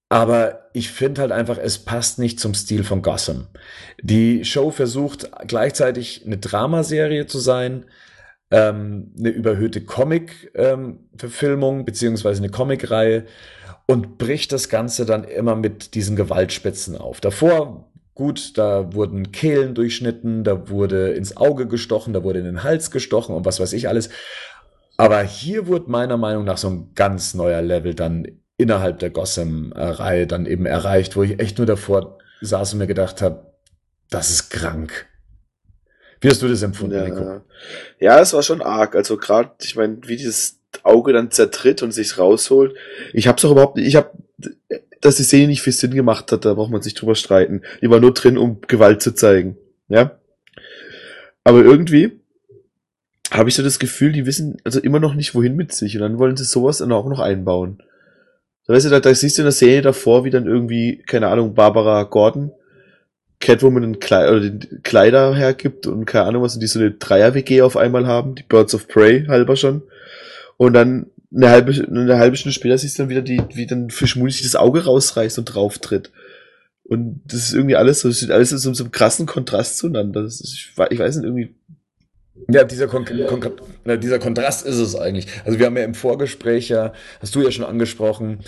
S1: Aber ich finde halt einfach, es passt nicht zum Stil von Gotham. Die Show versucht gleichzeitig eine Dramaserie zu sein, ähm, eine überhöhte Comic-Verfilmung ähm, beziehungsweise eine Comic-Reihe und bricht das Ganze dann immer mit diesen Gewaltspitzen auf. Davor gut, da wurden Kehlen durchschnitten, da wurde ins Auge gestochen, da wurde in den Hals gestochen und was weiß ich alles. Aber hier wurde meiner Meinung nach so ein ganz neuer Level dann innerhalb der Gotham-Reihe dann eben erreicht, wo ich echt nur davor saß und mir gedacht habe, das ist krank. Wie hast du das empfunden,
S3: ja, Nico? Ja, es war schon arg. Also gerade, ich meine, wie dieses Auge dann zertritt und sich's rausholt. Ich hab's auch überhaupt nicht, ich hab dass die Szene nicht viel Sinn gemacht hat, da braucht man sich drüber streiten. Die war nur drin, um Gewalt zu zeigen. Ja. Aber irgendwie habe ich so das Gefühl, die wissen also immer noch nicht, wohin mit sich. Und dann wollen sie sowas dann auch noch einbauen. Da weißt du, da, da siehst du in der Szene davor, wie dann irgendwie, keine Ahnung, Barbara Gordon Catwoman einen Kle oder den Kleider hergibt und keine Ahnung was, und die so eine Dreier-WG auf einmal haben, die Birds of Prey halber schon. Und dann eine halbe, eine halbe Stunde später siehst du dann wieder, die, wie dann Fischmuli sich das Auge rausreißt und drauf tritt. Und das ist irgendwie alles so, das steht alles in so, so einem krassen Kontrast zueinander. Das ist, ich, ich weiß nicht, irgendwie.
S1: Ja, dieser, Kon Kon na, dieser Kontrast ist es eigentlich. Also wir haben ja im Vorgespräch ja, hast du ja schon angesprochen,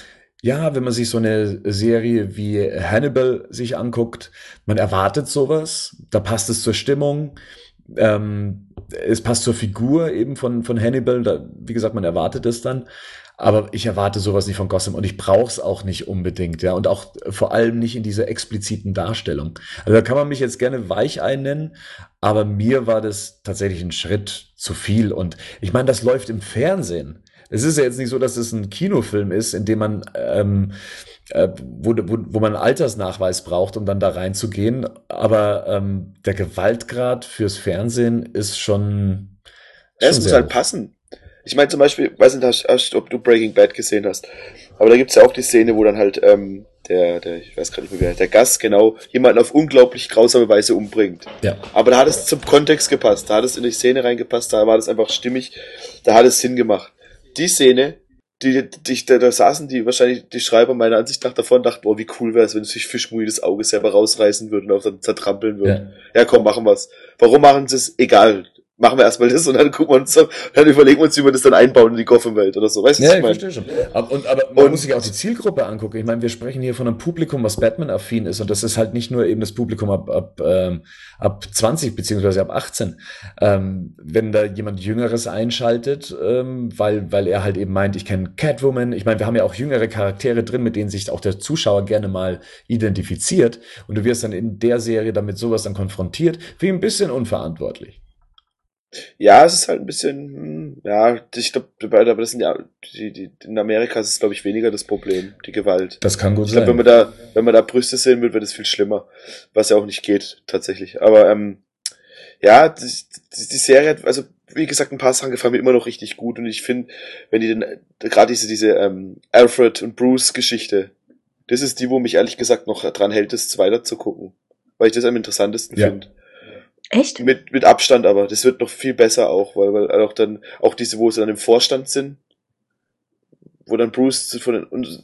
S1: ja, wenn man sich so eine Serie wie Hannibal sich anguckt, man erwartet sowas, da passt es zur Stimmung, ähm, es passt zur Figur eben von, von Hannibal. Da, wie gesagt, man erwartet es dann. Aber ich erwarte sowas nicht von Gotham und ich brauche es auch nicht unbedingt, ja. Und auch vor allem nicht in dieser expliziten Darstellung. Also da kann man mich jetzt gerne Weichei nennen, aber mir war das tatsächlich ein Schritt zu viel. Und ich meine, das läuft im Fernsehen. Es ist ja jetzt nicht so, dass es ein Kinofilm ist, in dem man ähm, äh, wo, wo, wo man einen Altersnachweis braucht, um dann da reinzugehen. Aber ähm, der Gewaltgrad fürs Fernsehen ist schon.
S3: Ja, es muss halt passen. Ich meine zum Beispiel, weiß nicht, ob du Breaking Bad gesehen hast, aber da gibt's ja auch die Szene, wo dann halt ähm, der, der, ich weiß gar nicht mehr wer, der Gast genau jemanden auf unglaublich grausame Weise umbringt.
S1: Ja.
S3: Aber da hat es zum Kontext gepasst, da hat es in die Szene reingepasst, da war das einfach stimmig, da hat es Sinn gemacht. Die Szene, die, die, da, da saßen die wahrscheinlich die Schreiber meiner Ansicht nach davon dachten, boah, wie cool wäre es, wenn sich Fischmui das Auge selber rausreißen würden und auch dann zertrampeln würden. Ja. ja, komm, machen wir's. Warum machen sie es? Egal machen wir erstmal das und dann gucken wir uns, dann überlegen wir uns, wie wir das dann einbauen in die Gotham-Welt oder so. Weißt du,
S1: ja, ich, ich verstehe schon. Aber, und, aber man und, muss sich auch die Zielgruppe angucken. Ich meine, wir sprechen hier von einem Publikum, was Batman-affin ist und das ist halt nicht nur eben das Publikum ab, ab, ähm, ab 20 beziehungsweise ab 18. Ähm, wenn da jemand Jüngeres einschaltet, ähm, weil, weil er halt eben meint, ich kenne Catwoman. Ich meine, wir haben ja auch jüngere Charaktere drin, mit denen sich auch der Zuschauer gerne mal identifiziert und du wirst dann in der Serie damit sowas dann konfrontiert, wie ein bisschen unverantwortlich.
S3: Ja, es ist halt ein bisschen, hm, ja, ich glaube, aber das sind ja, die, die, in Amerika ist es, glaube ich, weniger das Problem, die Gewalt.
S1: Das kann gut
S3: ich glaub, sein. Wenn man da, wenn man da Brüste sehen will, wird es viel schlimmer. Was ja auch nicht geht, tatsächlich. Aber, ähm, ja, die, die Serie, also, wie gesagt, ein paar Sachen gefallen mir immer noch richtig gut und ich finde, wenn die denn, gerade diese, diese, ähm, Alfred und Bruce Geschichte, das ist die, wo mich ehrlich gesagt noch dran hält, das weiter zu gucken. Weil ich das am interessantesten ja. finde.
S2: Echt?
S3: Mit, mit Abstand aber. Das wird noch viel besser auch, weil, weil auch dann, auch diese, wo sie dann im Vorstand sind, wo dann Bruce von den,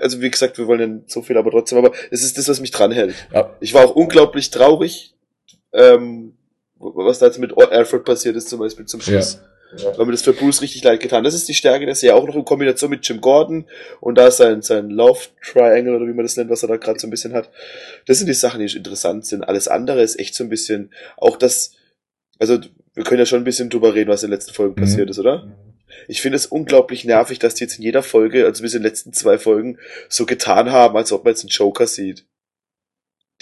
S3: also wie gesagt, wir wollen dann so viel, aber trotzdem, aber es ist das, was mich dranhält. Ja. Ich war auch unglaublich traurig, ähm, was da jetzt mit Alfred passiert ist, zum Beispiel zum Schluss. Ja. Weil mir das für Bruce richtig leid getan. Das ist die Stärke der Serie, auch noch in Kombination mit Jim Gordon und da ist sein, sein Love Triangle oder wie man das nennt, was er da gerade so ein bisschen hat. Das sind die Sachen, die interessant sind. Alles andere ist echt so ein bisschen, auch das, also wir können ja schon ein bisschen drüber reden, was in den letzten Folgen mhm. passiert ist, oder? Ich finde es unglaublich nervig, dass die jetzt in jeder Folge, also bis in den letzten zwei Folgen, so getan haben, als ob man jetzt einen Joker sieht.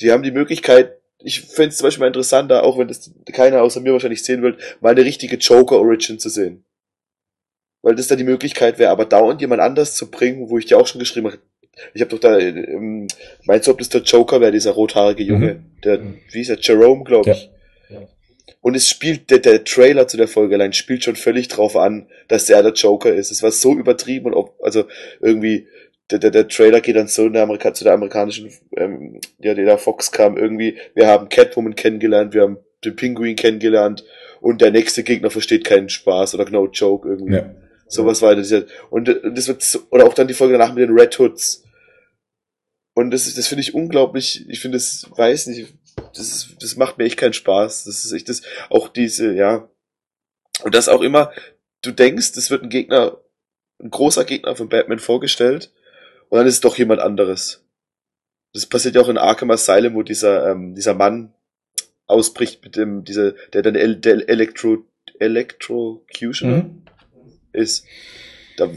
S3: Die haben die Möglichkeit, ich fände es zum Beispiel mal interessanter, auch wenn das keiner außer mir wahrscheinlich sehen will, mal eine richtige Joker-Origin zu sehen. Weil das da die Möglichkeit wäre, aber dauernd jemand anders zu bringen, wo ich dir auch schon geschrieben habe, ich habe doch da, ähm, meinst du, ob das der Joker wäre, dieser rothaarige Junge? Mhm. Der, wie ist er, Jerome, glaube ich. Ja. Ja. Und es spielt, der, der Trailer zu der Folge allein spielt schon völlig drauf an, dass er der Joker ist. Es war so übertrieben und auch, also irgendwie, der, der, der Trailer geht dann so in der Amerika zu der amerikanischen, ähm, ja, der da Fox kam irgendwie, wir haben Catwoman kennengelernt, wir haben den Pinguin kennengelernt und der nächste Gegner versteht keinen Spaß oder no joke irgendwie. Ja. Sowas war das ja. Und das wird, so, oder auch dann die Folge danach mit den Red Hoods. Und das, das finde ich unglaublich, ich finde das, weiß nicht, das, das macht mir echt keinen Spaß. Das ist echt das, auch diese, ja. Und das auch immer, du denkst, es wird ein Gegner, ein großer Gegner von Batman vorgestellt und dann ist es doch jemand anderes. Das passiert ja auch in Arkham Asylum, wo dieser, ähm, dieser Mann ausbricht mit dem, dieser, der dann El der Electro, Electrocutioner mhm. ist. Da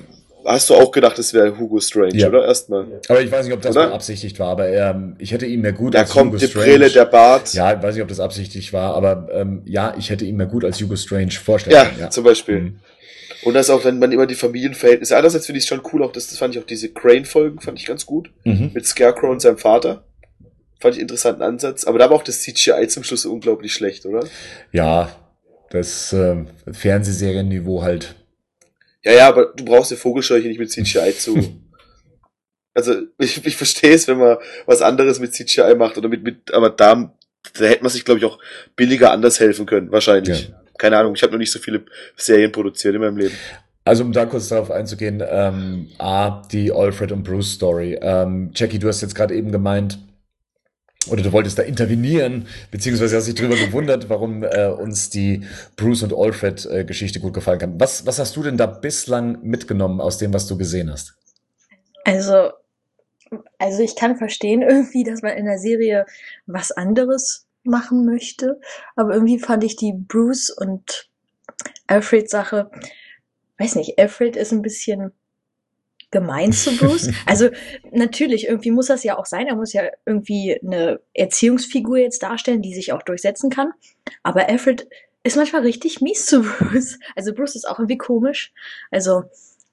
S3: hast du auch gedacht, es wäre Hugo Strange, ja. oder? Erstmal.
S1: Aber ich weiß nicht, ob das beabsichtigt war, aber ähm, ich hätte ihn mehr gut
S3: da als kommt Hugo die Strange. Brille, der Bart.
S1: Ja, ich weiß nicht, ob das absichtlich war, aber ähm, ja, ich hätte ihn mir gut als Hugo Strange vorstellen
S3: ja, können. Ja, zum Beispiel. Mhm. Und dass auch dann man immer die Familienverhältnisse. Andererseits finde ich es schon cool, auch das, das fand ich auch diese Crane-Folgen, fand ich ganz gut. Mhm. Mit Scarecrow und seinem Vater. Fand ich interessanten Ansatz. Aber da war auch das CGI zum Schluss unglaublich schlecht, oder?
S1: Ja, das äh, Fernsehserienniveau halt.
S3: Ja, ja, aber du brauchst ja Vogelscheuche nicht mit CGI zu. also ich, ich verstehe es, wenn man was anderes mit CGI macht oder mit, mit aber da, da hätte man sich, glaube ich, auch billiger anders helfen können, wahrscheinlich. Ja keine Ahnung, ich habe noch nicht so viele Serien produziert in meinem Leben.
S1: Also um da kurz darauf einzugehen, ähm, A, die Alfred und Bruce Story. Ähm, Jackie, du hast jetzt gerade eben gemeint, oder du wolltest da intervenieren, beziehungsweise hast dich drüber gewundert, warum äh, uns die Bruce und Alfred äh, Geschichte gut gefallen kann. Was, was hast du denn da bislang mitgenommen aus dem, was du gesehen hast?
S2: Also, also ich kann verstehen irgendwie, dass man in der Serie was anderes machen möchte. Aber irgendwie fand ich die Bruce und Alfred Sache, weiß nicht, Alfred ist ein bisschen gemein zu Bruce. Also natürlich, irgendwie muss das ja auch sein. Er muss ja irgendwie eine Erziehungsfigur jetzt darstellen, die sich auch durchsetzen kann. Aber Alfred ist manchmal richtig mies zu Bruce. Also Bruce ist auch irgendwie komisch. Also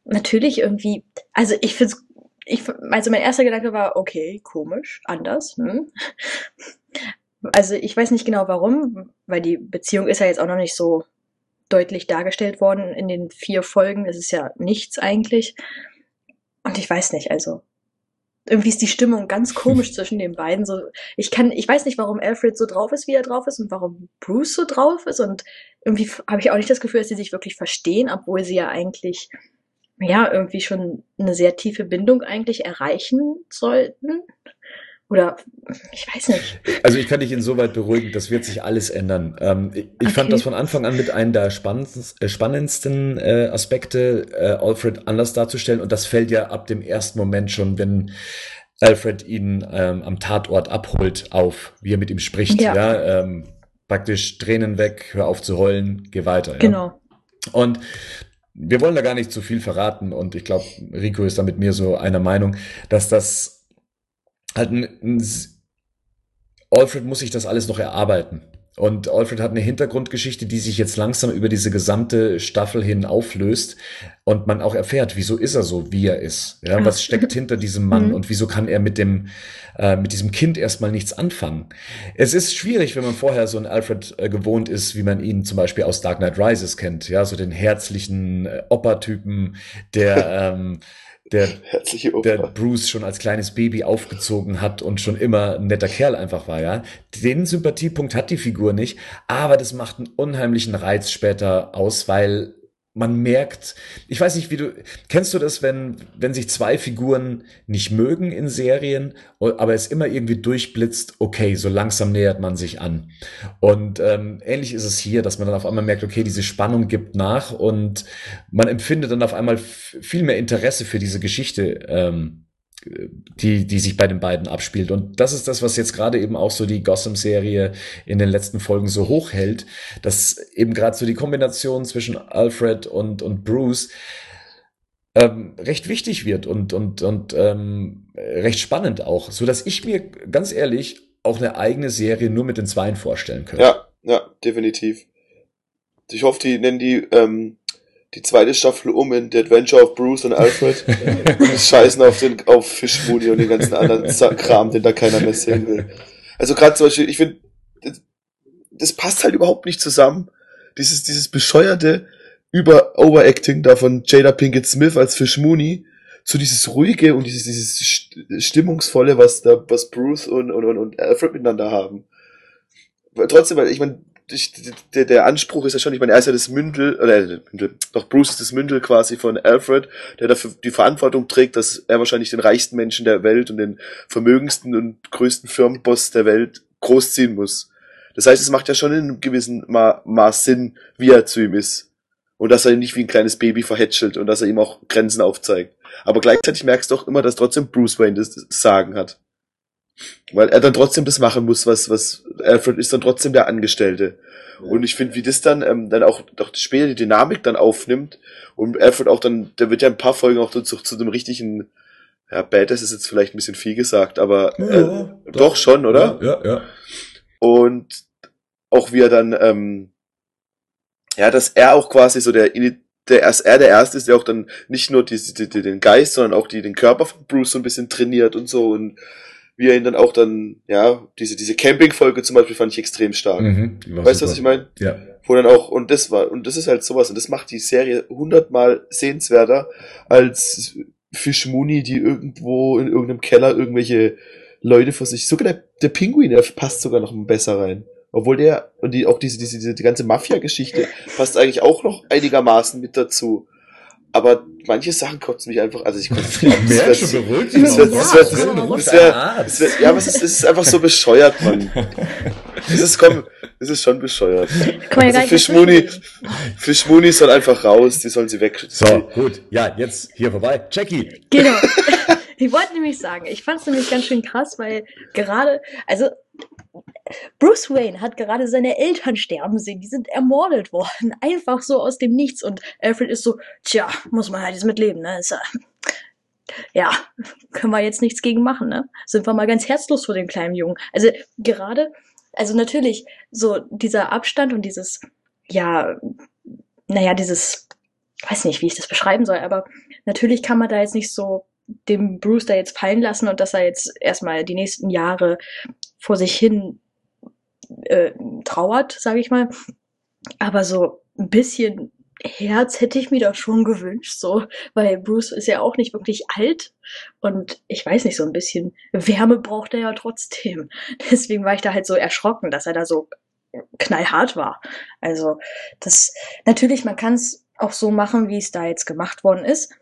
S2: natürlich irgendwie, also ich finde ich, also mein erster Gedanke war, okay, komisch, anders. Hm? Also ich weiß nicht genau warum, weil die Beziehung ist ja jetzt auch noch nicht so deutlich dargestellt worden in den vier Folgen. Es ist ja nichts eigentlich. Und ich weiß nicht, also irgendwie ist die Stimmung ganz komisch zwischen den beiden. So, ich kann, ich weiß nicht, warum Alfred so drauf ist, wie er drauf ist und warum Bruce so drauf ist. Und irgendwie habe ich auch nicht das Gefühl, dass sie sich wirklich verstehen, obwohl sie ja eigentlich, ja, irgendwie schon eine sehr tiefe Bindung eigentlich erreichen sollten. Oder ich weiß nicht.
S1: Also ich kann dich insoweit beruhigen, das wird sich alles ändern. Ähm, ich okay. fand das von Anfang an mit einem der spannendsten, äh, spannendsten äh, Aspekte, äh, Alfred anders darzustellen. Und das fällt ja ab dem ersten Moment schon, wenn Alfred ihn ähm, am Tatort abholt, auf, wie er mit ihm spricht. Ja. ja ähm, praktisch Tränen weg, hör auf zu heulen, geh weiter. Ja?
S2: Genau.
S1: Und wir wollen da gar nicht zu viel verraten. Und ich glaube, Rico ist da mit mir so einer Meinung, dass das halt ein, ein Alfred muss sich das alles noch erarbeiten. Und Alfred hat eine Hintergrundgeschichte, die sich jetzt langsam über diese gesamte Staffel hin auflöst und man auch erfährt, wieso ist er so, wie er ist. Ja, was steckt hinter diesem Mann mhm. und wieso kann er mit dem, äh, mit diesem Kind erstmal nichts anfangen. Es ist schwierig, wenn man vorher so ein Alfred äh, gewohnt ist, wie man ihn zum Beispiel aus Dark Knight Rises kennt. Ja, so den herzlichen äh, Opa-Typen, der, ähm, der, der Bruce schon als kleines Baby aufgezogen hat und schon immer ein netter Kerl einfach war, ja. Den Sympathiepunkt hat die Figur nicht, aber das macht einen unheimlichen Reiz später aus, weil man merkt, ich weiß nicht, wie du, kennst du das, wenn, wenn sich zwei Figuren nicht mögen in Serien, aber es immer irgendwie durchblitzt, okay, so langsam nähert man sich an. Und ähm, ähnlich ist es hier, dass man dann auf einmal merkt, okay, diese Spannung gibt nach und man empfindet dann auf einmal viel mehr Interesse für diese Geschichte. Ähm, die, die sich bei den beiden abspielt. Und das ist das, was jetzt gerade eben auch so die Gotham-Serie in den letzten Folgen so hoch hält, dass eben gerade so die Kombination zwischen Alfred und, und Bruce ähm, recht wichtig wird und, und, und ähm, recht spannend auch, so dass ich mir ganz ehrlich auch eine eigene Serie nur mit den Zweien vorstellen könnte.
S3: Ja, ja, definitiv. Ich hoffe, die nennen die ähm, die zweite Staffel um in The Adventure of Bruce und Alfred und scheißen auf den auf Fischmudi und den ganzen anderen Kram, den da keiner mehr sehen will. Also gerade zum Beispiel, ich finde, das, das, passt halt überhaupt nicht zusammen. Dieses, dieses bescheuerte über Overacting da von Jada Pinkett Smith als Fischmuni zu dieses ruhige und dieses, dieses stimmungsvolle, was da, was Bruce und, und, und Alfred miteinander haben. Trotzdem, weil ich meine, der, der Anspruch ist ja schon, ich meine, er ist ja das Mündel, oder äh, Mündel, doch Bruce ist das Mündel quasi von Alfred, der dafür die Verantwortung trägt, dass er wahrscheinlich den reichsten Menschen der Welt und den vermögendsten und größten Firmenboss der Welt großziehen muss. Das heißt, es macht ja schon in einem gewissen Ma Maß Sinn, wie er zu ihm ist. Und dass er ihn nicht wie ein kleines Baby verhätschelt und dass er ihm auch Grenzen aufzeigt. Aber gleichzeitig merkst du doch immer, dass trotzdem Bruce Wayne das Sagen hat. Weil er dann trotzdem das machen muss, was, was Alfred ist dann trotzdem der Angestellte. Ja. Und ich finde, wie das dann, ähm, dann auch doch später die Dynamik dann aufnimmt und Alfred auch dann, der wird ja ein paar Folgen auch zu, zu dem richtigen, ja, Badass ist jetzt vielleicht ein bisschen viel gesagt, aber äh, ja, doch, doch, schon, oder?
S1: Ja, ja, ja.
S3: Und auch wie er dann, ähm, ja, dass er auch quasi so der, der erst er der erste ist, der auch dann nicht nur die, die, die, den Geist, sondern auch die den Körper von Bruce so ein bisschen trainiert und so und wie er ihn dann auch dann, ja, diese, diese Camping-Folge zum Beispiel fand ich extrem stark. Mhm, weißt du, was ich meine?
S1: Ja.
S3: Wo dann auch, und das war, und das ist halt sowas, und das macht die Serie hundertmal sehenswerter als Fischmuni, die irgendwo in irgendeinem Keller irgendwelche Leute vor sich, sogar der, der Pinguin, der passt sogar noch besser rein. Obwohl der, und die, auch diese, diese, diese die ganze Mafia-Geschichte passt eigentlich auch noch einigermaßen mit dazu aber manche Sachen kotzen mich einfach, also ich kotze mich
S1: auch. Mehr schon beruhigt. Ja,
S3: aber es ist, es ist einfach so bescheuert, Mann. Es ist, komm, es ist schon bescheuert. Also Fischmuni, Fischmuni soll einfach raus, die sollen sie weg.
S1: So, gut. Ja, jetzt hier vorbei. Jackie.
S2: Genau. Ich wollte nämlich sagen, ich fand es nämlich ganz schön krass, weil gerade, also Bruce Wayne hat gerade seine Eltern sterben sehen. Die sind ermordet worden. Einfach so aus dem Nichts. Und Alfred ist so, tja, muss man halt jetzt mitleben, ne? Ist, ja, können wir jetzt nichts gegen machen, ne? Sind wir mal ganz herzlos vor dem kleinen Jungen. Also gerade, also natürlich, so dieser Abstand und dieses, ja, naja, dieses, weiß nicht, wie ich das beschreiben soll, aber natürlich kann man da jetzt nicht so dem Bruce da jetzt fallen lassen und dass er jetzt erstmal die nächsten Jahre vor sich hin äh, trauert, sage ich mal. Aber so ein bisschen Herz hätte ich mir doch schon gewünscht, so, weil Bruce ist ja auch nicht wirklich alt und ich weiß nicht, so ein bisschen Wärme braucht er ja trotzdem. Deswegen war ich da halt so erschrocken, dass er da so knallhart war. Also, das, natürlich, man kann es auch so machen, wie es da jetzt gemacht worden ist,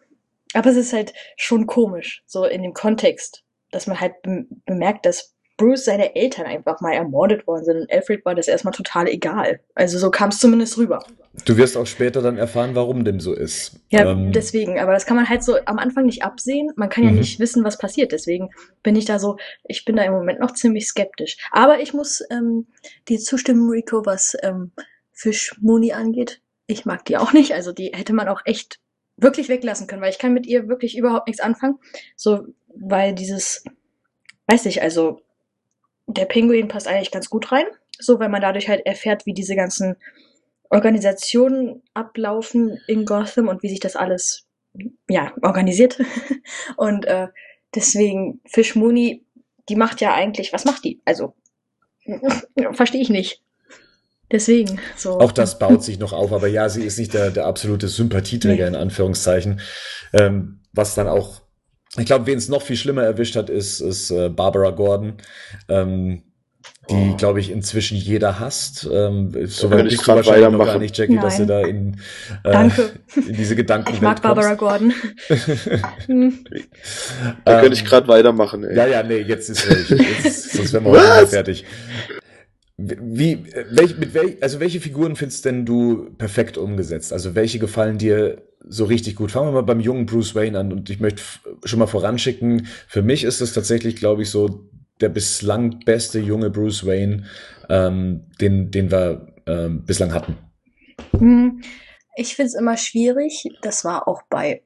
S2: aber es ist halt schon komisch, so in dem Kontext, dass man halt bemerkt, dass Bruce seine Eltern einfach mal ermordet worden sind und Alfred war das erstmal total egal. Also so kam es zumindest rüber.
S1: Du wirst auch später dann erfahren, warum dem so ist.
S2: Ja, ähm, deswegen. Aber das kann man halt so am Anfang nicht absehen. Man kann ja mhm. nicht wissen, was passiert. Deswegen bin ich da so, ich bin da im Moment noch ziemlich skeptisch. Aber ich muss ähm, die zustimmen, Rico, was ähm, Fischmoni angeht. Ich mag die auch nicht. Also die hätte man auch echt wirklich weglassen können, weil ich kann mit ihr wirklich überhaupt nichts anfangen. So, weil dieses, weiß ich, also der Pinguin passt eigentlich ganz gut rein, so weil man dadurch halt erfährt, wie diese ganzen Organisationen ablaufen in Gotham und wie sich das alles ja organisiert. und äh, deswegen Fish Mooney, die macht ja eigentlich, was macht die? Also verstehe ich nicht. Deswegen so.
S1: Auch das baut sich noch auf, aber ja, sie ist nicht der, der absolute Sympathieträger nee. in Anführungszeichen, ähm, was dann auch ich glaube, wen es noch viel schlimmer erwischt hat, ist, ist äh, Barbara Gordon. Ähm, die, oh. glaube ich, inzwischen jeder hasst. Ähm,
S3: so weit bist du wahrscheinlich noch gar
S1: nicht, Jackie, Nein. dass du da in,
S2: äh, Danke.
S1: in diese Gedanken
S2: Ich mag Barbara Gordon.
S3: Da könnte ich gerade weitermachen.
S1: Ey. Ja, ja, nee, jetzt ist ruhig. Jetzt, sonst wären wir heute mal fertig. Wie, welch, mit welch, also welche Figuren findest denn du perfekt umgesetzt? Also welche gefallen dir so richtig gut? Fangen wir mal beim jungen Bruce Wayne an und ich möchte schon mal voranschicken, für mich ist es tatsächlich, glaube ich, so der bislang beste junge Bruce Wayne, ähm, den, den wir ähm, bislang hatten.
S2: Hm, ich finde es immer schwierig. Das war auch bei,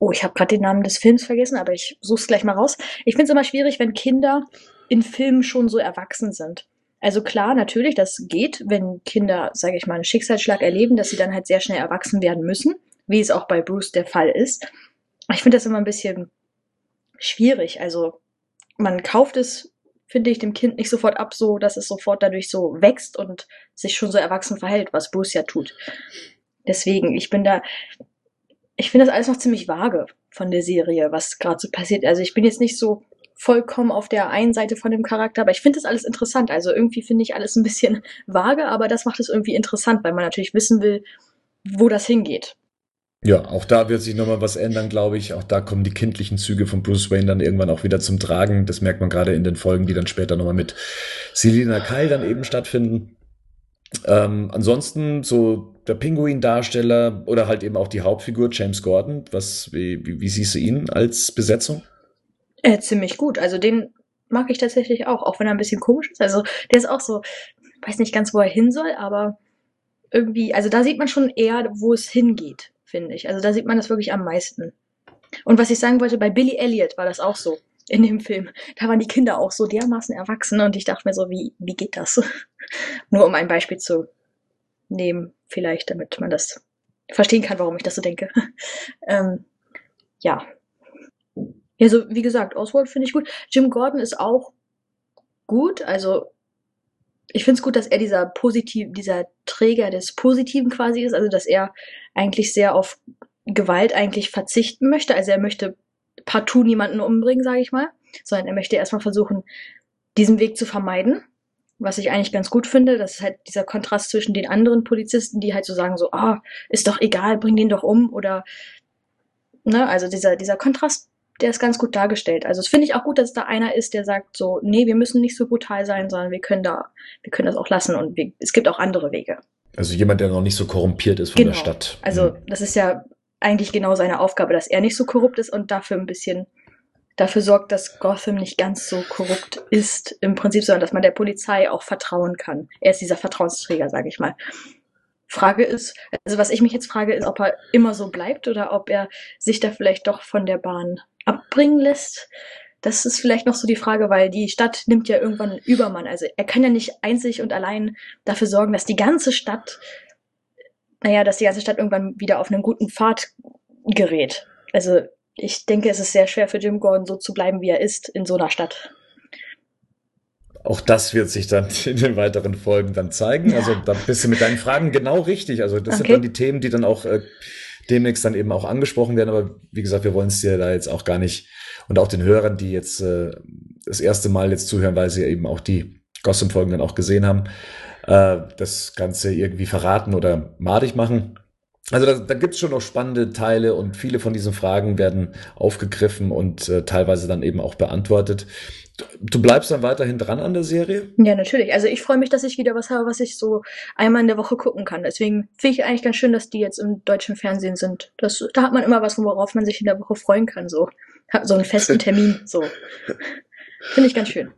S2: oh, ich habe gerade den Namen des Films vergessen, aber ich suche es gleich mal raus. Ich finde es immer schwierig, wenn Kinder in Filmen schon so erwachsen sind. Also klar, natürlich, das geht, wenn Kinder, sage ich mal, einen Schicksalsschlag erleben, dass sie dann halt sehr schnell erwachsen werden müssen, wie es auch bei Bruce der Fall ist. Ich finde das immer ein bisschen schwierig. Also man kauft es, finde ich, dem Kind nicht sofort ab, so dass es sofort dadurch so wächst und sich schon so erwachsen verhält, was Bruce ja tut. Deswegen, ich bin da, ich finde das alles noch ziemlich vage von der Serie, was gerade so passiert. Also ich bin jetzt nicht so vollkommen auf der einen Seite von dem Charakter, aber ich finde das alles interessant. Also irgendwie finde ich alles ein bisschen vage, aber das macht es irgendwie interessant, weil man natürlich wissen will, wo das hingeht.
S1: Ja, auch da wird sich nochmal was ändern, glaube ich. Auch da kommen die kindlichen Züge von Bruce Wayne dann irgendwann auch wieder zum Tragen. Das merkt man gerade in den Folgen, die dann später nochmal mit Selina Kyle dann eben stattfinden. Ähm, ansonsten so der Pinguin-Darsteller oder halt eben auch die Hauptfigur James Gordon. Was, wie, wie, wie siehst du ihn als Besetzung?
S2: Äh, ziemlich gut. Also den mag ich tatsächlich auch, auch wenn er ein bisschen komisch ist. Also der ist auch so, weiß nicht ganz, wo er hin soll, aber irgendwie, also da sieht man schon eher, wo es hingeht, finde ich. Also da sieht man das wirklich am meisten. Und was ich sagen wollte, bei Billy Elliot war das auch so in dem Film. Da waren die Kinder auch so dermaßen erwachsen und ich dachte mir so, wie, wie geht das? Nur um ein Beispiel zu nehmen, vielleicht, damit man das verstehen kann, warum ich das so denke. ähm, ja, ja, so wie gesagt, Oswald finde ich gut. Jim Gordon ist auch gut. Also ich finde es gut, dass er dieser positiv, dieser Träger des Positiven quasi ist. Also dass er eigentlich sehr auf Gewalt eigentlich verzichten möchte. Also er möchte partout niemanden umbringen, sage ich mal, sondern er möchte erstmal versuchen, diesen Weg zu vermeiden. Was ich eigentlich ganz gut finde, das ist halt dieser Kontrast zwischen den anderen Polizisten, die halt so sagen so, ah, oh, ist doch egal, bring den doch um oder ne, also dieser dieser Kontrast der ist ganz gut dargestellt. Also es finde ich auch gut, dass da einer ist, der sagt so, nee, wir müssen nicht so brutal sein, sondern wir können da, wir können das auch lassen und wir, es gibt auch andere Wege.
S1: Also jemand, der noch nicht so korrumpiert ist von
S2: genau.
S1: der Stadt.
S2: Also mhm. das ist ja eigentlich genau seine Aufgabe, dass er nicht so korrupt ist und dafür ein bisschen dafür sorgt, dass Gotham nicht ganz so korrupt ist im Prinzip, sondern dass man der Polizei auch vertrauen kann. Er ist dieser Vertrauensträger, sage ich mal. Frage ist, also was ich mich jetzt frage, ist, ob er immer so bleibt oder ob er sich da vielleicht doch von der Bahn abbringen lässt. Das ist vielleicht noch so die Frage, weil die Stadt nimmt ja irgendwann Übermann. Also er kann ja nicht einzig und allein dafür sorgen, dass die ganze Stadt, naja, dass die ganze Stadt irgendwann wieder auf einen guten Pfad gerät. Also ich denke, es ist sehr schwer für Jim Gordon so zu bleiben, wie er ist in so einer Stadt.
S1: Auch das wird sich dann in den weiteren Folgen dann zeigen. Ja. Also da bist du mit deinen Fragen genau richtig. Also das okay. sind dann die Themen, die dann auch äh, demnächst dann eben auch angesprochen werden. Aber wie gesagt, wir wollen es dir da jetzt auch gar nicht und auch den Hörern, die jetzt äh, das erste Mal jetzt zuhören, weil sie eben auch die Gotham-Folgen dann auch gesehen haben, äh, das Ganze irgendwie verraten oder madig machen. Also da, da gibt es schon noch spannende Teile und viele von diesen Fragen werden aufgegriffen und äh, teilweise dann eben auch beantwortet. Du bleibst dann weiterhin dran an der Serie?
S2: Ja, natürlich. Also ich freue mich, dass ich wieder was habe, was ich so einmal in der Woche gucken kann. Deswegen finde ich eigentlich ganz schön, dass die jetzt im deutschen Fernsehen sind. Das, da hat man immer was, worauf man sich in der Woche freuen kann. So, so einen festen Termin. So finde ich ganz schön.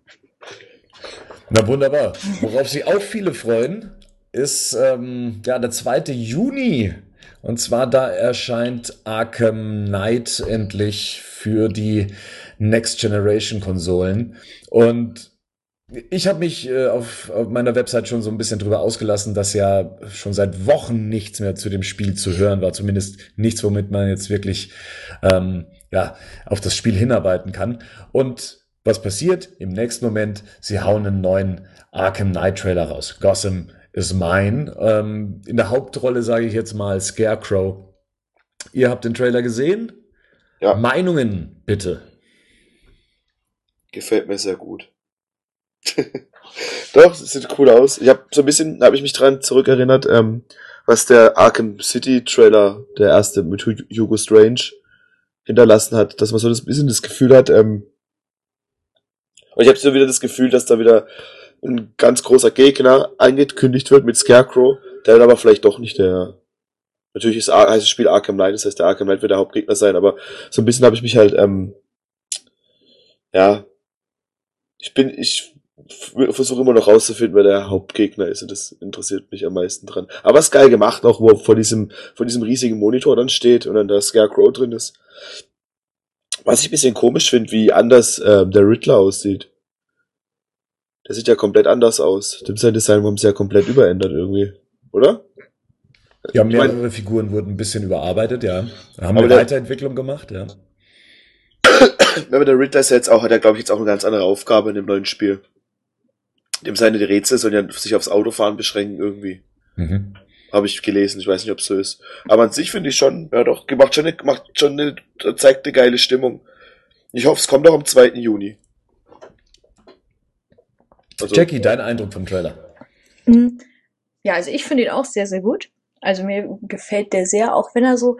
S1: Na wunderbar. Worauf sich auch viele freuen, ist ähm, ja der 2. Juni. Und zwar da erscheint Arkham Knight endlich für die Next Generation Konsolen. Und ich habe mich äh, auf, auf, meiner Website schon so ein bisschen drüber ausgelassen, dass ja schon seit Wochen nichts mehr zu dem Spiel zu hören war. Zumindest nichts, womit man jetzt wirklich ähm, ja, auf das Spiel hinarbeiten kann. Und was passiert? Im nächsten Moment, sie hauen einen neuen Arkham Knight Trailer raus. Gotham is mine. Ähm, in der Hauptrolle sage ich jetzt mal Scarecrow. Ihr habt den Trailer gesehen? Ja. Meinungen bitte.
S3: Gefällt mir sehr gut. Doch, sieht cool aus. Ich habe so ein bisschen, habe ich mich dran zurückerinnert, ähm, was der Arkham City Trailer, der erste mit Hugo Strange, hinterlassen hat, dass man so ein bisschen das Gefühl hat, ähm, und ich habe so wieder das Gefühl, dass da wieder ein ganz großer Gegner angekündigt wird mit Scarecrow, der dann aber vielleicht doch nicht der. Natürlich ist, heißt das Spiel Arkham Knight, das heißt, der Arkham Knight wird der Hauptgegner sein, aber so ein bisschen habe ich mich halt, ähm, ja, ich bin, ich versuche immer noch rauszufinden, wer der Hauptgegner ist und das interessiert mich am meisten dran. Aber es ist geil gemacht, auch wo er vor diesem, vor diesem riesigen Monitor dann steht und dann der Scarecrow drin ist. Was ich ein bisschen komisch finde, wie anders äh, der Riddler aussieht. Der sieht ja komplett anders aus. Dem sein Design haben sie ja komplett überändert irgendwie, oder?
S1: Ja, mehrere meine, Figuren wurden ein bisschen überarbeitet, ja. Haben eine Weiterentwicklung gemacht, ja.
S3: Aber der Riddler ist jetzt auch, hat ja, glaube ich, jetzt auch eine ganz andere Aufgabe in dem neuen Spiel. Dem seine die Rätsel sollen ja sich aufs Autofahren beschränken irgendwie. Mhm. Habe ich gelesen, ich weiß nicht, ob es so ist. Aber an sich finde ich schon, ja doch, gemacht schon eine, macht schon eine, zeigt eine geile Stimmung. Ich hoffe, es kommt auch am 2. Juni.
S1: Also, Jackie, dein Eindruck vom Trailer?
S2: Hm. Ja, also ich finde ihn auch sehr, sehr gut. Also mir gefällt der sehr, auch wenn er so,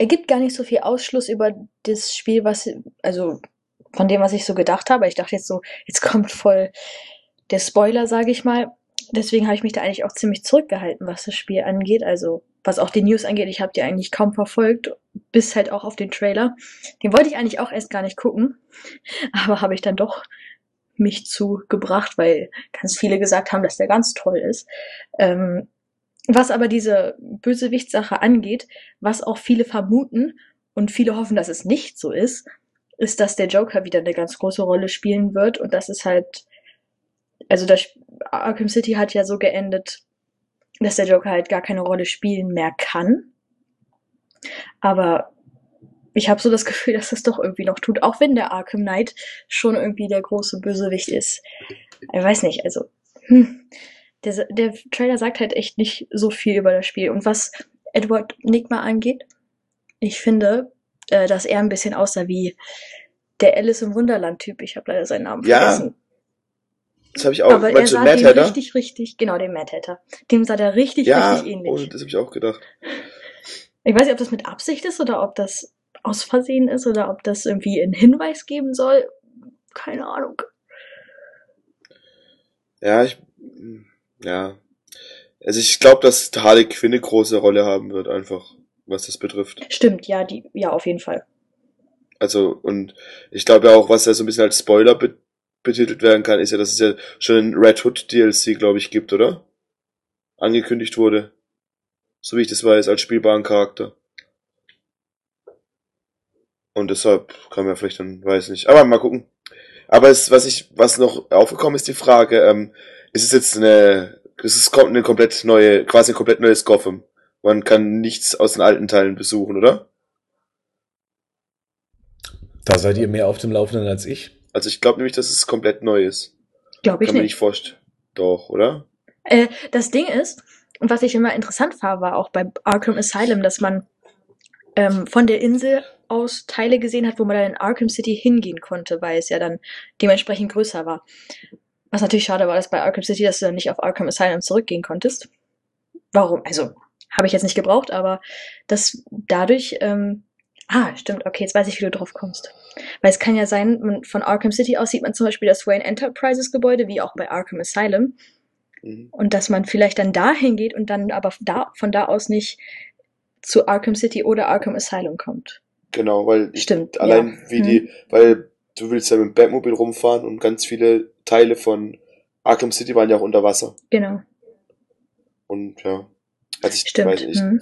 S2: er gibt gar nicht so viel Ausschluss über das Spiel, was, also von dem, was ich so gedacht habe. Ich dachte jetzt so, jetzt kommt voll der Spoiler, sage ich mal deswegen habe ich mich da eigentlich auch ziemlich zurückgehalten, was das Spiel angeht. Also was auch die News angeht, ich habe die eigentlich kaum verfolgt, bis halt auch auf den Trailer. Den wollte ich eigentlich auch erst gar nicht gucken, aber habe ich dann doch mich zugebracht, weil ganz viele gesagt haben, dass der ganz toll ist. Ähm, was aber diese Bösewicht-Sache angeht, was auch viele vermuten und viele hoffen, dass es nicht so ist, ist, dass der Joker wieder eine ganz große Rolle spielen wird und das ist halt also das Arkham City hat ja so geendet, dass der Joker halt gar keine Rolle spielen mehr kann. Aber ich habe so das Gefühl, dass das doch irgendwie noch tut, auch wenn der Arkham Knight schon irgendwie der große Bösewicht ist. Ich weiß nicht, also hm, der, der Trailer sagt halt echt nicht so viel über das Spiel. Und was Edward Nigma angeht, ich finde, äh, dass er ein bisschen aussah wie der Alice im Wunderland-Typ. Ich habe leider seinen Namen
S3: ja,
S2: vergessen.
S3: Das habe ich auch.
S2: Aber er sah Hatter? richtig, richtig, genau, dem Mad Hatter. Dem sah der richtig, ja, richtig ähnlich.
S3: Ja, das habe ich auch gedacht.
S2: Ich weiß nicht, ob das mit Absicht ist oder ob das aus Versehen ist oder ob das irgendwie einen Hinweis geben soll. Keine Ahnung.
S3: Ja, ich, ja. Also ich glaube, dass Harley Quinn eine große Rolle haben wird, einfach, was das betrifft.
S2: Stimmt, ja, die, ja, auf jeden Fall.
S3: Also, und ich glaube ja auch, was ja so ein bisschen als Spoiler be betitelt werden kann, ist ja, dass es ja schon ein Red Hood DLC, glaube ich, gibt, oder? Angekündigt wurde. So wie ich das weiß, als spielbaren Charakter. Und deshalb kann man vielleicht dann, weiß nicht. Aber mal gucken. Aber es, was ich, was noch aufgekommen ist, die Frage, ähm, ist es jetzt eine, es ist eine komplett neue, quasi ein komplett neues Gotham. Man kann nichts aus den alten Teilen besuchen, oder?
S1: Da seid ihr mehr auf dem Laufenden als ich.
S3: Also ich glaube nämlich, dass es komplett neu ist.
S2: Glaube ich
S3: Kann
S2: nicht.
S3: Kann nicht vorstellen. Doch, oder?
S2: Äh, das Ding ist, und was ich immer interessant fand, war auch bei Arkham Asylum, dass man ähm, von der Insel aus Teile gesehen hat, wo man dann in Arkham City hingehen konnte, weil es ja dann dementsprechend größer war. Was natürlich schade war, dass bei Arkham City, dass du dann nicht auf Arkham Asylum zurückgehen konntest. Warum? Also, habe ich jetzt nicht gebraucht, aber dass dadurch ähm, Ah, stimmt, okay, jetzt weiß ich, wie du drauf kommst. Weil es kann ja sein, man, von Arkham City aus sieht man zum Beispiel das Wayne Enterprises Gebäude, wie auch bei Arkham Asylum. Mhm. Und dass man vielleicht dann dahin geht und dann aber da, von da aus nicht zu Arkham City oder Arkham Asylum kommt.
S3: Genau, weil
S2: Stimmt,
S3: allein
S2: ja.
S3: wie
S2: hm.
S3: die, weil du willst ja mit dem Batmobil rumfahren und ganz viele Teile von Arkham City waren ja auch unter Wasser.
S2: Genau.
S3: Und ja, also ich
S2: Stimmt.
S3: weiß nicht.
S2: Hm.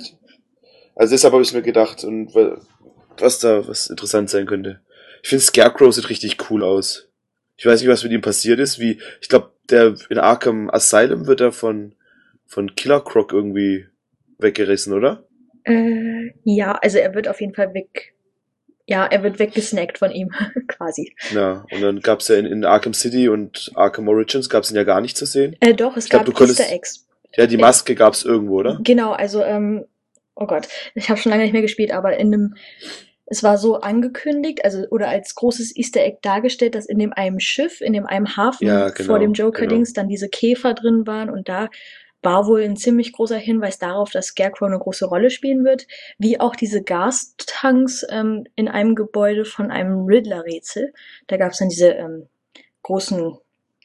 S3: Also deshalb habe ich mir gedacht und was da was interessant sein könnte. Ich finde Scarecrow sieht richtig cool aus. Ich weiß nicht, was mit ihm passiert ist. Wie ich glaube, der in Arkham Asylum wird er von von Killer Croc irgendwie weggerissen, oder?
S2: Äh, ja, also er wird auf jeden Fall weg. Ja, er wird weggesnackt von ihm, quasi.
S3: Ja, und dann gab's ja in, in Arkham City und Arkham Origins gab's ihn ja gar nicht zu sehen.
S2: Äh, doch, es
S3: Ich glaub,
S2: gab
S3: du konntest-
S2: Easter Eggs.
S3: Ja, die Maske gab's irgendwo, oder?
S2: Genau, also, ähm, oh Gott, ich habe schon lange nicht mehr gespielt, aber in einem, es war so angekündigt, also oder als großes Easter Egg dargestellt, dass in dem einem Schiff, in dem einem Hafen
S3: Ja, genau,
S2: vor dem Joker-Dings
S3: genau.
S2: dann diese Käfer drin waren und da war wohl ein ziemlich großer Hinweis darauf, dass Scarecrow eine große Rolle spielen wird, wie auch diese Gastanks ähm, in einem Gebäude von einem Riddler-Rätsel. Da gab es dann diese ähm, großen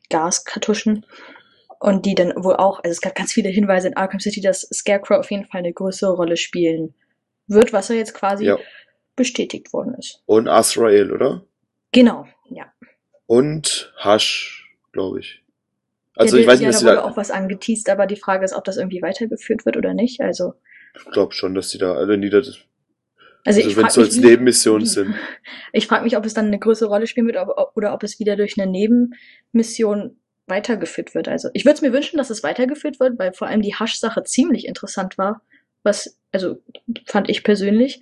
S2: Gaskartuschen und die dann wohl auch, also es gab ganz viele Hinweise in Arkham City, dass Scarecrow auf jeden Fall eine größere Rolle spielen wird, was er jetzt quasi
S3: Ja.
S2: bestätigt worden ist.
S3: Und Azrael, oder?
S2: Genau, ja.
S3: Und Hush, glaube ich. Also
S2: ja,
S3: ich weiß
S2: ja,
S3: nicht, was
S2: da
S3: sie da.
S2: auch was angeteased, aber die Frage ist, ob das irgendwie weitergeführt wird oder nicht. Also,
S3: Ich glaube schon, dass die da, also wenn die das,
S2: also,
S3: also wenn es so als Nebenmissionen sind.
S2: Ich frage mich, ob es dann eine größere Rolle spielen wird ob- oder ob es wieder durch eine Nebenmission weitergeführt wird. Also ich würde es mir wünschen, dass es weitergeführt wird, weil vor allem die Hasch-Sache ziemlich interessant war. Was, also fand ich persönlich,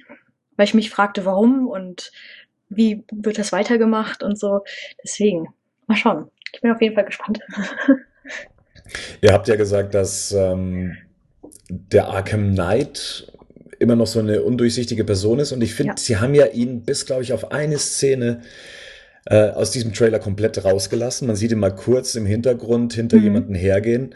S2: weil ich mich fragte, warum und wie wird das weitergemacht und so. Deswegen, mal schauen. Ich bin auf jeden Fall gespannt.
S1: Ihr habt ja gesagt, dass ähm, der Arkham Knight immer noch so eine undurchsichtige Person ist. Und ich finde,
S2: Ja.
S1: sie haben ja ihn bis, glaube ich, auf eine Szene äh, aus diesem Trailer komplett rausgelassen. Man sieht ihn mal kurz im Hintergrund hinter
S2: Mhm.
S1: jemanden hergehen.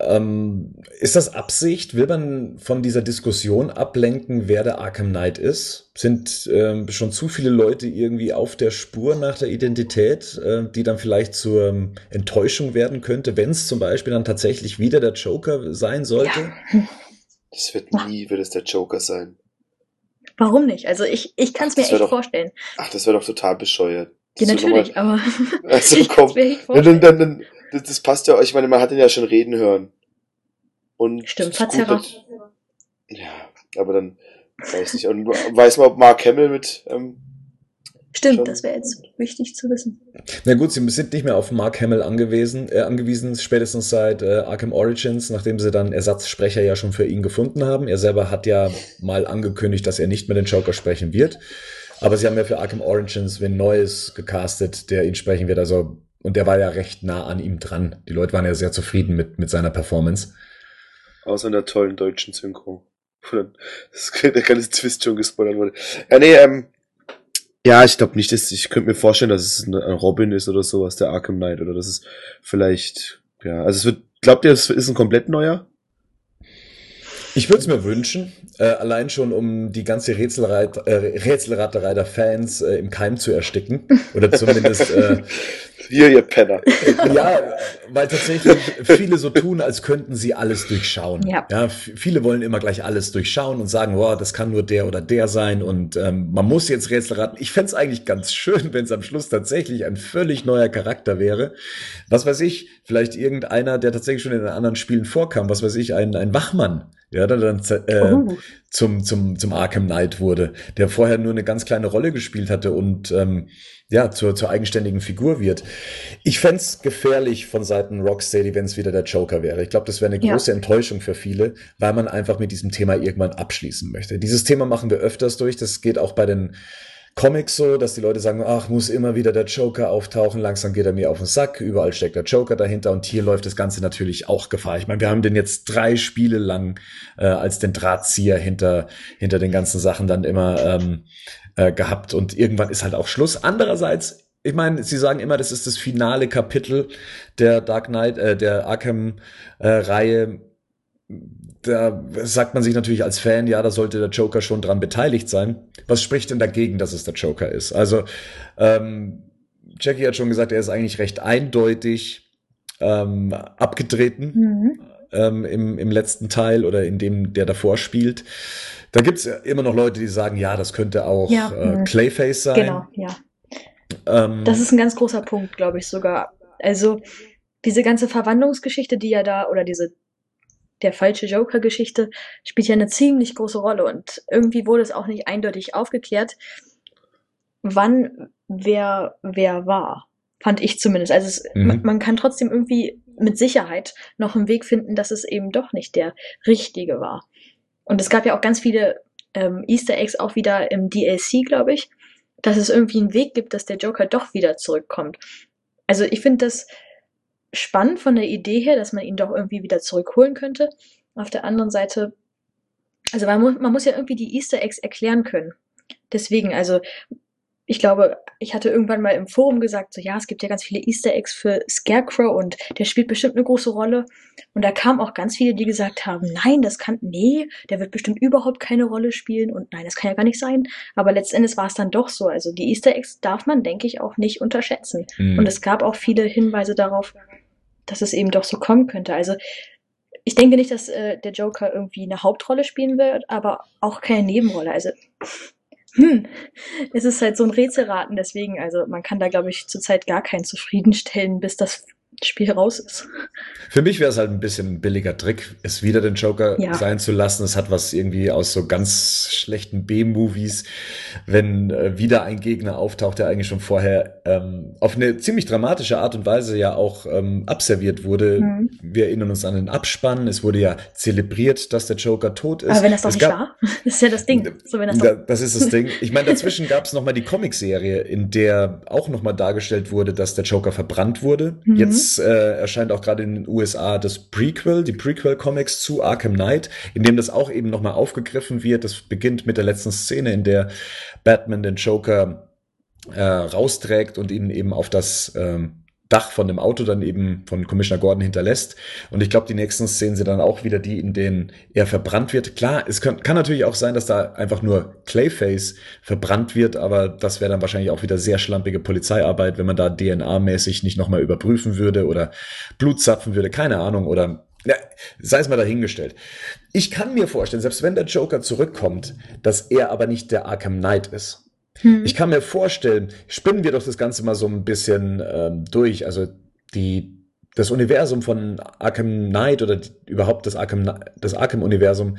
S1: Ähm, ist das Absicht? Will man von dieser Diskussion ablenken, wer der Arkham Knight ist? Sind ähm, schon zu viele Leute irgendwie auf der Spur nach der Identität, äh, die dann vielleicht zur ähm, Enttäuschung werden könnte, wenn es zum Beispiel dann tatsächlich wieder der Joker sein sollte?
S2: Ja.
S3: Das wird nie, wird es der Joker sein.
S2: Warum nicht? Also ich, ich kann es mir echt
S3: doch-
S2: vorstellen.
S3: Ach, das wäre doch total bescheuert.
S2: Ja, natürlich, aber
S3: Also,
S2: ich
S3: komm.
S2: kann's mir echt
S3: nochmal-
S2: vorstellen.
S3: Dann, dann, dann, das, das passt ja, ich meine, man hat ihn ja schon reden hören. Und
S2: Stimmt, verzerrer.
S3: Ja, aber dann weiß nicht. Und weiß man, ob Mark Hamill mit, ähm,
S2: Stimmt,
S3: schon-
S2: das wäre jetzt wichtig zu wissen.
S1: Na gut, sie sind nicht mehr auf Mark Hamill angewiesen, äh, angewiesen, spätestens seit äh, Arkham Origins, nachdem sie dann Ersatzsprecher ja schon für ihn gefunden haben. Er selber hat ja mal angekündigt, dass er nicht mehr den Joker sprechen wird. Aber sie haben ja für Arkham Origins wen Neues gecastet, der ihn sprechen wird. Also, und der war ja recht nah an ihm dran. Die Leute waren ja sehr zufrieden mit, mit seiner Performance.
S3: außer einer tollen deutschen Synchro. Wo dann das, der ganze Twist schon gespoilert wurde. Ja, nee, ähm, ja, ich glaube nicht, dass, ich könnte mir vorstellen, dass es ein Robin ist oder sowas, der Arkham Knight, oder das ist vielleicht, ja, also es wird, glaubt ihr, es ist ein komplett neuer?
S1: Ich würde es mir wünschen, äh, allein schon, um die ganze Rätselreit, äh, Rätselraterei der Fans äh, im Keim zu ersticken. Oder zumindest äh,
S3: Hier, ihr Penner.
S1: Ja, weil tatsächlich viele so tun, als könnten sie alles durchschauen.
S2: Ja.
S1: f- viele wollen immer gleich alles durchschauen und sagen, wow, das kann nur der oder der sein und ähm, man muss jetzt Rätsel raten. Ich fänd's eigentlich ganz schön, wenn es am Schluss tatsächlich ein völlig neuer Charakter wäre. Was weiß ich, vielleicht irgendeiner, der tatsächlich schon in den anderen Spielen vorkam, was weiß ich, ein, ein Wachmann, ja, der dann äh,
S2: Oh.
S1: zum, zum, zum Arkham Knight wurde, der vorher nur eine ganz kleine Rolle gespielt hatte und ähm, ja, zur, zur eigenständigen Figur wird. Ich fänd's gefährlich von Seiten Rocksteady, wenn es wieder der Joker wäre. Ich glaube, das wäre eine
S2: Ja.
S1: große Enttäuschung für viele, weil man einfach mit diesem Thema irgendwann abschließen möchte. Dieses Thema machen wir öfters durch. Das geht auch bei den Comics so, dass die Leute sagen, ach, muss immer wieder der Joker auftauchen, langsam geht er mir auf den Sack, überall steckt der Joker dahinter und hier läuft das Ganze natürlich auch Gefahr. Ich meine, wir haben den jetzt drei Spiele lang äh, als den Drahtzieher hinter, hinter den ganzen Sachen dann immer ähm, äh, gehabt und irgendwann ist halt auch Schluss. Andererseits, ich meine, sie sagen immer, das ist das finale Kapitel der Dark Knight, äh, der Arkham-Reihe. Da sagt man sich natürlich als Fan, ja, da sollte der Joker schon dran beteiligt sein. Was spricht denn dagegen, dass es der Joker ist? Also, ähm, Jackie hat schon gesagt, er ist eigentlich recht eindeutig ähm, abgetreten
S2: Mhm.
S1: ähm, im, im letzten Teil oder in dem, der davor spielt. Da gibt's ja immer noch Leute, die sagen, ja, das könnte auch
S2: Ja,
S1: äh,
S2: mhm.
S1: Clayface sein.
S2: Genau, ja.
S1: Ähm,
S2: Das ist ein ganz großer Punkt, glaube ich sogar. Also diese ganze Verwandlungsgeschichte, die ja da, oder diese der falsche Joker-Geschichte, spielt ja eine ziemlich große Rolle und irgendwie wurde es auch nicht eindeutig aufgeklärt, wann wer wer war. Fand ich zumindest. Also es,
S1: Mhm.
S2: man, man kann trotzdem irgendwie mit Sicherheit noch einen Weg finden, dass es eben doch nicht der richtige war. Und es gab ja auch ganz viele ähm, Easter Eggs auch wieder im DLC, glaube ich, dass es irgendwie einen Weg gibt, dass der Joker doch wieder zurückkommt. Also ich finde das spannend von der Idee her, dass man ihn doch irgendwie wieder zurückholen könnte. Auf der anderen Seite, also man muss, man muss ja irgendwie die Easter Eggs erklären können. Deswegen, also ich glaube, ich hatte irgendwann mal im Forum gesagt, so ja, es gibt ja ganz viele Easter Eggs für Scarecrow und der spielt bestimmt eine große Rolle. Und da kamen auch ganz viele, die gesagt haben, nein, das kann, nee, der wird bestimmt überhaupt keine Rolle spielen und nein, das kann ja gar nicht sein. Aber letztendlich war es dann doch so. Also die Easter Eggs darf man, denke ich, auch nicht unterschätzen. Mhm. Und es gab auch viele Hinweise darauf, dass es eben doch so kommen könnte. Also ich denke nicht, dass äh, der Joker irgendwie eine Hauptrolle spielen wird, aber auch keine Nebenrolle. Also hm, es ist halt so ein Rätselraten, deswegen, also man kann da, glaube ich, zurzeit gar keinen zufriedenstellen, bis das Spiel raus ist.
S1: Für mich wäre es halt ein bisschen ein billiger Trick, es wieder den Joker ja. sein zu lassen. Es hat was irgendwie aus so ganz schlechten B-Movies, wenn äh, wieder ein Gegner auftaucht, der eigentlich schon vorher ähm, auf eine ziemlich dramatische Art und Weise ja auch ähm, abserviert wurde. Mhm. Wir erinnern uns an den Abspann. Es wurde ja zelebriert, dass der Joker tot ist.
S2: Aber wenn das doch es nicht war, das ist ja das Ding.
S1: So, wenn das, da, das ist das Ding. Ich meine, dazwischen gab es nochmal die Comicserie, in der auch nochmal dargestellt wurde, dass der Joker verbrannt wurde. Mhm. Jetzt äh, erscheint auch gerade in USA das Prequel, die Prequel-Comics zu Arkham Knight, in dem das auch eben nochmal aufgegriffen wird. Das beginnt mit der letzten Szene, in der Batman den Joker äh, rausträgt und ihn eben auf das ähm, Dach von dem Auto dann eben von Commissioner Gordon hinterlässt. Und ich glaube, die nächsten Szenen sind dann auch wieder die, in denen er verbrannt wird. Klar, es kann, kann natürlich auch sein, dass da einfach nur Clayface verbrannt wird, aber das wäre dann wahrscheinlich auch wieder sehr schlampige Polizeiarbeit, wenn man da DNA-mäßig nicht nochmal überprüfen würde oder Blut zapfen würde, keine Ahnung, oder ja, sei es mal dahingestellt. Ich kann mir vorstellen, selbst wenn der Joker zurückkommt, dass er aber nicht der Arkham Knight ist. Hm. Ich kann mir vorstellen, spinnen wir doch das Ganze mal so ein bisschen ähm, durch. Also die, das Universum von Arkham Knight oder die, überhaupt das Arkham, das Arkham-Universum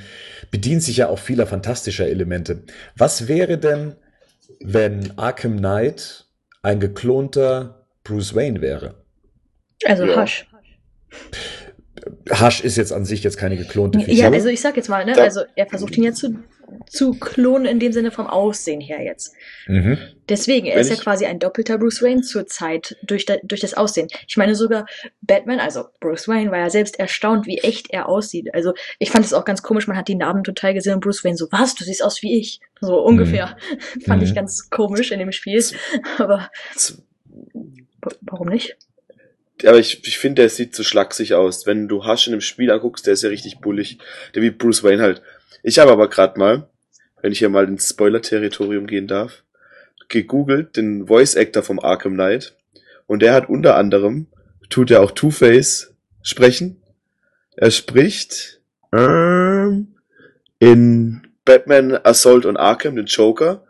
S1: bedient sich ja auch vieler fantastischer Elemente. Was wäre denn, wenn Arkham Knight ein geklonter Bruce Wayne wäre?
S2: Also ja. Hush.
S1: Hush ist jetzt an sich jetzt keine geklonte
S2: Figur. Ja, also ich sag jetzt mal, ne, also er versucht ihn ja zu zu klonen in dem Sinne vom Aussehen her jetzt. Mhm. Deswegen, er Wenn ist ja quasi ein doppelter Bruce Wayne zur Zeit durch, da, durch das Aussehen. Ich meine sogar Batman, also Bruce Wayne, war ja selbst erstaunt, wie echt er aussieht. Also ich fand es auch ganz komisch, man hat die Narben total gesehen und Bruce Wayne so, was, du siehst aus wie ich. So ungefähr. Mhm. fand mhm. ich ganz komisch in dem Spiel. Aber warum nicht?
S3: aber ich, ich finde, der sieht zu so schlaksig aus. Wenn du Hasch in einem Spiel anguckst, der ist ja richtig bullig. Der wie Bruce Wayne halt. Ich habe aber gerade mal, wenn ich hier mal ins Spoiler-Territorium gehen darf, gegoogelt den Voice-Actor vom Arkham Knight. Und der hat unter anderem, tut er auch Two-Face sprechen. Er spricht ähm, in Batman Assault on Arkham den Joker.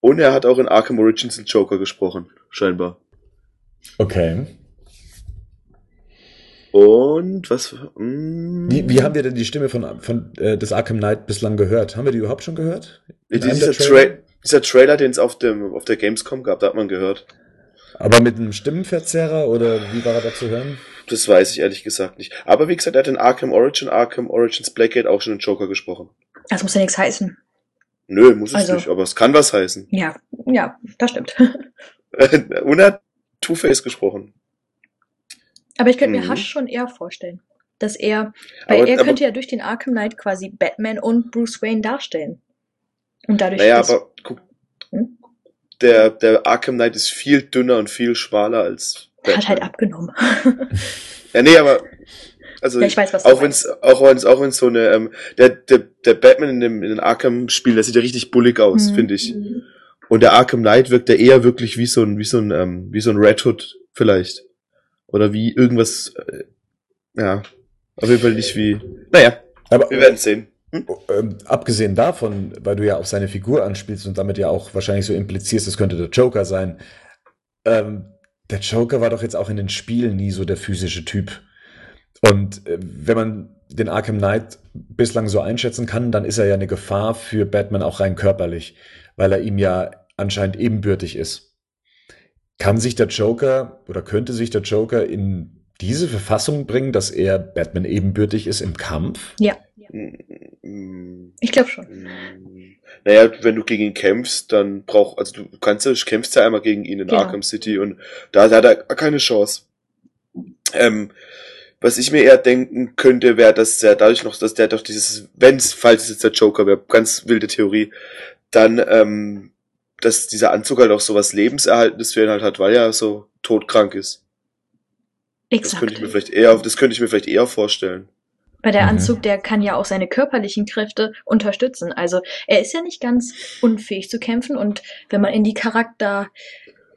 S3: Und er hat auch in Arkham Origins den Joker gesprochen, scheinbar.
S1: Okay.
S3: Und was?
S1: Mh, hm. wie, wie haben wir denn die Stimme von, von äh, des Arkham Knight bislang gehört? Haben wir die überhaupt schon gehört?
S3: Dieser, Tra dieser Trailer, den es auf, dem, auf der Gamescom gab, da hat man gehört.
S1: Aber mit einem Stimmenverzerrer oder wie war er da zu hören?
S3: Das weiß ich ehrlich gesagt nicht. Aber wie gesagt, er hat in Arkham Origin, Arkham Origins Blackgate auch schon den Joker gesprochen.
S2: Das muss ja nichts heißen.
S3: Nö, muss also, es nicht, aber es kann was heißen.
S2: Ja, ja, das stimmt.
S3: Und er hat Two-Face gesprochen.
S2: Aber ich könnte mhm. mir Hush schon eher vorstellen. Dass er, weil aber, er könnte ja durch den Arkham Knight quasi Batman und Bruce Wayne darstellen. Und dadurch.
S3: Naja, aber guck, hm? der, der Arkham Knight ist viel dünner und viel schmaler als.
S2: Batman. Hat halt abgenommen.
S3: ja, nee, aber also ja, ich weiß, was auch wenn es auch wenn es auch wenn so eine ähm, der, der der Batman in dem in den Arkham Spiel, der sieht ja richtig bullig aus, mhm. finde ich. Und der Arkham Knight wirkt ja eher wirklich wie so ein wie so ein ähm, wie so ein Red Hood vielleicht. Oder wie irgendwas, äh, ja, auf jeden Fall nicht wie, naja, aber wir werden sehen.
S1: Hm? Ähm, abgesehen davon, weil du ja auf seine Figur anspielst und damit ja auch wahrscheinlich so implizierst, es könnte der Joker sein. Ähm, der Joker war doch jetzt auch in den Spielen nie so der physische Typ. Und äh, wenn man den Arkham Knight bislang so einschätzen kann, dann ist er ja eine Gefahr für Batman auch rein körperlich, weil er ihm ja anscheinend ebenbürtig ist. Kann sich der Joker oder könnte sich der Joker in diese Verfassung bringen, dass er Batman ebenbürtig ist im Kampf?
S2: Ja. Ich glaube schon.
S3: Naja, wenn du gegen ihn kämpfst, dann brauch, also du kannst ja, du kämpfst ja einmal gegen ihn in genau. Arkham City und da, da hat er keine Chance. Ähm, was ich mir eher denken könnte, wäre, dass er dadurch noch, dass der doch dieses, wenn's, falls es jetzt der Joker wäre, ganz wilde Theorie, Dann, ähm, dass dieser Anzug halt auch so was Lebenserhaltendes für ihn halt hat, weil er so todkrank ist.
S2: Exakt.
S3: Das könnte ich mir vielleicht eher, das könnte ich mir vielleicht eher vorstellen.
S2: Weil der
S1: Mhm.
S2: Anzug, der kann ja auch seine körperlichen Kräfte unterstützen. Also er ist ja nicht ganz unfähig zu kämpfen. Und wenn man in die Charakter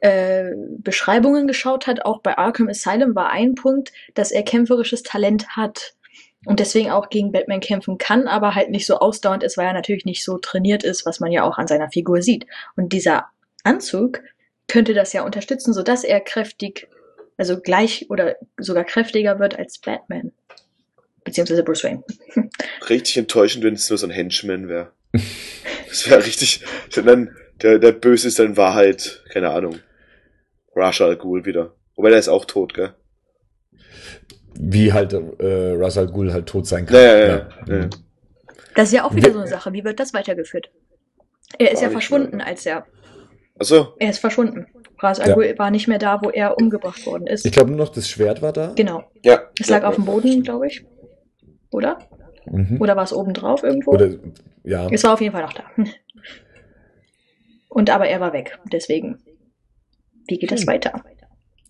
S2: äh, Beschreibungen geschaut hat, auch bei Arkham Asylum war ein Punkt, dass er kämpferisches Talent hat. Und deswegen auch gegen Batman kämpfen kann, aber halt nicht so ausdauernd ist, weil er natürlich nicht so trainiert ist, was man ja auch an seiner Figur sieht. Und dieser Anzug könnte das ja unterstützen, sodass er kräftig, also gleich oder sogar kräftiger wird als Batman. Beziehungsweise Bruce Wayne.
S3: Richtig enttäuschend, wenn es nur so ein Henchman wäre. Das wäre richtig. Dann, der, der Böse ist dann Wahrheit, keine Ahnung. Rasha Al Ghul wieder. Wobei der ist auch tot, gell?
S1: Wie halt äh, Ra's al Ghul halt tot sein kann.
S3: Ja, ja, ja. ja.
S2: Das ist ja auch wieder so eine Sache. Wie wird das weitergeführt? Er ist
S3: War
S2: ja verschwunden,
S3: mehr.
S2: als er.
S3: Achso,
S2: Er ist verschwunden. Ras Al
S1: Ja.
S2: Ghul war nicht mehr da, wo er umgebracht worden ist.
S1: Ich glaube nur noch das Schwert war da.
S2: genau.
S3: ja.
S2: Es lag
S3: ja,
S2: auf dem. Boden, glaube ich. Oder?
S1: Mhm.
S2: Oder war es oben drauf irgendwo?
S1: Oder ja.
S2: Es war auf jeden Fall noch da. Und aber er war weg. Deswegen. Wie geht das
S1: Hm.
S2: weiter?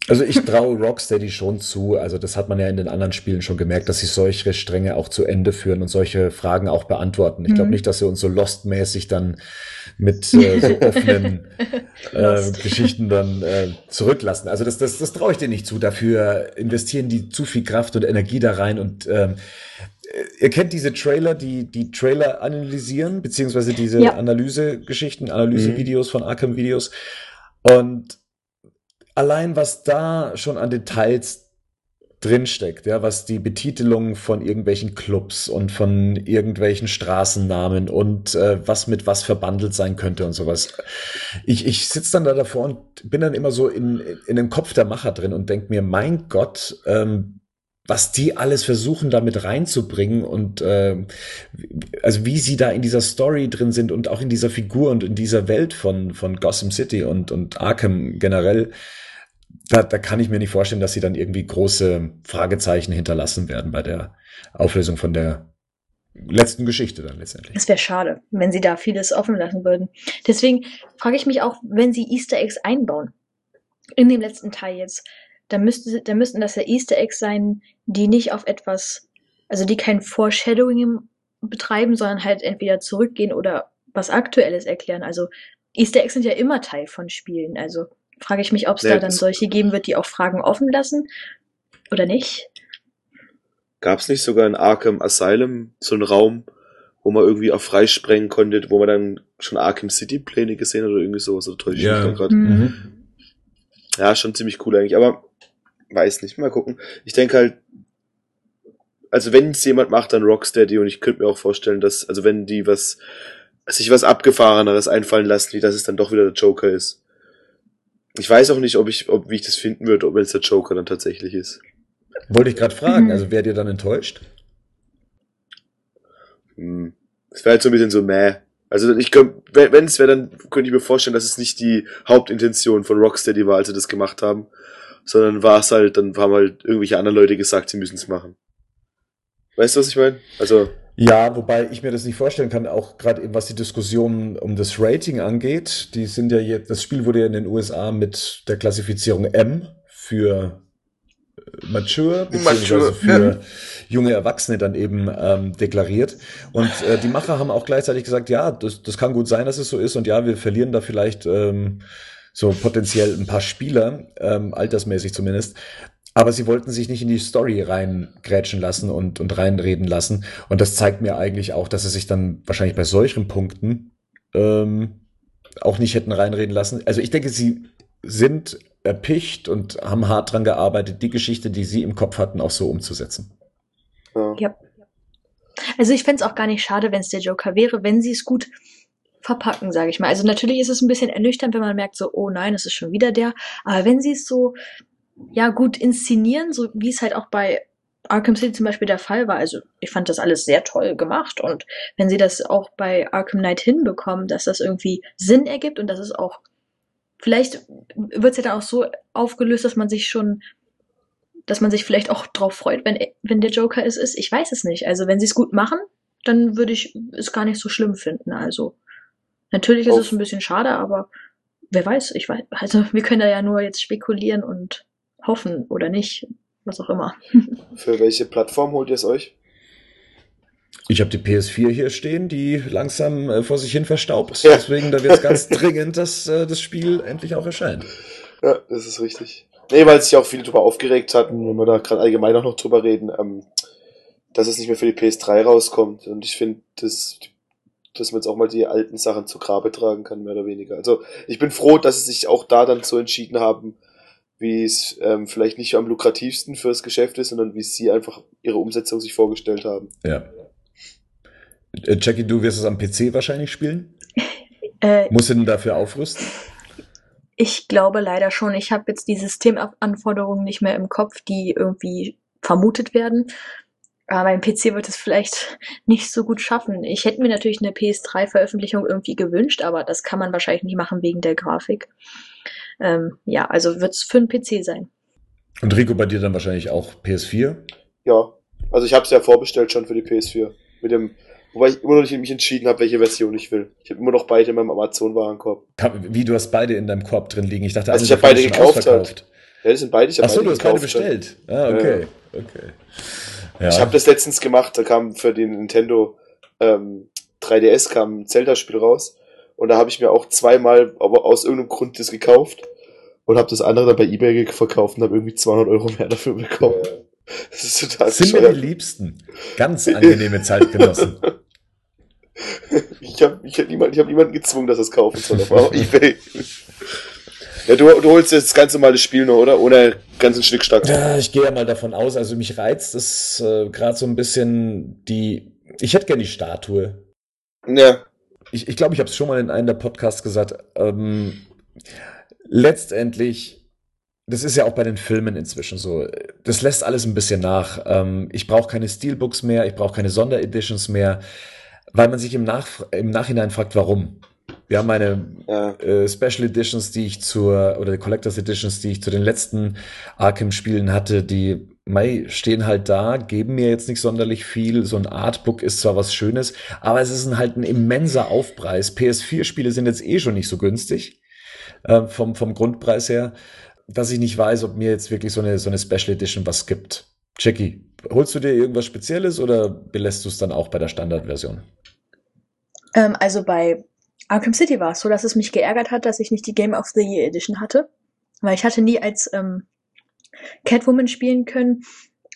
S1: Also ich traue Rocksteady schon zu. Also das hat man ja in den anderen Spielen schon gemerkt, dass sie solche Stränge auch zu Ende führen und solche Fragen auch beantworten. Ich glaube
S2: Mhm.
S1: nicht, dass sie uns so Lost-mäßig dann mit äh, so offenen äh. Geschichten dann äh, zurücklassen. Also das, das, das traue ich denen nicht zu. Dafür investieren die zu viel Kraft und Energie da rein und ähm, Ihr kennt diese Trailer, die die Trailer analysieren, beziehungsweise diese
S2: Ja.
S1: Analysegeschichten, Analysevideos von Arkham-Videos. Und allein was da schon an Details drinsteckt, ja, was die Betitelung von irgendwelchen Clubs und von irgendwelchen Straßennamen und äh, was mit was verbandelt sein könnte und sowas. Ich, ich sitze dann da davor und bin dann immer so in, in den Kopf der Macher drin und denk mir, mein Gott, ähm, was die alles versuchen, damit reinzubringen und ähm, also wie sie da in dieser Story drin sind und auch in dieser Figur und in dieser Welt von, von Gotham City und, und Arkham generell, da, da kann ich mir nicht vorstellen, dass sie dann irgendwie große Fragezeichen hinterlassen werden bei der Auflösung von der letzten Geschichte dann letztendlich.
S2: Es wäre schade, wenn sie da vieles offen lassen würden. Deswegen frage ich mich auch, wenn sie Easter Eggs einbauen, in dem letzten Teil jetzt, dann, müsste, dann müssten das ja Easter Eggs sein, die nicht auf etwas, also die kein Foreshadowing betreiben, sondern halt entweder zurückgehen oder was Aktuelles erklären. Also Easter Eggs sind ja immer Teil von Spielen. Also frage ich mich, ob es
S3: Nee,
S2: da dann solche geben wird, die auch Fragen offen lassen oder nicht.
S3: Gab's nicht sogar in Arkham Asylum so einen Raum, wo man irgendwie auch freisprengen konnte, wo man dann schon Arkham City Pläne gesehen hat oder irgendwie sowas? Oder täusche ich
S1: Ja.
S3: mich gerade?
S2: Mhm.
S3: Ja, schon ziemlich cool eigentlich, aber weiß nicht, mal gucken. Ich denke halt, also wenn es jemand macht, dann Rocksteady und ich könnte mir auch vorstellen, dass, also wenn die was, sich was abgefahreneres einfallen lassen, wie dass es dann doch wieder der Joker ist. Ich weiß auch nicht, ob ich, ob, wie ich das finden würde, ob es der Joker dann tatsächlich ist.
S1: Wollte ich gerade fragen,
S2: Mhm.
S1: also wärt ihr dann enttäuscht?
S3: Hm. Es wäre halt so ein bisschen so meh. Also ich könnte, wenn es wäre, dann könnte ich mir vorstellen, dass es nicht die Hauptintention von Rocksteady war, als sie das gemacht haben, sondern war es halt, dann haben halt irgendwelche anderen Leute gesagt, sie müssen es machen. Weißt du, was ich meine? Also,
S1: Ja, wobei ich mir das nicht vorstellen kann, auch gerade eben was die Diskussion um das Rating angeht. Die sind ja jetzt, das Spiel wurde ja in den USA mit der Klassifizierung M für äh, mature, beziehungsweise für junge Erwachsene dann eben ähm, deklariert. Und äh, die Macher haben auch gleichzeitig gesagt, ja, das, das kann gut sein, dass es so ist und ja, wir verlieren da vielleicht ähm, so potenziell ein paar Spieler, ähm, altersmäßig zumindest. Aber sie wollten sich nicht in die Story reingrätschen lassen und, und reinreden lassen. Und das zeigt mir eigentlich auch, dass sie sich dann wahrscheinlich bei solchen Punkten ähm, auch nicht hätten reinreden lassen. Also ich denke, sie sind erpicht und haben hart dran gearbeitet, die Geschichte, die sie im Kopf hatten, auch so umzusetzen.
S3: ja.
S2: Also ich fänd's auch gar nicht schade, wenn es der Joker wäre, wenn sie es gut verpacken, sage ich mal. Also natürlich ist es ein bisschen ernüchternd, wenn man merkt, so, oh nein, es ist schon wieder der. Aber wenn sie es so, ja, gut inszenieren, so wie es halt auch bei Arkham City zum Beispiel der Fall war. Also ich fand das alles sehr toll gemacht. Und wenn sie das auch bei Arkham Knight hinbekommen, dass das irgendwie Sinn ergibt und dass es auch, vielleicht wird's ja dann auch so aufgelöst, dass man sich schon dass man sich vielleicht auch drauf freut, wenn, wenn der Joker es ist. Ich weiß es nicht. Also wenn sie es gut machen, dann würde ich es gar nicht so schlimm finden. Also Natürlich ist
S3: Auf-
S2: es ein bisschen schade, aber wer weiß, ich weiß, also wir können da ja nur jetzt spekulieren und hoffen oder nicht, was auch immer.
S3: Für welche Plattform holt ihr es euch?
S1: Ich habe die PS4 hier stehen, die langsam äh, vor sich hin verstaubt.
S3: Ja.
S1: Deswegen, da wird es ganz dringend, dass äh, das Spiel endlich auch erscheint.
S3: Ja, das ist richtig. Nee, weil sich auch viele drüber aufgeregt hatten, wenn wir da gerade allgemein auch noch drüber reden, ähm, dass es nicht mehr für die PS3 rauskommt. Und ich finde, dass, dass man jetzt auch mal die alten Sachen zu Grabe tragen kann, mehr oder weniger. Also ich bin froh, dass sie sich auch da dann so entschieden haben, wie es ähm, vielleicht nicht am lukrativsten fürs Geschäft ist, sondern wie sie einfach ihre Umsetzung sich vorgestellt haben.
S1: Ja. Äh, Jackie, du wirst es am PC wahrscheinlich spielen?
S2: Äh,
S1: Musst du denn dafür aufrüsten?
S2: ich glaube leider schon, ich habe jetzt die Systemanforderungen nicht mehr im Kopf, die irgendwie vermutet werden. Aber mein PC wird es vielleicht nicht so gut schaffen. Ich hätte mir natürlich eine PS3-Veröffentlichung irgendwie gewünscht, aber das kann man wahrscheinlich nicht machen wegen der Grafik. Ähm, ja, also wird es für einen PC sein.
S1: Und Rico, bei dir dann wahrscheinlich auch PS4?
S3: Ja, also ich habe es ja vorbestellt schon für die PS4. Mit dem, wobei ich immer noch nicht mich entschieden habe, welche Version ich will. Ich habe immer noch beide in meinem Amazon-Warenkorb.
S1: Wie, du hast beide in deinem Korb drin liegen? Ich dachte,
S3: Also ich hab
S1: davon
S3: beide gekauft
S1: ausverkauft.
S3: Ja, das sind beide. Ich hab
S1: Ach so, du hast beide bestellt. Ah, okay. okay. Ja.
S3: Ich habe das letztens gemacht, da kam für den Nintendo ähm, 3DS kam ein Zelda-Spiel raus und da habe ich mir auch zweimal, aber aus irgendeinem Grund das gekauft und habe das andere dann bei eBay verkauft und habe irgendwie 200 Euro mehr dafür bekommen. Das ist total
S1: sind mir die Liebsten. Ganz angenehme Zeitgenossen.
S3: Ich habe ich hab niemand, ich hab niemanden gezwungen, dass er es kaufen soll auf eBay. Ja, du, du holst jetzt das ganz normale Spiel nur, oder? Ohne ganzen Schnickschnack.
S1: Ja, ich gehe ja mal davon aus, also mich reizt es äh, gerade so ein bisschen die. Ich hätte gerne die Statue.
S3: Ja.
S1: Ich glaube, ich, glaub, ich habe es schon mal in einem der Podcasts gesagt. Ähm, letztendlich, das ist ja auch bei den Filmen inzwischen so. Das lässt alles ein bisschen nach. Ähm, ich brauche keine Steelbooks mehr, ich brauche keine Sondereditions mehr, weil man sich im, Nach im Nachhinein fragt, warum. Wir haben meine
S3: Ja.
S1: äh, Special Editions, die ich zur, oder Collectors Editions, die ich zu den letzten Arkham-Spielen hatte, die Mai stehen halt da, geben mir jetzt nicht sonderlich viel. So ein Artbook ist zwar was Schönes, aber es ist ein, halt ein immenser Aufpreis. PS4-Spiele sind jetzt eh schon nicht so günstig äh, vom, vom Grundpreis her, dass ich nicht weiß, ob mir jetzt wirklich so eine, so eine Special Edition was gibt. Jackie, holst du dir irgendwas Spezielles oder belässt du es dann auch bei der Standardversion?
S2: Ähm, also bei Arkham City war es so, dass es mich geärgert hat, dass ich nicht die Game of the Year Edition hatte. Weil ich hatte nie als ähm, Catwoman spielen können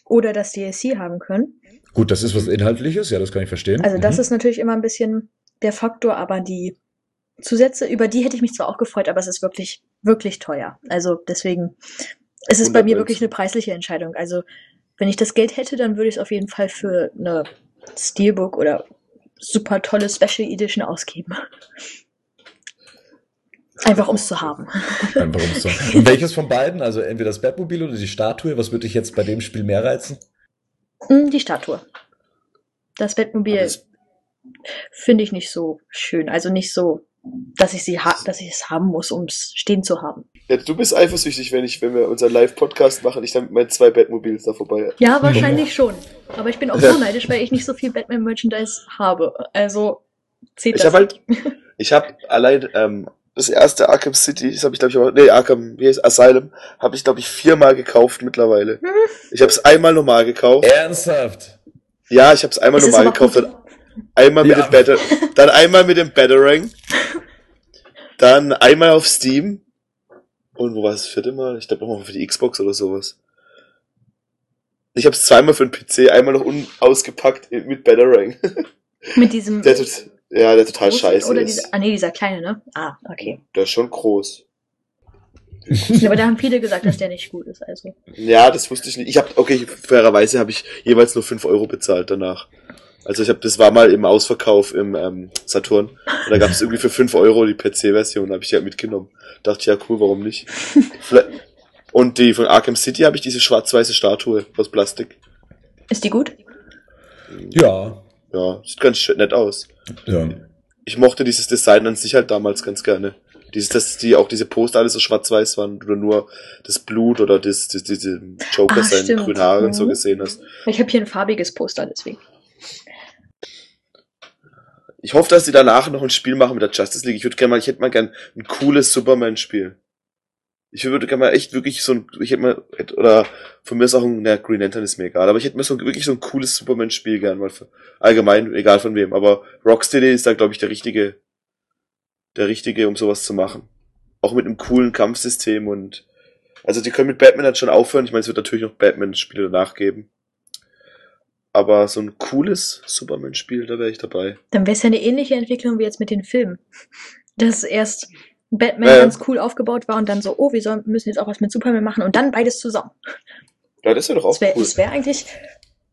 S2: oder das DLC haben können.
S1: Gut, das ist was Inhaltliches, ja, das kann ich verstehen.
S2: Also das
S1: Mhm.
S2: ist natürlich immer ein bisschen der Faktor, aber die Zusätze, über die hätte ich mich zwar auch gefreut, aber es ist wirklich, wirklich teuer. Also deswegen ist es bei mir
S3: 100
S2: wirklich eine preisliche Entscheidung. Also wenn ich das Geld hätte, dann würde ich es auf jeden Fall für eine Steelbook oder super tolle Special Edition ausgeben. Einfach um es zu haben.
S1: Einfach um es zu- Und welches von beiden? Also entweder das Batmobil oder die Statue? Was würde dich jetzt bei dem Spiel mehr reizen?
S2: Mm, Die Statue. Das Bettmobil
S3: Das-
S2: finde ich nicht so schön. Also nicht so, dass ich sie ha dass ich es haben muss, um es stehen zu haben.
S3: Ja, du bist eifersüchtig, wenn ich, wenn wir unseren Live-Podcast machen, ich dann mit meinen zwei Batmobils da vorbei.
S2: Ja, wahrscheinlich schon. Aber ich bin auch
S3: Ja.
S2: so neidisch, weil ich nicht so viel Batman-Merchandise habe. Also zählt
S3: Ich
S2: das.
S3: habe halt, ich habe allein ähm, das erste Arkham City, das habe ich glaube ich, aber, nee, Arkham, wie heißt Asylum, habe ich glaube ich viermal gekauft mittlerweile.
S2: Hm.
S3: Ich habe es einmal normal gekauft.
S1: Ernsthaft?
S3: Ja, ich habe es einmal normal gekauft, dann einmal mit
S1: Ja.
S3: dem Batter, dann einmal mit dem Batarang, dann einmal auf Steam und wo war es das vierte Mal? Ich glaube nochmal für die Xbox oder sowas. Ich habe es zweimal für den PC, einmal noch unausgepackt mit Batarang.
S2: Mit diesem
S3: Der ja, der total
S2: großen
S3: scheiße
S2: oder
S3: ist.
S2: dieser, ah nee, dieser kleine, ne? Ah, okay.
S3: Der ist schon groß.
S2: Ja, aber da haben viele gesagt, dass der nicht gut ist. Also
S3: Ja, das wusste ich nicht. Ich habe, okay, fairerweise habe ich jeweils nur 5 Euro bezahlt danach. Also ich habe, das war mal im Ausverkauf im ähm, Saturn. Und da gab es irgendwie für 5 Euro die PC-Version, habe ich die halt mitgenommen. Dachte ich, ja cool, warum nicht? Vielleicht- Und die von Arkham City habe ich diese schwarz-weiße Statue aus Plastik.
S2: ist die gut?
S1: Ja.
S3: Ja, sieht ganz schön nett aus.
S1: Ja.
S3: Ich mochte dieses Design an sich halt damals ganz gerne. Dieses, dass die auch diese Poster alles so schwarz-weiß waren oder nur das Blut oder das, das diese Joker
S2: Ah,
S3: seine
S2: stimmt.
S3: grünen Haare und so
S2: Mhm.
S3: gesehen hast.
S2: Ich habe hier ein farbiges Poster, deswegen.
S3: ich hoffe, dass sie danach noch ein Spiel machen mit der Justice League. Ich würde gerne mal, ich hätte mal gern ein cooles Superman-Spiel. Ich würde gerne mal echt wirklich so ein, ich hätte mal, oder von mir ist auch ein, na, Green Lantern ist mir egal, aber ich hätte mir so wirklich so ein cooles Superman-Spiel gern mal für, allgemein, egal von wem, aber Rocksteady ist da, glaube ich, der richtige, der richtige, um sowas zu machen. Auch mit einem coolen Kampfsystem und, also die können mit Batman dann schon aufhören, ich meine, es wird natürlich noch Batman-Spiele danach geben. Aber so ein cooles Superman-Spiel, da wäre ich dabei.
S2: Dann wäre es ja eine ähnliche Entwicklung wie jetzt mit den Filmen. Dass erst Batman
S3: ja.
S2: ganz cool aufgebaut war und dann so, oh, wir sollen, müssen jetzt auch was mit Superman machen und dann beides zusammen.
S3: Ja, das wäre doch auch
S2: Das wäre
S3: cool.
S2: das wär eigentlich,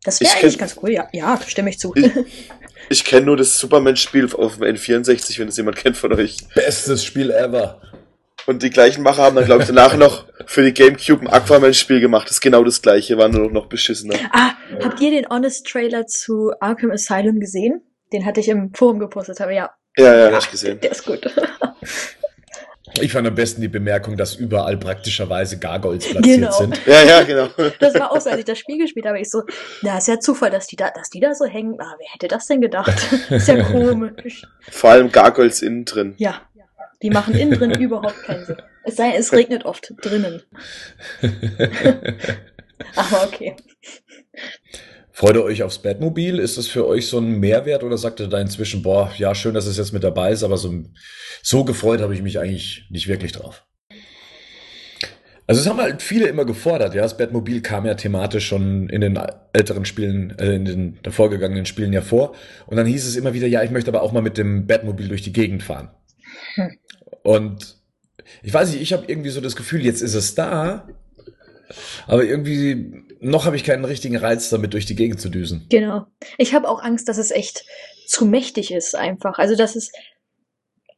S2: das wäre eigentlich
S3: kenn-
S2: ganz cool, ja. Ja, stimme ich zu.
S3: Ich, ich kenne nur das Superman-Spiel auf dem N64, wenn das jemand kennt von euch.
S1: Bestes Spiel ever.
S3: Und die gleichen Macher haben dann, glaube ich, danach noch für die Gamecube ein Aquaman-Spiel gemacht. Das ist genau das gleiche, war nur noch beschissener.
S2: ah, habt ihr den Honest-Trailer zu Arkham Asylum gesehen? Den hatte ich im Forum gepostet, aber ja,
S3: Ja, ja, hab ich gesehen.
S2: der ist gut.
S1: Ich fand am besten die Bemerkung, dass überall praktischerweise Gargoyles platziert
S2: Genau.
S1: sind.
S3: Ja, ja, genau.
S2: Das war auch so, als ich das Spiel gespielt habe. Ich so, na, ist ja Zufall, dass die da, dass die da so hängen. Ah, wer hätte das denn gedacht? ist ja komisch.
S3: Vor allem Gargoyles innen drin.
S2: Ja, die machen innen drin überhaupt keinen Sinn. Es sei, es regnet oft drinnen. Aber okay.
S1: Freut ihr euch aufs Batmobil? Ist das für euch so ein Mehrwert oder sagt ihr da inzwischen, boah, ja, schön, dass es jetzt mit dabei ist, aber so, so gefreut habe ich mich eigentlich nicht wirklich drauf? Also es haben halt viele immer gefordert, ja. Das Batmobil kam ja thematisch schon in den älteren Spielen, äh, in den davor gegangenen Spielen ja vor. Und dann hieß es immer wieder, ja, ich möchte aber auch mal mit dem Batmobil durch die Gegend fahren.
S2: Hm.
S1: Und ich weiß nicht, ich habe irgendwie so das Gefühl, jetzt ist es da, aber irgendwie noch habe ich keinen richtigen Reiz, damit durch die Gegend zu düsen.
S2: Genau. Ich habe auch Angst, dass es echt zu mächtig ist, einfach. Also, dass es,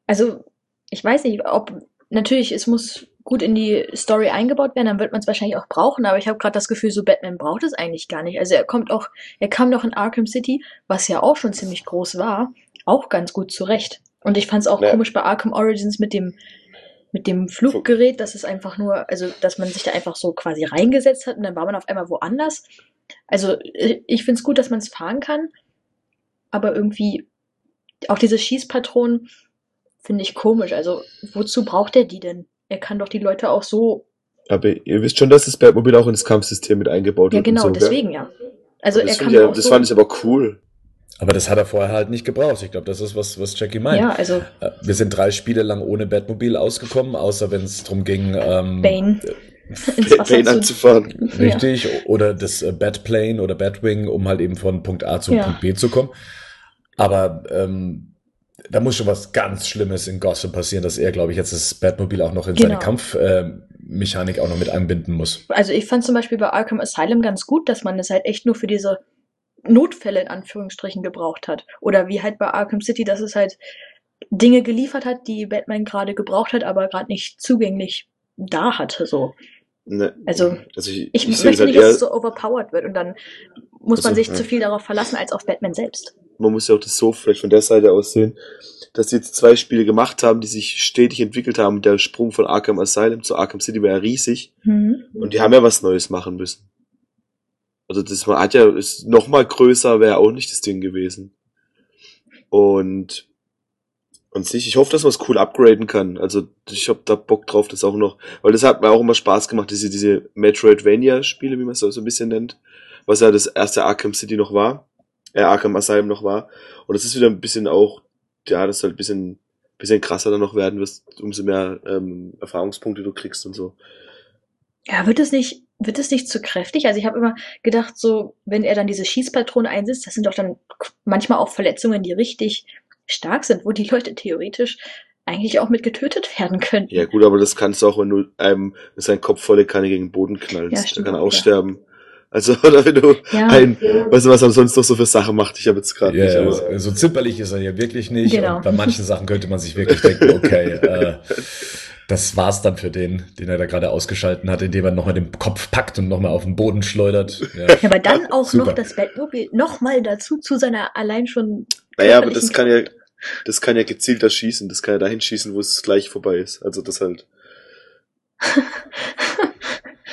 S2: also, ich weiß nicht, ob, natürlich, es muss gut in die Story eingebaut werden, dann wird man es wahrscheinlich auch brauchen, aber ich habe gerade das Gefühl, so Batman braucht es eigentlich gar nicht. Also, er kommt auch, er kam doch in Arkham City, was ja auch schon ziemlich groß war, auch ganz gut zurecht. Und ich fand es auch
S3: Ja.
S2: komisch bei Arkham Origins mit dem, mit dem Fluggerät, dass es einfach nur, also dass man sich da einfach so quasi reingesetzt hat und dann war man auf einmal woanders. Also ich ich finde es gut, dass man es fahren kann, aber irgendwie auch diese Schießpatronen finde ich komisch. Also wozu braucht er die denn? Er kann doch die Leute auch so.
S3: Aber ihr wisst schon, dass das Batmobil auch ins Kampfsystem mit eingebaut
S2: Ja
S3: wird.
S2: genau,
S3: und so,
S2: deswegen ja. Also
S3: das
S2: er kann
S3: ja-
S2: auch
S3: das
S2: so.
S3: fand ich aber cool.
S1: Aber das hat er vorher halt nicht gebraucht. Ich glaube, das ist, was, was Jackie meint.
S2: ja, also
S1: Äh, Wir sind drei Spiele lang ohne Batmobil ausgekommen, außer wenn es darum ging, ähm,
S2: Bane ins Wasser
S3: Bane
S2: zu.
S3: anzufahren.
S1: richtig, oder das äh, Batplane oder Batwing, um halt eben von Punkt A zu
S2: Ja.
S1: Punkt B zu kommen. Aber ähm, da muss schon was ganz Schlimmes in Gotham passieren, dass er, glaube ich, jetzt das Batmobil auch noch in seine
S2: Genau.
S1: Kampfmechanik auch noch mit einbinden muss.
S2: Also ich fand zum Beispiel bei Arkham Asylum ganz gut, dass man es halt echt nur für diese Notfälle in Anführungsstrichen gebraucht hat. Oder wie halt bei Arkham City, dass es halt Dinge geliefert hat, die Batman gerade gebraucht hat, aber gerade nicht zugänglich da hatte. So.
S3: Ne,
S2: Also,
S3: also ich,
S2: Ich,
S3: ich
S2: möchte
S3: halt
S2: nicht, dass es so overpowered wird und dann muss man
S3: Also,
S2: sich
S3: ja.
S2: zu viel darauf verlassen als auf Batman selbst.
S3: man muss ja auch das so vielleicht von der Seite aus sehen, dass sie jetzt zwei Spiele gemacht haben, die sich stetig entwickelt haben. Der Sprung von Arkham Asylum zu Arkham City war ja riesig.
S2: Mhm.
S3: Und die haben ja was Neues machen müssen. Also das war- hat ja, ist noch mal größer, wäre auch nicht das Ding gewesen. Und, und sich, ich hoffe, dass man es cool upgraden kann. Also ich hab da Bock drauf, das auch noch, weil das hat mir auch immer Spaß gemacht, diese, diese Metroidvania-Spiele, wie man es so ein bisschen nennt, was ja das erste Arkham City noch war, äh, Arkham Asylum noch war. Und das ist wieder ein bisschen auch, ja, das halt ein bisschen, bisschen krasser dann noch werden wirst, umso mehr ähm, Erfahrungspunkte du kriegst und so.
S2: Ja, wird es nicht, wird es nicht zu kräftig? Also ich habe immer gedacht, so, wenn er dann diese Schießpatrone einsetzt, das sind doch dann manchmal auch Verletzungen, die richtig stark sind, wo die Leute theoretisch eigentlich auch mit getötet werden könnten.
S3: Ja gut, aber das kannst du auch, wenn du einem mit seinem Kopf volle Kanne gegen den Boden knallst.
S2: Ja,
S3: der
S2: stimmt
S3: kann
S2: auch
S3: auch
S2: wieder.
S3: sterben. Also, oder wenn du
S2: Ja.
S3: ein, weißt du, was er sonst noch so für Sachen macht? Ich habe jetzt gerade
S1: Ja,
S3: nicht,
S1: ja,
S3: aber
S1: so- so zimperlich ist er ja wirklich nicht.
S2: Genau.
S1: Und bei manchen Sachen könnte man sich wirklich denken, okay, äh, das war's dann für den, den er da gerade ausgeschalten hat, indem er nochmal den Kopf packt und nochmal auf den Boden schleudert. Ja.
S2: Ja, aber dann auch
S1: Super.
S2: noch das Batmobil nochmal dazu zu seiner allein schon.
S3: naja, aber das kann ja, das kann ja gezielter schießen. Das kann ja dahin schießen, wo es gleich vorbei ist. Also das halt.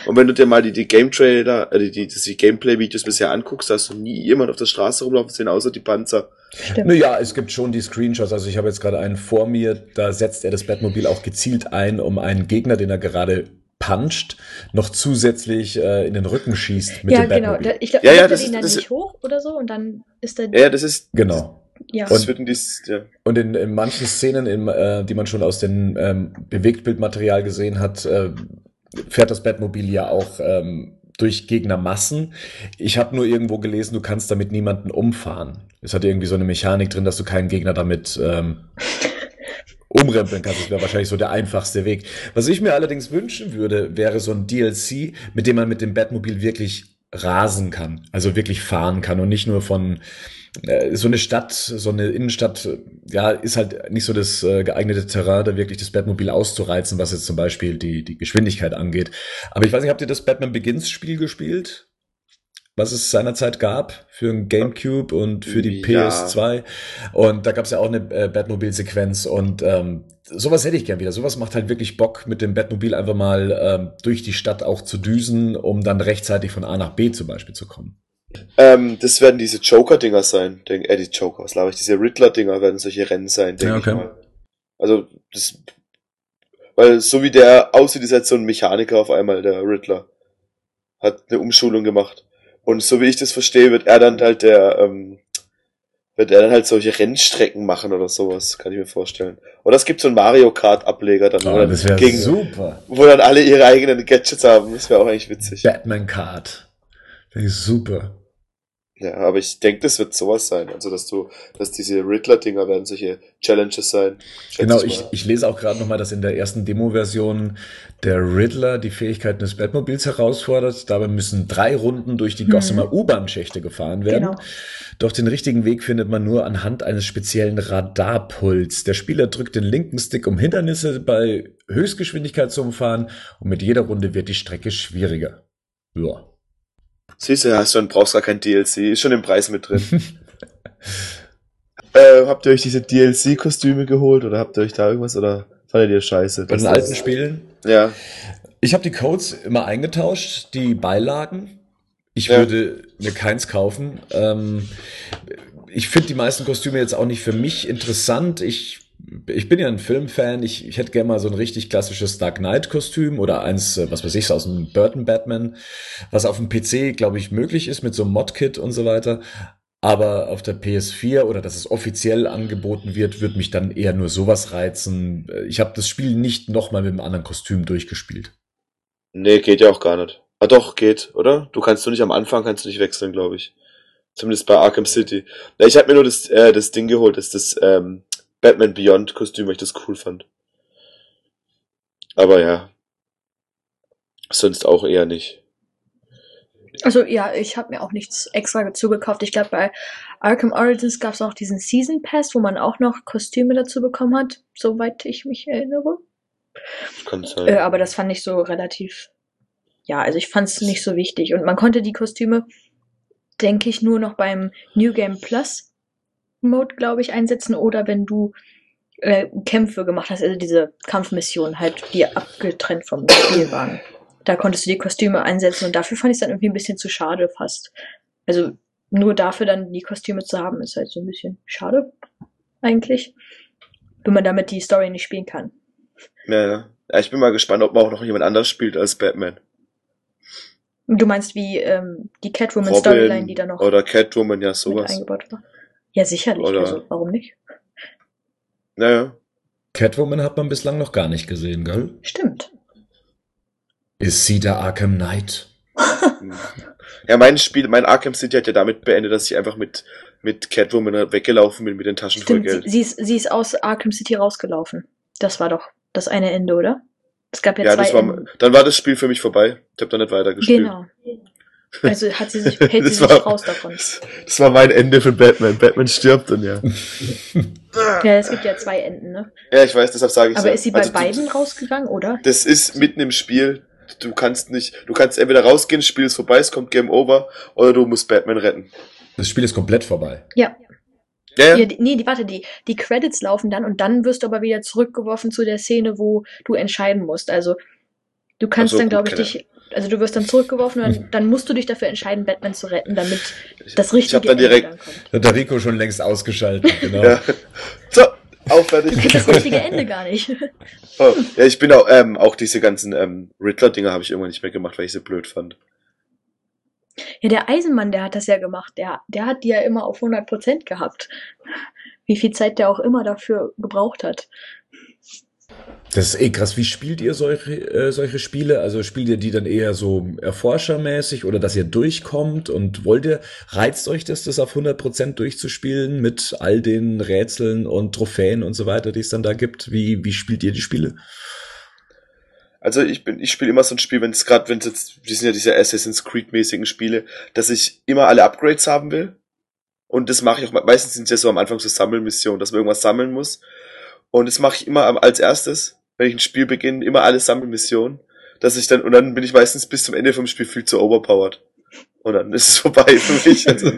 S3: Und wenn du dir mal die, die Game Trailer, äh, die, die, die Gameplay-Videos bisher anguckst, hast du nie jemand auf der Straße rumlaufen sehen, außer die Panzer.
S2: Stimmt.
S1: Naja, es gibt schon die Screenshots. Also ich habe jetzt gerade einen vor mir, da setzt er das Batmobil auch gezielt ein, um einen Gegner, den er gerade puncht, noch zusätzlich äh, in den Rücken schießt mit
S2: ja,
S1: dem
S2: genau.
S1: Batmobil.
S2: Da, ich glaube,
S3: Ja, ja, das
S2: ihn dann
S3: das
S2: nicht hoch oder so und dann ist er.
S3: Ja, das ist,
S1: Genau.
S2: ja.
S3: dies, ja.
S1: Und in, in manchen Szenen, in, äh, die man schon aus dem ähm, Bewegtbildmaterial gesehen hat, äh, fährt das Batmobil ja auch ähm, durch Gegnermassen. Ich habe nur irgendwo gelesen, du kannst damit niemanden umfahren. Es hat irgendwie so eine Mechanik drin, dass du keinen Gegner damit ähm, umrempeln kannst. Das wäre wahrscheinlich so der einfachste Weg. Was ich mir allerdings wünschen würde, wäre so ein DLC, mit dem man mit dem Batmobil wirklich rasen kann. Also wirklich fahren kann und nicht nur von äh, so eine Stadt, so eine Innenstadt, ja, ist halt nicht so das äh, geeignete Terrain, da wirklich das Batmobil auszureizen, was jetzt zum Beispiel die, die Geschwindigkeit angeht. Aber ich weiß nicht, habt ihr das Batman Begins Spiel gespielt? Was es seinerzeit gab für ein Gamecube und für die
S3: Ja.
S1: PS2. Und da gab es ja auch eine äh, Batmobil-Sequenz und ähm, sowas hätte ich gern wieder. Sowas macht halt wirklich Bock, mit dem Batmobil einfach mal ähm, durch die Stadt auch zu düsen, um dann rechtzeitig von A nach B zum Beispiel zu kommen.
S3: Ähm, das werden diese Joker-Dinger sein. Denk, äh, die Joker, was glaube ich? Diese Riddler-Dinger werden solche Rennen sein, denke
S1: Ja, okay.
S3: ich mal. Also, das, weil so wie der aussieht, ist jetzt so ein Mechaniker auf einmal, der Riddler. Hat eine Umschulung gemacht. Und so wie ich das verstehe, wird er dann halt der, ähm, wird er dann halt solche Rennstrecken machen oder sowas, kann ich mir vorstellen. Oder es gibt so einen Mario Kart Ableger dann, wo,
S1: Oh,
S3: dann
S1: das
S3: gegen,
S1: super.
S3: wo dann alle ihre eigenen Gadgets haben. Das wäre auch eigentlich witzig.
S1: Batman Card. Finde ich super.
S3: Ja, aber ich denke, das wird sowas sein. Also, dass du, dass diese Riddler-Dinger werden solche Challenges sein.
S1: Genau, ich, ich lese auch gerade nochmal, dass in der ersten Demo-Version der Riddler die Fähigkeiten des Batmobils herausfordert. Dabei müssen drei Runden durch die
S2: Mhm.
S1: Gossamer U-Bahn-Schächte gefahren werden.
S2: Genau.
S1: Doch den richtigen Weg findet man nur anhand eines speziellen Radarpuls. Der Spieler drückt den linken Stick, um Hindernisse bei Höchstgeschwindigkeit zu umfahren und mit jeder Runde wird die Strecke schwieriger. Ja.
S3: Siehst du, hast schon, brauchst gar kein DLC, ist schon im Preis mit drin. äh, habt ihr euch diese DLC-Kostüme geholt oder habt ihr euch da irgendwas oder fandet ihr scheiße?
S1: Bei den alten Spielen
S3: Ja.
S1: Ich habe die Codes immer eingetauscht, die Beilagen. Ich
S3: Ja.
S1: würde mir keins kaufen. Ähm, ich finde die meisten Kostüme jetzt auch nicht für mich interessant. Ich, ich bin ja ein Filmfan. Ich, ich hätte gerne mal so ein richtig klassisches Dark Knight-Kostüm oder eins, äh, was weiß ich, so aus dem Burton Batman, was auf dem PC, glaube ich, möglich ist mit so einem Mod-Kit und so weiter. Aber auf der PS4 oder dass es offiziell angeboten wird, wird mich dann eher nur sowas reizen. Ich habe das Spiel nicht nochmal mit einem anderen Kostüm durchgespielt.
S3: Nee, geht ja auch gar nicht. Ah doch, geht, oder? Du kannst du nicht am Anfang, kannst du nicht wechseln, glaube ich. Zumindest bei Arkham City. Ja, ich habe mir nur das, äh, das Ding geholt, das das ähm, Batman Beyond Kostüm, weil ich das cool fand. Aber ja. Sonst auch eher nicht.
S2: Also ja, ich habe mir auch nichts extra dazu gekauft. Ich glaube, bei Arkham Origins gab es auch diesen Season Pass, wo man auch noch Kostüme dazu bekommen hat, soweit ich mich erinnere.
S3: Kann sein.
S2: Äh, aber das fand ich so relativ. Ja, also ich fand es nicht so wichtig. Und man konnte die Kostüme, denke ich, nur noch beim New Game Plus Mode, glaube ich, einsetzen. Oder wenn du äh, Kämpfe gemacht hast, also diese Kampfmissionen halt, die abgetrennt vom Spiel waren. Da konntest du die Kostüme einsetzen und dafür fand ich es dann irgendwie ein bisschen zu schade fast. Also nur dafür dann die Kostüme zu haben, ist halt so ein bisschen schade, eigentlich. Wenn man damit die Story nicht spielen kann.
S3: Ja, ja. ja, ich bin mal gespannt, ob man auch noch jemand anders spielt als Batman.
S2: Du meinst wie ähm, die
S3: Robin
S2: Catwoman-Storyline, die da noch
S3: oder Catwoman, ja, sowas.
S2: eingebaut war? Ja, sicherlich.
S3: Oder-
S2: Also, warum nicht?
S3: Naja.
S1: Catwoman hat man bislang noch gar nicht gesehen, gell?
S2: Stimmt.
S1: Ist sie der Arkham Knight?
S3: Ja, mein Spiel, mein Arkham City hat ja damit beendet, dass ich einfach mit, mit Catwoman weggelaufen bin mit den Taschen voll
S2: Stimmt, sie,
S3: Geld.
S2: sie, ist, sie ist aus Arkham City rausgelaufen. Das war doch das eine Ende, oder? Es gab ja,
S3: Ja,
S2: zwei
S3: das war,
S2: Enden.
S3: dann war das Spiel für mich vorbei. Ich habe dann nicht weitergespielt.
S2: Genau. Also hat sie sich, hält sie
S3: Das
S2: sich
S3: war-
S2: raus davon.
S3: Das war mein Ende für Batman. Batman stirbt und ja.
S2: Ja, es gibt ja zwei Enden, ne?
S3: Ja, ich weiß, deshalb sage ich
S2: Aber ist sie bei
S3: Also, du-
S2: beiden rausgegangen, oder?
S3: Das ist mitten im Spiel. Du kannst nicht, du kannst entweder rausgehen, das Spiel ist vorbei, es kommt Game Over, oder du musst Batman retten.
S1: Das Spiel ist komplett vorbei.
S2: Ja.
S3: Ja,
S2: Ja,
S3: ja.
S2: die, nee, die, warte, die, die Credits laufen dann und dann wirst du aber wieder zurückgeworfen zu der Szene, wo du entscheiden musst. Also du kannst
S3: so,
S2: dann, glaube ich, dich Also du wirst dann zurückgeworfen und dann, dann musst du dich dafür entscheiden, Batman zu retten, damit das
S3: Ich hab
S2: richtige
S3: dann direkt-
S2: Ende dann kommt.
S1: Hat der Rico schon längst ausgeschaltet, genau.
S3: Ja. So,
S2: Du
S3: fertig.
S2: kriegst das richtige Ende gar nicht.
S3: Oh, ja, ich bin auch, ähm, auch diese ganzen ähm, Riddler-Dinger habe ich irgendwann nicht mehr gemacht, weil ich sie blöd fand.
S2: Ja, der Eisenmann, der hat das ja gemacht. Der, der hat die ja immer auf 100% gehabt. Wie viel Zeit der auch immer dafür gebraucht hat.
S1: Das ist eh krass. Wie spielt ihr solche, äh, solche Spiele? Also spielt ihr die dann eher so erforschermäßig oder dass ihr durchkommt? Und wollt ihr, reizt euch das, das auf 100% durchzuspielen mit all den Rätseln und Trophäen und so weiter, die es dann da gibt? Wie, wie spielt ihr die Spiele?
S3: Also ich bin, ich spiele immer so ein Spiel, wenn es gerade, wenn es jetzt, die sind ja diese Assassin's Creed-mäßigen Spiele, dass ich immer alle Upgrades haben will. Und das mache ich auch, meistens sind es ja so am Anfang so Sammelmissionen, dass man irgendwas sammeln muss. Und das mache ich immer als erstes, wenn ich ein Spiel beginne, immer alle Sammelmissionen. Dass ich dann, und dann bin ich meistens bis zum Ende vom Spiel viel zu overpowered. Und dann ist es vorbei für mich. Also,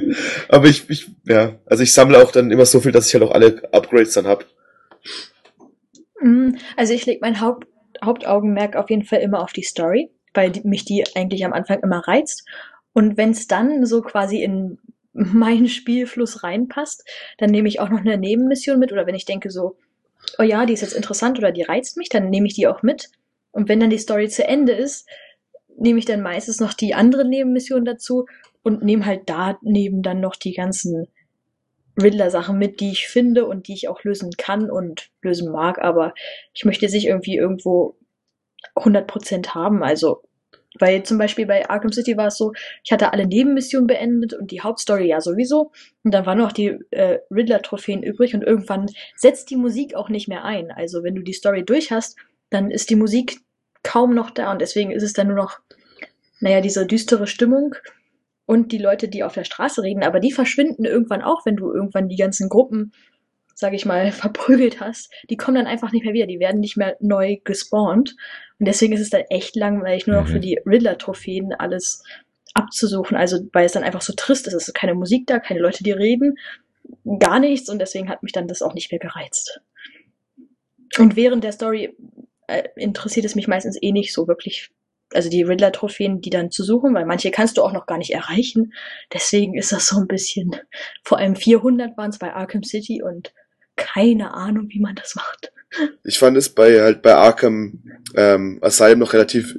S3: aber ich, ich, ja, also ich sammle auch dann immer so viel, dass ich halt auch alle Upgrades dann hab.
S2: Mm, Also ich lege mein Haupt, Hauptaugenmerk auf jeden Fall immer auf die Story, weil die, mich die eigentlich am Anfang immer reizt. Und wenn es dann so quasi in meinen Spielfluss reinpasst, dann nehme ich auch noch eine Nebenmission mit. Oder wenn ich denke so, oh ja, die ist jetzt interessant oder die reizt mich, dann nehme ich die auch mit. Und wenn dann die Story zu Ende ist, nehme ich dann meistens noch die andere Nebenmission dazu und nehme halt daneben dann noch die ganzen Riddler-Sachen mit, die ich finde und die ich auch lösen kann und lösen mag, aber ich möchte sich irgendwie irgendwo 100% haben, also weil zum Beispiel bei Arkham City war es so, ich hatte alle Nebenmissionen beendet und die Hauptstory ja sowieso und dann waren noch die äh, Riddler-Trophäen übrig und irgendwann setzt die Musik auch nicht mehr ein, also wenn du die Story durch hast, dann ist die Musik kaum noch da und deswegen ist es dann nur noch, naja, diese düstere Stimmung und die Leute, die auf der Straße reden, aber die verschwinden irgendwann auch, wenn du irgendwann die ganzen Gruppen, sag ich mal, verprügelt hast. Die kommen dann einfach nicht mehr wieder, die werden nicht mehr neu gespawnt. Und deswegen ist es dann echt langweilig, nur noch
S1: Mhm.
S2: für die Riddler-Trophäen alles abzusuchen. Also, weil es dann einfach so trist ist. Es ist keine Musik da, keine Leute, die reden, gar nichts. Und deswegen hat mich dann das auch nicht mehr gereizt. Und während der Story äh, interessiert es mich meistens eh nicht so wirklich, also die Riddler-Trophäen, die dann zu suchen, weil manche kannst du auch noch gar nicht erreichen. Deswegen ist das so ein bisschen, vor allem 400 waren es bei Arkham City und keine Ahnung, wie man das macht.
S3: Ich fand es bei halt bei Arkham ähm, Asylum noch relativ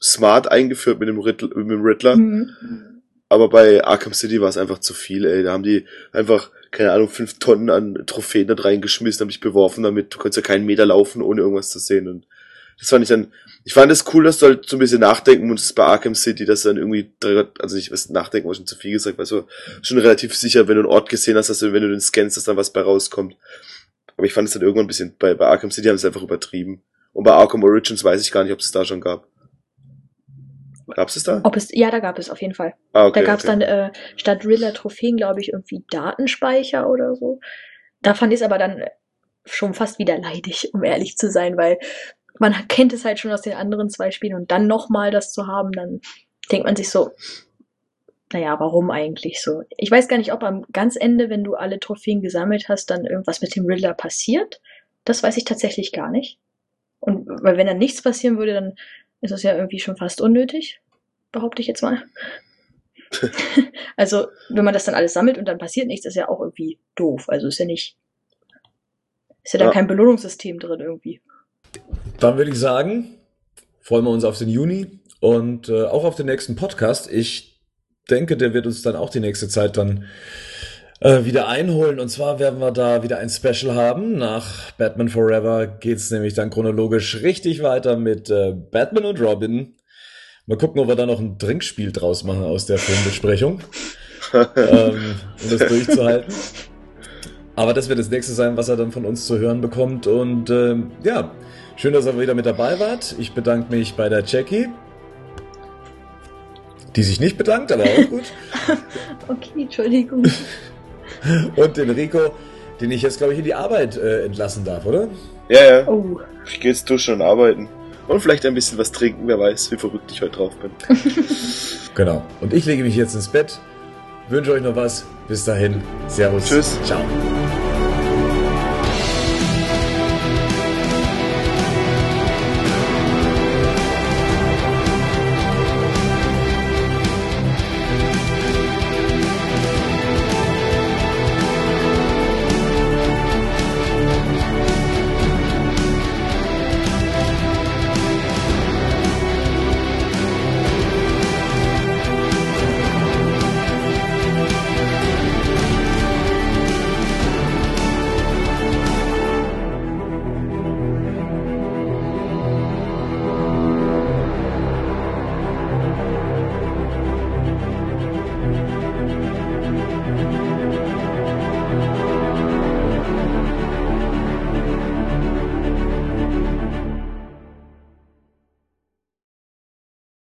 S3: smart eingeführt mit dem, Riddler, mit dem Riddler,
S2: Mhm.
S3: aber bei Arkham City war es einfach zu viel, ey. Da haben die einfach, keine Ahnung, fünf Tonnen an Trophäen da reingeschmissen, haben mich beworfen damit, du konntest ja keinen Meter laufen, ohne irgendwas zu sehen. Und das fand ich dann, ich fand es cool, dass du halt so ein bisschen nachdenken musst bei Arkham City, dass du dann irgendwie, also nicht, was nachdenken war schon zu viel gesagt, weil so schon relativ sicher, wenn du einen Ort gesehen hast, dass du, wenn du den scannst, dass dann was bei rauskommt. Aber ich fand es dann irgendwann ein bisschen, bei, bei Arkham City haben sie es einfach übertrieben. Und bei Arkham Origins weiß ich gar nicht, ob es da schon gab. Gab's es da?
S2: Ob es, ja, da gab es auf jeden Fall.
S3: Ah, okay.
S2: da gab es
S3: okay.
S2: dann äh, statt Riddler-Trophäen, glaube ich, irgendwie Datenspeicher oder so. Da fand ich es aber dann schon fast wieder leidig, um ehrlich zu sein, weil man kennt es halt schon aus den anderen zwei Spielen und dann nochmal das zu haben, dann denkt man sich so, naja, warum eigentlich so? Ich weiß gar nicht, ob am ganz Ende, wenn du alle Trophäen gesammelt hast, dann irgendwas mit dem Riddler passiert. Das weiß ich tatsächlich gar nicht. Und weil wenn dann nichts passieren würde, dann ist es ja irgendwie schon fast unnötig, behaupte ich jetzt mal. also, wenn man das dann alles sammelt und dann passiert nichts, ist ja auch irgendwie doof. Also ist ja nicht. Ist ja da
S3: Ja.
S2: kein Belohnungssystem drin irgendwie.
S1: Dann würde ich sagen, freuen wir uns auf den Juni und äh, auch auf den nächsten Podcast. Ich denke, der wird uns dann auch die nächste Zeit dann äh, wieder einholen. Und zwar werden wir da wieder ein Special haben. Nach Batman Forever geht's nämlich dann chronologisch richtig weiter mit äh, Batman und Robin. Mal gucken, ob wir da noch ein Trinkspiel draus machen aus der Filmbesprechung, ähm, um das durchzuhalten. Aber das wird das nächste sein, was er dann von uns zu hören bekommt. Und ähm, ja, schön, dass ihr wieder mit dabei wart. Ich bedanke mich bei der Jackie. Die sich nicht bedankt, aber auch gut.
S2: Okay, Entschuldigung.
S1: Und den Rico, den ich jetzt, glaube ich, in die Arbeit äh, entlassen darf, oder?
S3: Ja, ja.
S2: Oh.
S3: Ich gehe jetzt duschen und arbeiten. Und vielleicht ein bisschen was trinken, wer weiß, wie verrückt ich heute drauf bin.
S1: Genau. Und ich lege mich jetzt ins Bett. Wünsche euch noch was. Bis dahin. Servus.
S3: Tschüss.
S1: Ciao.